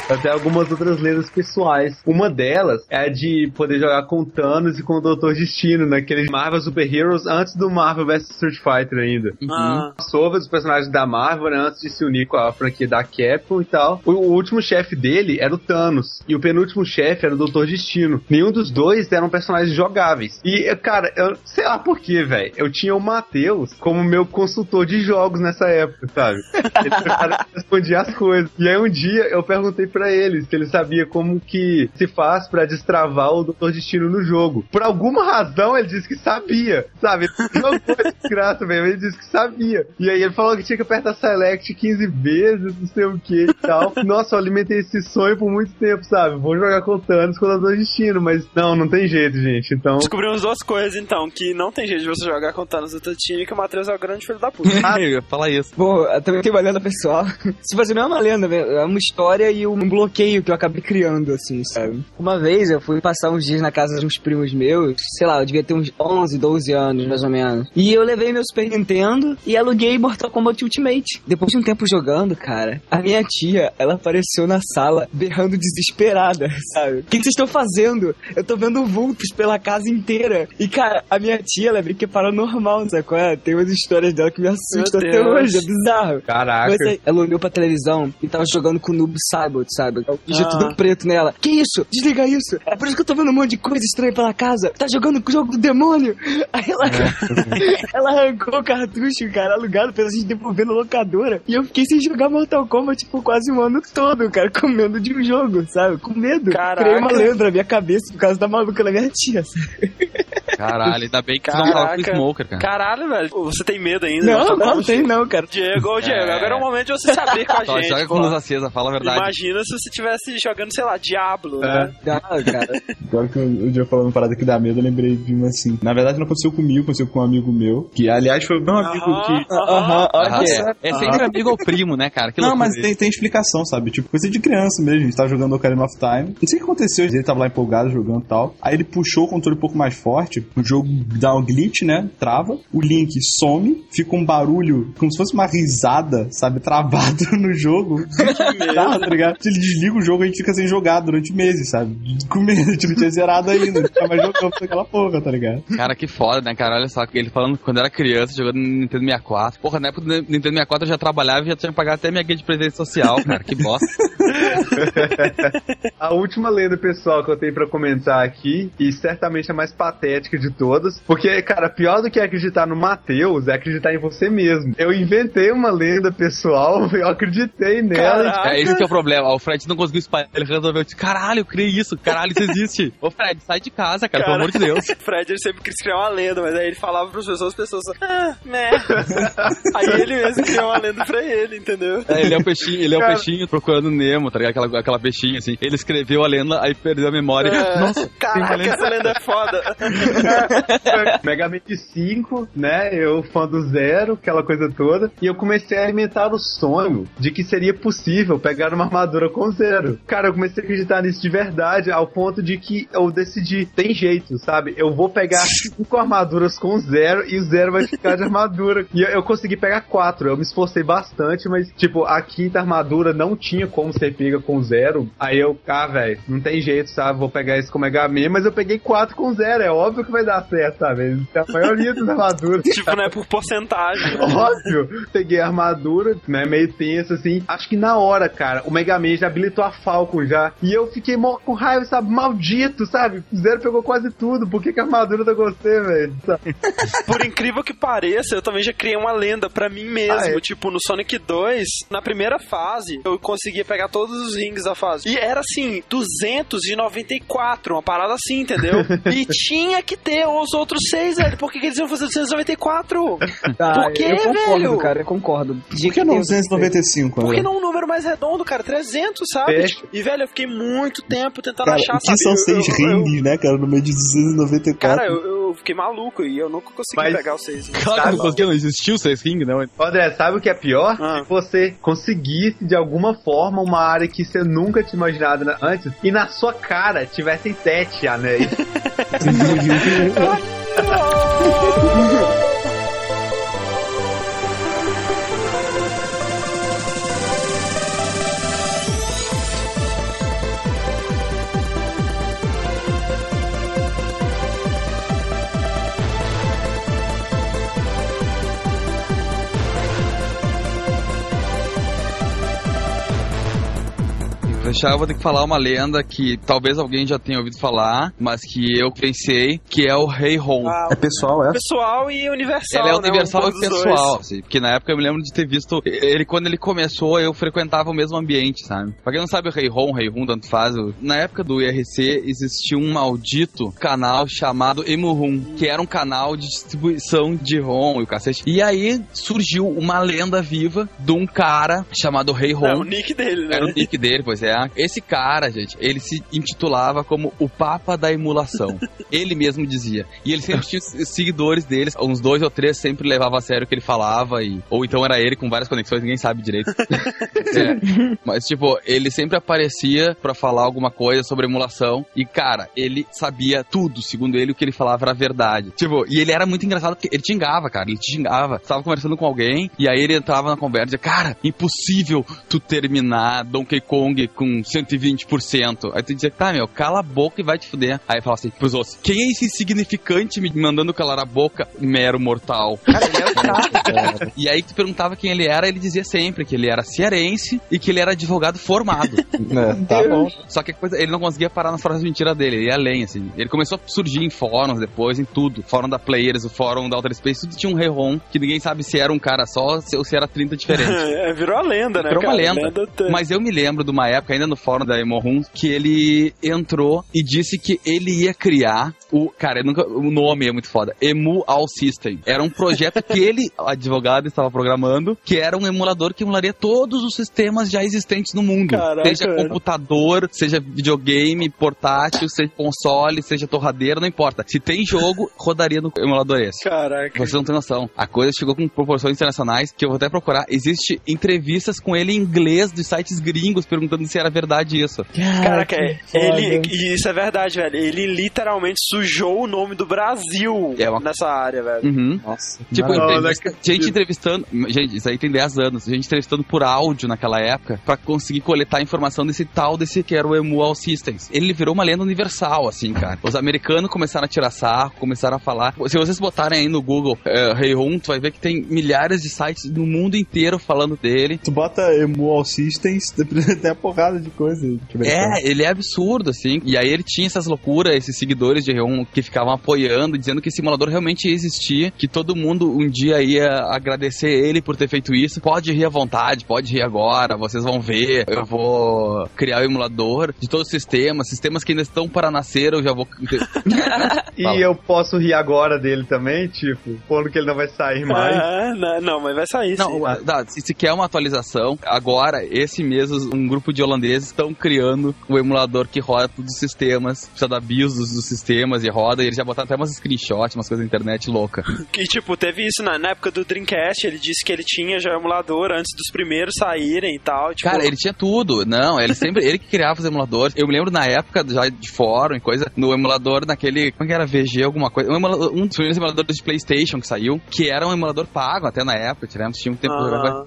Speaker 3: Até algumas outras lendas pessoais. Uma delas é a de poder jogar com Thanos e com o Doutor Destino, naquele Marvel Super Heroes antes do Marvel vs Street Fighter ainda.
Speaker 2: Ah,
Speaker 3: Sobre os personagens da Marvel, né, antes de se unir com a franquia da Capcom e tal. O, o último chefe dele era o Thanos. E o penúltimo chefe era o Doutor Destino. Nenhum dos dois eram personagens jogáveis. E, cara, eu sei lá por quê, velho. Eu tinha o Matheus como meu consultor de jogos nessa época, sabe? Ele foi o cara que respondia as coisas. E aí um dia eu perguntei pra ele se ele sabia como que se faz pra destravar o Doutor Destino no jogo. Por alguma razão ele disse que sabia, sabe? Ele jogou essa desgraça mesmo, ele disse que sabia. E aí ele falou que tinha que apertar Select 15 vezes, não sei o que e tal. Nossa, eu alimentei esse sonho por muito tempo, sabe? Vou jogar com o Thanos com o Doutor Destino, mas não, não tem jeito, gente. Então.
Speaker 2: Descobrimos duas coisas, então, que não tem jeito de você jogar com Thanos do teu time, que o Matheus é o grande filho da puta.
Speaker 6: Eu ia falar isso.
Speaker 4: Bom, eu também tem uma lenda pessoal. Se fazer não é uma lenda, velho, é uma história e um bloqueio que eu acabei criando, assim, sabe? Uma vez eu fui passar uns dias na casa de uns primos meus, sei lá, eu devia ter uns 11, 12 anos, mais ou menos. E eu levei meu Super Nintendo e aluguei Mortal Kombat Ultimate. Depois de um tempo jogando, cara, a minha tia, ela apareceu na sala berrando desesperada, sabe? O que vocês estão fazendo? Eu tô vendo vultos pela casa inteira. E, cara, a minha tia, ela é brinca paranormal, sabe qual é? Tem umas histórias dela que me assustam até hoje, é bizarro.
Speaker 3: Caraca.
Speaker 4: Mas aí, ela olhou pra televisão e tava jogando com o Noob Saibot, sabe? O bicho
Speaker 2: Ah.
Speaker 4: tudo preto nela. Que isso? Desliga isso. É por isso que eu tô vendo um monte de coisa estranha pela casa. Tá jogando com o jogo do demônio. Aí ela, ela arrancou o cartucho, cara, alugado pra gente devolver na locadora. E eu fiquei sem jogar Mortal Kombat, tipo, quase um ano todo, cara, com medo de um jogo, sabe? Com medo.
Speaker 2: Caraca.
Speaker 4: Criei uma lenda na minha cabeça por causa da maluca da minha tia, sabe?
Speaker 6: Caralho, ainda bem que tu não fala com o
Speaker 2: Caraca.
Speaker 6: Smoker, cara.
Speaker 2: Caralho, velho. Você tem medo ainda?
Speaker 4: Não,
Speaker 2: Mortal
Speaker 4: não,
Speaker 2: Kombat?
Speaker 4: tem não, cara.
Speaker 2: Diego, ô Diego,
Speaker 6: É.
Speaker 2: agora é o momento de você se abrir com a gente.
Speaker 6: joga com luz acesa, fala a verdade.
Speaker 2: Imagina se você estivesse jogando, sei lá, Diablo,
Speaker 3: É.
Speaker 2: né?
Speaker 4: Não, cara.
Speaker 5: Agora que o dia falando uma parada que dá medo, eu lembrei de uma assim. Na verdade, não aconteceu comigo, aconteceu com um amigo meu. Que, aliás, foi o meu amigo
Speaker 2: Aham,
Speaker 5: que.
Speaker 2: aham.
Speaker 6: Aham,
Speaker 4: ok.
Speaker 6: é, é sempre amigo ou primo, né, cara? Que
Speaker 5: não, mas tem, tem explicação, sabe? Tipo, coisa de criança mesmo. A gente tava jogando Ocarina of Time. Não sei o que aconteceu, ele tava lá empolgado jogando e tal. Aí ele puxou o controle um pouco mais forte. O jogo dá um glitch, né? Trava. O Link some. Fica um barulho como se fosse uma risada, sabe? Travado no jogo. tá, tá ligado? Se ele desliga o jogo, a gente fica sem jogar durante meses, sabe? Com medo, tipo, tinha zerado ainda. Fica mais jogando pra aquela porra, tá ligado?
Speaker 6: Cara, que foda, né, cara? Olha só, ele falando que quando era criança, jogando no Nintendo 64. Porra, na época do Nintendo 64 eu já trabalhava e já tinha pagado até minha guia de presente social, cara. Que bosta.
Speaker 3: A última lenda pessoal que eu tenho pra comentar aqui, e certamente a mais patética de todas, porque, cara, pior do que acreditar no Matheus é acreditar em você mesmo. Eu inventei uma lenda pessoal, eu acreditei nela.
Speaker 2: Caraca.
Speaker 6: É esse que é o problema. O Fred não conseguiu espalhar. Ele resolveu, disse, caralho, eu criei isso. Caralho, isso existe. Ô, Fred, sai de casa, cara, pelo amor de Deus.
Speaker 2: Fred ele sempre quis criar uma lenda, mas aí ele falava pras pessoas, as pessoas só, ah, né. aí ele mesmo criou uma lenda pra ele, entendeu?
Speaker 6: É, ele é um peixinho, ele é um
Speaker 3: Cara.
Speaker 6: peixinho procurando Nemo, tá ligado? Aquela, aquela peixinha, assim. Ele escreveu a lenda, aí perdeu a memória.
Speaker 2: É,
Speaker 6: Nossa,
Speaker 2: Caraca,
Speaker 6: lenda.
Speaker 2: essa lenda é foda.
Speaker 3: Mega Man 5, né? Eu fã do zero, aquela coisa toda. E eu comecei a alimentar o sonho de que seria possível pegar uma armadura com zero. Cara, eu comecei a acreditar nisso de verdade, ao ponto de que eu decidi, tem jeito, sabe? Eu vou pegar cinco armaduras com zero e o zero vai ficar de armadura. E eu, eu consegui pegar quatro. Eu me esforcei bastante, mas, tipo, a quinta armadura não tinha como ser pega com zero. Aí eu, ah, velho, não tem jeito, sabe? Vou pegar esse com Mega Man, mas eu peguei quatro com zero. É óbvio que vai dar certo, sabe? A maioria das armaduras.
Speaker 2: tipo, né, por porcentagem.
Speaker 3: Óbvio. Peguei a armadura, né, meio tenso, assim. Acho que na hora, cara, o Mega Man já habilitou a Falcon já. E eu fiquei mó com raiva, sabe? Maldito, sabe? Zero pegou quase tudo. Por que, que a armadura com você, velho?
Speaker 2: Por incrível que pareça, eu também já criei uma lenda pra mim mesmo.
Speaker 3: Ah, é?
Speaker 2: Tipo, no Sonic 2, na primeira fase, eu conseguia pegar todos os rings da fase. E era assim, 294, uma parada assim, entendeu? e tinha que ter os outros seis, velho. Por que, que eles iam fazer 294?
Speaker 4: Tá,
Speaker 2: Por quê,
Speaker 4: eu concordo,
Speaker 2: velho?
Speaker 4: cara, eu concordo.
Speaker 5: Por que não 295,
Speaker 2: Por que não um número mais redondo, cara? 300, sabe?
Speaker 3: Fecha.
Speaker 2: E, velho, eu fiquei muito tempo tentando
Speaker 5: Cara,
Speaker 2: achar, sabe?
Speaker 5: são
Speaker 2: Eu-
Speaker 5: seis
Speaker 2: eu- eu-
Speaker 5: rings, né, cara, no meio de 294?
Speaker 2: Cara, eu, eu fiquei maluco e eu nunca consegui
Speaker 3: Mas-
Speaker 2: pegar os seis.
Speaker 6: Claro que não conseguia, não existiu o seis ring, não.
Speaker 3: André, sabe o que é pior?
Speaker 2: Ah.
Speaker 3: Se você conseguisse de alguma forma uma área que você nunca tinha imaginado na- antes e na sua cara tivessem sete anéis.
Speaker 6: fechar, eu vou ter que falar uma lenda que talvez alguém já tenha ouvido falar, mas que eu pensei, que é o Rei Ron.
Speaker 2: Ah,
Speaker 5: É pessoal, é?
Speaker 2: pessoal e universal.
Speaker 6: Ele é
Speaker 2: né?
Speaker 6: universal
Speaker 2: Um
Speaker 6: e pessoal, assim, porque na época eu me lembro de ter visto ele quando ele começou, eu frequentava o mesmo ambiente, sabe? Pra quem não sabe o Rei Ron, Rei Rum, tanto faz, na época do IRC existia um maldito canal chamado Emurum, que era um canal de distribuição de Ron e o cacete. E aí surgiu uma lenda viva de um cara chamado Rei Ron.
Speaker 2: É o nick dele, né?
Speaker 6: Era o nick dele, pois é. Esse cara, gente, ele se intitulava como o Papa da Emulação. ele mesmo dizia. E ele sempre tinha seguidores deles, uns dois ou três sempre levava a sério o que ele falava, e, ou então era ele com várias conexões, ninguém sabe direito. É. Mas, tipo, ele sempre aparecia pra falar alguma coisa sobre emulação, e, cara, ele sabia tudo, segundo ele, o que ele falava era verdade. Tipo, e ele era muito engraçado porque ele xingava, cara, ele te xingava. Tava conversando com alguém, e aí ele entrava na conversa e dizia, cara, impossível tu terminar Donkey Kong com 120%. Aí tu dizia, tá, meu, cala a boca e vai te fuder. Aí fala assim pros outros, quem é esse insignificante me mandando calar a boca? Mero mortal. Cara, ele era chato. E aí tu perguntava quem ele era, ele dizia sempre que ele era cearense e que ele era advogado formado.
Speaker 5: É, tá bom.
Speaker 6: Só que a coisa, ele não conseguia parar nas frases de mentira dele, ele ia além, assim. Ele começou a surgir em fóruns depois, em tudo. Fórum da Players, o fórum da Outer Space, tudo tinha um Reron, que ninguém sabe se era um cara só ou se era 30 diferentes.
Speaker 2: É, virou a lenda, né?
Speaker 6: Virou uma
Speaker 2: cara?
Speaker 6: lenda.
Speaker 2: tem-
Speaker 6: Mas eu me lembro de uma época, ainda no fórum da Emorum, que ele entrou e disse que ele ia criar o. Cara, nunca, o nome é muito foda. Emu All System. Era um projeto que ele, advogado, estava programando, que era um emulador que emularia todos os sistemas já existentes no mundo.
Speaker 2: Caraca,
Speaker 6: seja computador, seja videogame, portátil, seja console, seja torradeira, não importa. Se tem jogo, rodaria no emulador esse.
Speaker 2: Caraca.
Speaker 6: Vocês não têm noção. A coisa chegou com proporções internacionais que eu vou até procurar. Existe entrevistas com ele em inglês de sites gringos perguntando se era verdade isso.
Speaker 2: Caraca, é,
Speaker 4: que
Speaker 2: ele. E isso é verdade, velho. Ele literalmente sujou o nome do Brasil
Speaker 6: É uma-
Speaker 2: nessa área, velho.
Speaker 6: Uhum.
Speaker 5: Nossa.
Speaker 6: Tipo,
Speaker 3: Não,
Speaker 6: entrevista- gente entrevistando. Gente, isso aí tem 10 anos. Gente entrevistando por áudio naquela época pra conseguir coletar informação desse tal, desse que era o Emu All Systems. Ele virou uma lenda universal, assim, cara. Os americanos começaram a tirar sarro, começaram a falar. Se vocês botarem aí no Google é, Rei Rum, tu vai ver que tem milhares de sites no mundo inteiro falando dele.
Speaker 5: Tu bota Emu All Systems, tem a porrada de coisa.
Speaker 6: É, ele é absurdo, assim. E aí ele tinha essas loucuras, esses seguidores de Reon que ficavam apoiando, dizendo que esse simulador realmente existia, que todo mundo um dia ia agradecer ele por ter feito isso. Pode rir à vontade, pode rir agora, vocês vão ver. Eu vou criar o emulador de todos os sistemas, sistemas que ainda estão para nascer, eu já vou.
Speaker 3: E eu posso rir agora dele também, tipo, quando que ele não vai sair mais.
Speaker 2: Ah, não, não, mas vai sair sim.
Speaker 6: Não, tá, se, se quer uma atualização, agora, esse mês, um grupo de holandeses estão criando o emulador que roda todos os sistemas, precisa da BIOS dos, dos sistemas e roda, e eles já botaram até umas screenshots, umas coisas na internet louca.
Speaker 2: Que, tipo, teve isso na, na época do Dreamcast, ele disse que ele tinha já emulador antes dos primeiros saírem e tal. Tipo,
Speaker 6: Cara, ele tinha tudo, não, ele sempre, ele que criava os emuladores. Eu me lembro na época já de fórum e coisa, no emulador naquele, como é que era, VG, alguma coisa, um, emulador- um dos primeiros emuladores de Playstation que saiu, que era um emulador pago até na época, tivemos, tinha um tempo,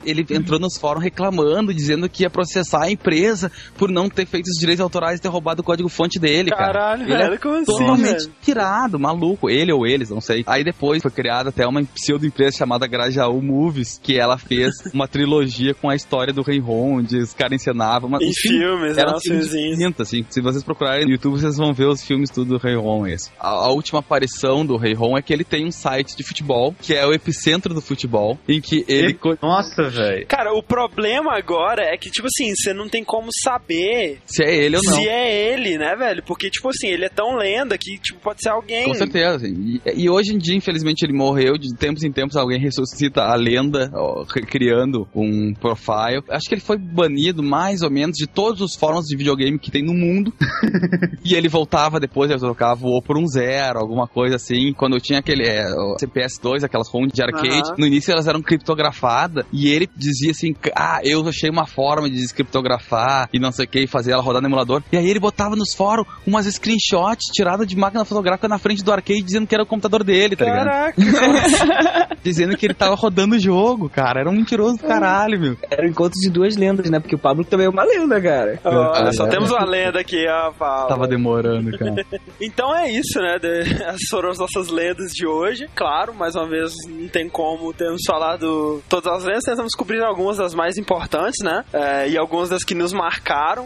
Speaker 6: ele entrou nos fóruns reclamando, dizendo que ia processar a empresa por não ter feito os direitos autorais e ter roubado o código fonte dele, cara.
Speaker 2: Caralho,
Speaker 6: Ele é
Speaker 2: velho, como assim,
Speaker 6: Totalmente
Speaker 2: velho?
Speaker 6: tirado, maluco. Ele ou eles, não sei. Aí depois foi criada até uma pseudo-empresa chamada Grajaú Movies, que ela fez uma trilogia com a história do Rei Ron, onde os caras encenavam. Mas,
Speaker 2: Em
Speaker 6: enfim,
Speaker 2: filmes,
Speaker 6: eram
Speaker 2: Os
Speaker 6: filmes pinta, assim. Se vocês procurarem no YouTube, vocês vão ver os filmes tudo do Rei Ron esse. A, a última aparição do Rei Ron é que ele tem um site de futebol, que é o epicentro do futebol, em que ele...
Speaker 3: Nossa, velho.
Speaker 2: Cara, o problema agora é que, tipo assim, você não tem como saber
Speaker 6: Se é ele ou não.
Speaker 2: se é ele, né, velho? Porque, tipo assim, ele é tão lenda que, tipo, pode ser alguém.
Speaker 6: Com certeza. assim. E, e hoje em dia, infelizmente, ele morreu. De tempos em tempos, alguém ressuscita a lenda, ó, criando um profile. Acho que ele foi banido, mais ou menos, de todos os fóruns de videogame que tem no mundo. e ele voltava depois, ele trocava, voou por um zero, alguma coisa assim. Quando eu tinha aquele é, o CPS2, aquelas fontes de arcade, no início elas eram criptografadas. E ele dizia assim: Ah, eu achei uma forma de descriptografar e não sei o que, e fazer ela rodar no emulador. E aí ele botava nos fóruns umas screenshots tiradas de máquina fotográfica na frente do arcade dizendo que era o computador dele, tá ligado?
Speaker 2: Caraca,
Speaker 6: Dizendo que ele tava rodando o jogo, cara. Era um mentiroso do caralho, meu.
Speaker 4: Era o encontro de duas lendas, né? Porque o Pablo também é uma lenda, cara.
Speaker 2: olha, só
Speaker 6: É.
Speaker 2: temos uma lenda aqui, ó, Paulo.
Speaker 6: Tava demorando, cara.
Speaker 2: Então é isso, né? De- Essas foram as nossas lendas de hoje. Claro, mais uma vez, não tem como termos falado todas as lendas, tentamos cobrir algumas das mais importantes, né? É, e algumas das que nos marcaram,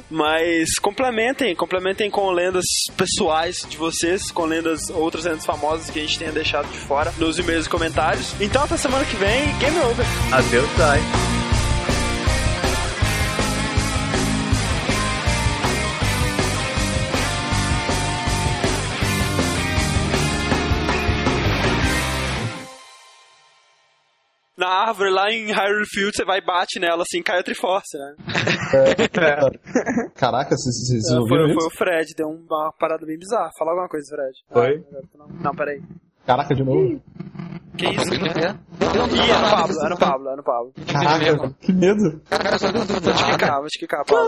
Speaker 2: mas complementem, complementem com lendas pessoais de vocês, com lendas, outras lendas famosas que a gente tenha deixado de fora nos e-mails e comentários. Então até semana que vem, game over.
Speaker 3: Adeus, sai.
Speaker 2: Na árvore lá em Hyrule Field, você vai e bate nela assim, cai a Triforce, né?
Speaker 5: Caraca, vocês, vocês
Speaker 2: É,
Speaker 5: ouviram
Speaker 2: foi,
Speaker 5: isso?
Speaker 2: foi o Fred, deu uma parada bem bizarra. Fala alguma coisa, Fred.
Speaker 3: Foi?
Speaker 2: Ah, agora tu não, não, peraí.
Speaker 5: Caraca, de novo.
Speaker 2: Que isso? Ih, era o Pablo, era o Pablo, era o Pablo.
Speaker 5: Caraca, que medo.
Speaker 2: Vou te quicar, vou te quicar, Pablo.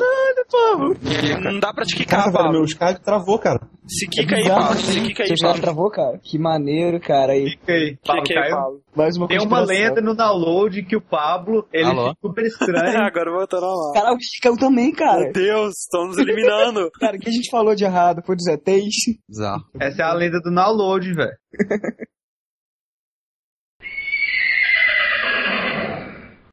Speaker 2: Não dá pra te quicar,
Speaker 5: Caraca, velho,
Speaker 2: Pablo.
Speaker 5: meu Skype travou, cara.
Speaker 2: Se quica aí, Pablo. Se quica aí, Pablo.
Speaker 4: travou, cara? Que maneiro, cara. Aí.
Speaker 3: Fica aí. Paulo
Speaker 2: Quica aí,
Speaker 3: caiu.
Speaker 2: Pablo.
Speaker 5: Mais uma
Speaker 3: Tem uma lenda no download que o Pablo, ele
Speaker 6: Alô?
Speaker 3: fica super estranho.
Speaker 2: Agora voltou normal.
Speaker 4: Cara, o Chicão também, cara.
Speaker 2: Meu Deus, estão nos eliminando.
Speaker 4: Cara, o que a gente falou de errado foi dos ETs.
Speaker 6: Bizarro.
Speaker 3: Essa é a lenda do download, velho.